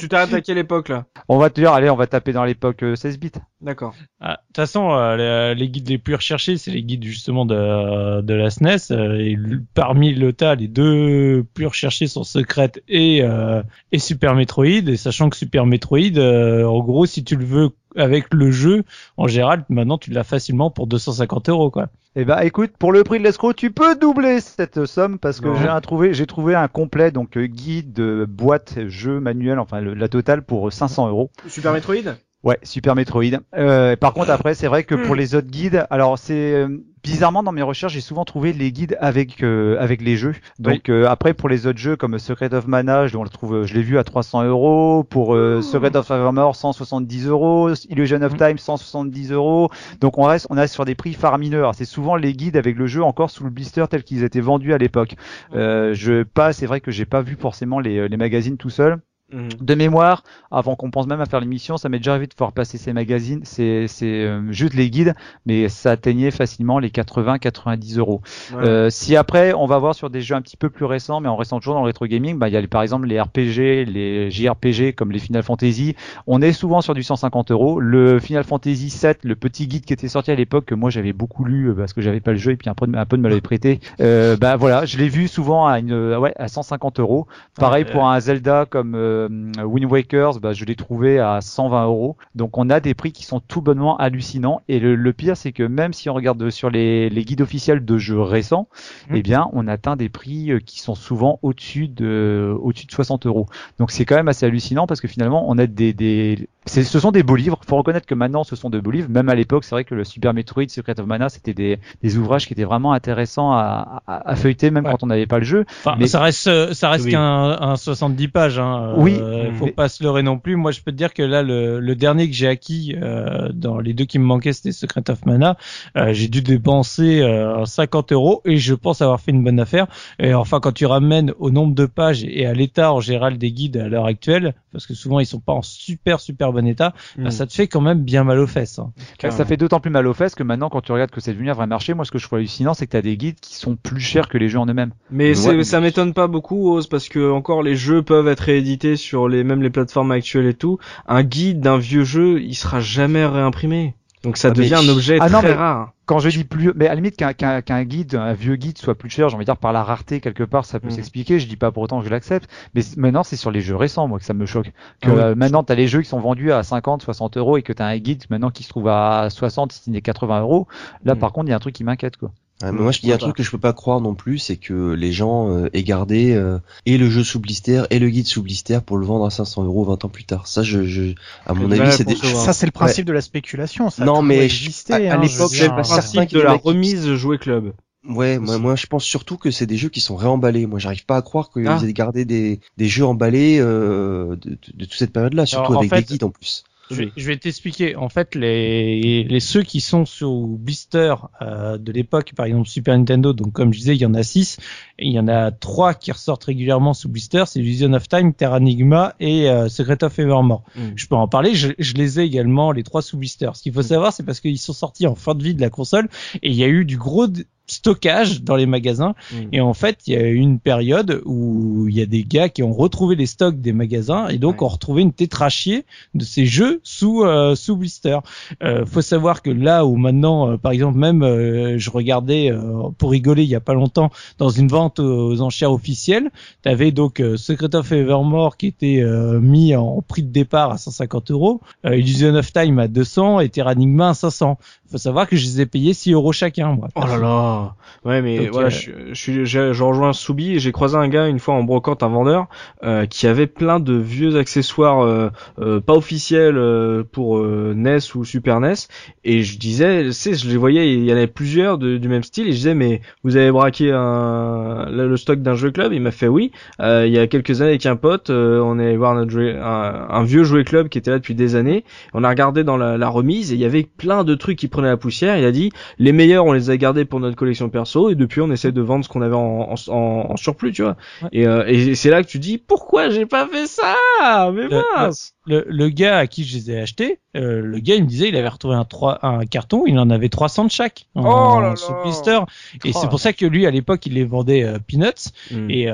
tu t'arrêtes à quelle époque là
On va te dire, allez, on va taper dans l'époque euh, 16 bits.
D'accord.
ah, De toute façon, euh, les, les guides les plus recherchés, c'est les guides justement de, de la SNES. euh, et parmi le tas, les deux plus recherchés sont Secret et, euh, et Super Metroid. Et sachant que Super Metroid, euh, en gros, si tu le veux avec le jeu, en général, maintenant tu l'as facilement pour 250 euros, quoi.
Eh ben, écoute, pour le prix de l'escroc, tu peux doubler cette somme parce que j'ai trouvé, j'ai trouvé un complet, donc euh, guide, euh, boîte, jeu, manuel, enfin le- la totale pour 500 euros.
Super Metroid?
Ouais, Super Metroid. Euh, par contre, après, c'est vrai que pour les autres guides, alors c'est euh, bizarrement dans mes recherches, j'ai souvent trouvé les guides avec euh, avec les jeux. Donc euh, après, pour les autres jeux comme Secret of Mana, je on le trouve, je l'ai vu à 300 euros. Pour euh, Secret of Evermore, 170 euros. Illusion of Time, 170 euros. Donc on reste, on est sur des prix faramineux. Alors, C'est souvent les guides avec le jeu encore sous le blister tel qu'ils étaient vendus à l'époque. Euh, je pas, c'est vrai que j'ai pas vu forcément les, les magazines tout seul.
Mhm.
De mémoire, avant qu'on pense même à faire l'émission, ça m'est déjà arrivé de pouvoir passer ces magazines, c'est euh, juste les guides, mais ça atteignait facilement les 80-90 euros.
Ouais.
Euh, si après, on va voir sur des jeux un petit peu plus récents, mais en restant toujours dans le rétro gaming, bah, il y a les- par exemple les RPG, les JRPG comme les Final Fantasy. On est souvent sur du 150 euros. Le Final Fantasy 7, le petit guide qui était sorti à l'époque que moi j'avais beaucoup lu euh, parce que j'avais pas le jeu et puis un peu, de- un peu de me l'avait prêté. Euh, bah voilà, je l'ai vu souvent à une, ouais, à 150 euros. Pareil
Ouais,
pour un Zelda comme euh, Wind Wakers, bah, je l'ai trouvé à 120 euros. Donc on a des prix qui sont tout bonnement hallucinants. Et le, le pire, c'est que même si on regarde sur les, les guides officiels de jeux récents,
Mhm.
eh bien, on atteint des prix euh, qui sont souvent au-dessus de, au-dessus de 60 euros. Donc c'est quand même assez hallucinant parce que finalement, on a des, des, ce sont des beaux livres. Faut reconnaître que maintenant, ce sont de beaux livres. Même à l'époque, c'est vrai que le Super Metroid, Secret of Mana, c'était des, des ouvrages qui étaient vraiment intéressants à, à, à feuilleter, même
Ouais.
quand on n'avait pas le jeu.
Enfin,
Mais-
ça reste, euh, ça reste
Oui.
qu'un un 70 pages. Hein.
Oui,
Euh, faut
mais-
pas se leurrer non plus. Moi, je peux te dire que là, le, le dernier que j'ai acquis euh, dans les deux qui me manquaient, c'était Secret of Mana. Euh, j'ai dû dépenser euh, 50 euros et je pense avoir fait une bonne affaire. Et enfin, quand tu ramènes au nombre de pages et à l'état en général des guides à l'heure actuelle, parce que souvent ils sont pas en super super bon état, bah, ça te fait quand même bien mal aux fesses. hein.
Ça fait d'autant plus mal aux fesses que maintenant, quand tu regardes que c'est devenu un vrai marché, moi, ce que je trouve hallucinant, c'est que tu as des guides qui sont plus chers que les jeux en eux-mêmes.
Mais
Ouais, mais-
ça m'étonne pas beaucoup, Oz, parce que encore les jeux peuvent être réédités sur les même les plateformes actuelles et tout. Un guide d'un vieux jeu, il sera jamais réimprimé. Donc ça
Ah, mais-
devient un objet
Ah non,
très
mais-
rare.
Quand je dis plus, mais à la limite qu'un qu'un qu'un guide, un vieux guide soit plus cher, j'ai envie de dire par la rareté quelque part, ça peut
Mhm.
s'expliquer. Je dis pas pour autant que je l'accepte, mais maintenant c'est sur les jeux récents moi que ça me choque. Que
Ah oui.
euh, maintenant t'as les jeux qui sont vendus à 50, 60 euros et que t'as un guide maintenant qui se trouve à 60, si n'est 80 euros. Là
Mhm.
par contre il y a un truc qui m'inquiète quoi.
Ouais, mais moi, je- il y a un truc que je peux pas croire non plus, c'est que les gens euh, aient gardé euh, et le jeu sous blister et le guide sous blister pour le vendre à 500 euros 20 ans plus tard. Ça, je, je à mon avis, c'est des...
Ça, c'est le principe de la spéculation. Ça
Non, mais
existé,
à- à
hein, je
l'époque,
dire.
pas certain
de la remise jouet club.
Ouais, moi, moi, je pense surtout que c'est des jeux qui sont réemballés. Moi, j'arrive pas à croire qu'ils
Ah.
aient gardé des, des jeux emballés euh, de, de, de toute cette période-là, surtout
Alors,
avec
fait-
des guides en plus.
Je vais, je vais t'expliquer. En fait, les, les ceux qui sont sous blister euh, de l'époque, par exemple Super Nintendo, donc comme je disais, il y en a six. Et il y en a trois qui ressortent régulièrement sous blister. C'est Vision of Time, Terranigma et euh, Secret of Evermore.
Mm.
Je peux en parler. Je, je les ai également les trois sous blister. Ce qu'il faut savoir, c'est parce qu'ils sont sortis en fin de vie de la console et il y a eu du gros stockage dans les magasins
Mm.
et en fait il y a eu une période où il y a des gars qui ont retrouvé les stocks des magasins et donc
Ouais.
ont retrouvé une tétrachier de ces jeux sous euh, sous blister. Euh, faut savoir que là où maintenant, euh, par exemple, même euh, je regardais euh, pour rigoler il y a pas longtemps dans une vente aux enchères officielles, t'avais donc euh, Secret of Evermore qui était euh, mis en prix de départ à 150 euros, Illusion of Time à 200 et Terranigma à 500. Faut savoir que je les ai payés 6 euros chacun, moi.
Oh là là. Ouais, mais
Donc,
voilà,
euh,
je, je, je, je rejoins Soubi et j'ai croisé un gars une fois en brocante, un vendeur, euh, qui avait plein de vieux accessoires euh, euh, pas officiels euh, pour euh, NES ou Super NES. Et je disais, tu sais, je les voyais, il y en avait plusieurs de- du même style. Et je disais, mais vous avez braqué un, le, le stock d'un jeu club? Il m'a fait oui. Euh, il y a quelques années avec un pote, euh, on est allé voir notre jouet- un, un vieux jouet club qui était là depuis des années. On a regardé dans la, la remise et il y avait plein de trucs qui prenaient la poussière. Il a dit, les meilleurs on les a gardés pour notre collection perso et depuis on essaie de vendre ce qu'on avait en, en, surplus, tu vois.
Ouais.
Et, euh, et c'est là que tu dis, pourquoi j'ai pas fait ça? Mais
Le-
mince
Le, le gars à qui je les ai achetés, euh, le gars il me disait il avait retrouvé un, 3, un carton, il en avait 300 de chaque en,
Oh là là.
sous blister. Et
Oh.
c'est pour ça que lui à l'époque il les vendait euh, peanuts.
Mm.
Et,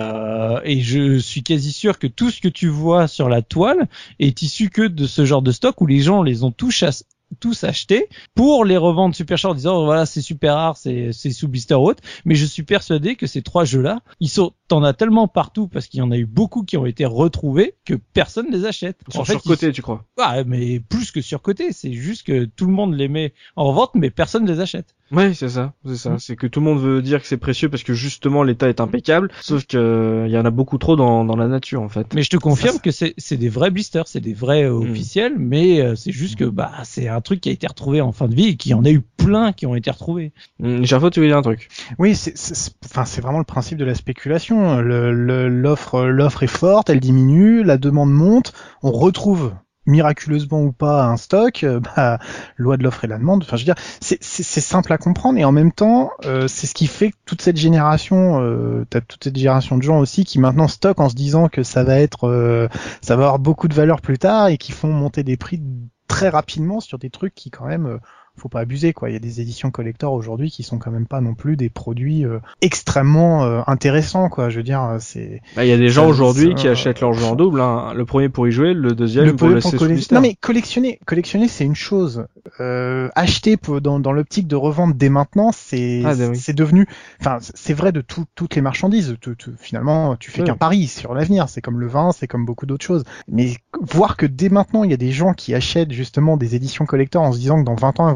et je suis quasi sûr que tout ce que tu vois sur la toile est issu que de ce genre de stock où les gens les ont tous chass- tous achetés pour les revendre super cher en disant oh, voilà c'est super rare c'est c'est sous blister haute mais je suis persuadé que ces trois jeux là ils sont t'en as tellement partout parce qu'il y en a eu beaucoup qui ont été retrouvés que personne les achète.
Ils sont
en fait,
surcotés, tu crois?
Ah, mais plus que surcotés. C'est juste que tout le monde les met en vente mais personne les achète
Ouais, c'est ça, c'est ça.
Mm.
C'est que tout le monde veut dire que c'est précieux parce que justement l'état est impeccable, sauf que euh, il y en a beaucoup trop dans, dans la nature en fait.
Mais je te confirme que c'est c'est des vrais blisters, c'est des vrais euh,
Mm.
officiels, mais euh, c'est juste que bah c'est un truc qui a été retrouvé en fin de vie et qu'il y en a eu plein qui ont été retrouvés.
Hum, Gerfo, tu veux dire un truc?
Oui, c'est, c'est- c'est- enfin, c'est vraiment le principe de la spéculation. Le- le- L'offre, l'offre est forte, elle diminue, la demande monte, on retrouve miraculeusement ou pas un stock, euh, bah, loi de l'offre et la demande. Enfin, je veux dire, c'est, simple à comprendre et en même temps, euh, c'est ce qui fait que toute cette génération, euh, t'as toute cette génération de gens aussi qui maintenant stockent en se disant que ça va être, euh, ça va avoir beaucoup de valeur plus tard et qui font monter des prix très rapidement sur des trucs qui quand même euh, faut pas abuser quoi. Il y a des éditions collector aujourd'hui qui sont quand même pas non plus des produits euh, extrêmement euh, intéressants quoi. Je veux dire, euh, c'est
Bah, Il y a des gens aujourd'hui qui achètent leur jeu en double. hein. Le premier pour y jouer, le deuxième
le
pour le
collectionner. Non mais collectionner, collectionner c'est une chose. Euh, acheter pour, dans, dans l'optique de revendre dès maintenant, c'est
Ah, oui.
c'est devenu. Enfin, c'est vrai de tout- toutes les marchandises. Tu- tu- finalement, tu fais qu'un pari sur l'avenir. C'est comme le vin, c'est comme beaucoup d'autres choses. Mais voir que dès maintenant, il y a des gens qui achètent justement des éditions collector en se disant que dans 20 ans, elles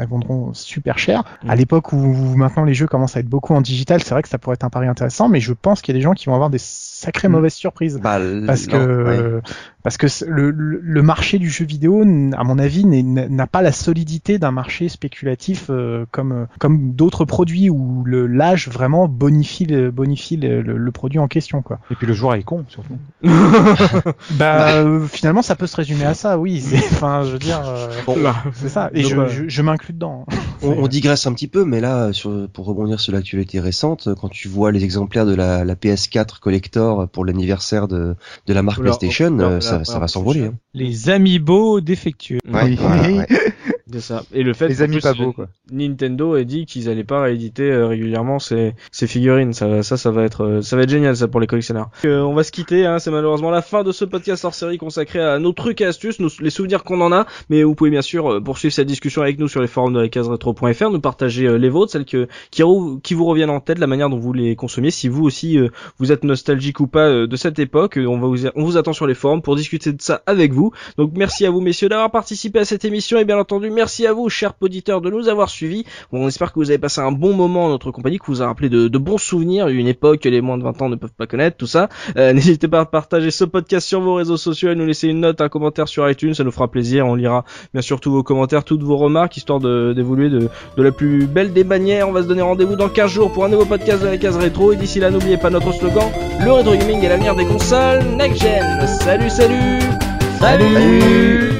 elles vendront super cher.
Mm.
À l'époque où maintenant les jeux commencent à être beaucoup en digital, c'est vrai que ça pourrait être un pari intéressant. Mais je pense qu'il y a des gens qui vont avoir des sacrées
Mm.
mauvaises surprises
Bah,
parce que
ouais.
Parce que le, le marché du jeu vidéo, à mon avis, n'a pas la solidité d'un marché spéculatif euh, comme comme d'autres produits où le l'âge vraiment bonifie le, bonifie le, le- le produit en question quoi.
Et puis le joueur est con, surtout. <laughs>
Bah euh, finalement ça peut se résumer à ça, oui. <laughs> c'est- Enfin je veux dire, euh,
Bon,
c'est ça. Et je,
voilà.
je, je m'inclus dedans.
on, on digresse un petit peu, mais là, sur, pour rebondir sur l'actualité récente, quand tu vois les exemplaires de la, la PS4 collector pour l'anniversaire de, de la marque
Oula,
PlayStation,
oula,
ça, ça va s'envoler. hein.
Les amiibo défectueux.
Ouais,
Oui.
voilà, ouais. <laughs>
C'est ça. Et le fait
Les
qu'en
amis
plus,
pas beaux, quoi.
Nintendo a dit qu'ils allaient pas rééditer euh, régulièrement ces, ces figurines. Ça, ça, ça va être, euh, ça va être génial ça pour les collectionneurs. Euh, on va se quitter. Hein, c'est malheureusement la fin de ce podcast hors série consacré à nos trucs et astuces, nos- les souvenirs qu'on en a. Mais vous pouvez bien sûr poursuivre cette discussion avec nous sur les forums de la case retro.fr, nous partager les vôtres, celles que qui, vous reviennent en tête, la manière dont vous les consommiez. Si vous aussi euh, vous êtes nostalgique ou pas euh, de cette époque, on va vous, on vous attend sur les forums pour discuter de ça avec vous. Donc merci à vous messieurs d'avoir participé à cette émission et bien entendu merci à vous chers auditeurs de nous avoir suivis. On espère que vous avez passé un bon moment en notre compagnie, que vous a rappelé de, de bons souvenirs, une époque que les moins de 20 ans ne peuvent pas connaître, tout ça. Euh, <laughs> N'hésitez pas à partager ce podcast sur vos réseaux sociaux, à nous laisser une note, un commentaire sur iTunes, ça nous fera plaisir. On lira bien sûr tous vos commentaires, toutes vos remarques, histoire d'évoluer de, de la plus belle des manières. On va se donner rendez-vous dans 15 jours pour un nouveau podcast de la case rétro. Et d'ici là, n'oubliez pas notre slogan, le rétro gaming est l'avenir des consoles next gen. Salut, salut
Salut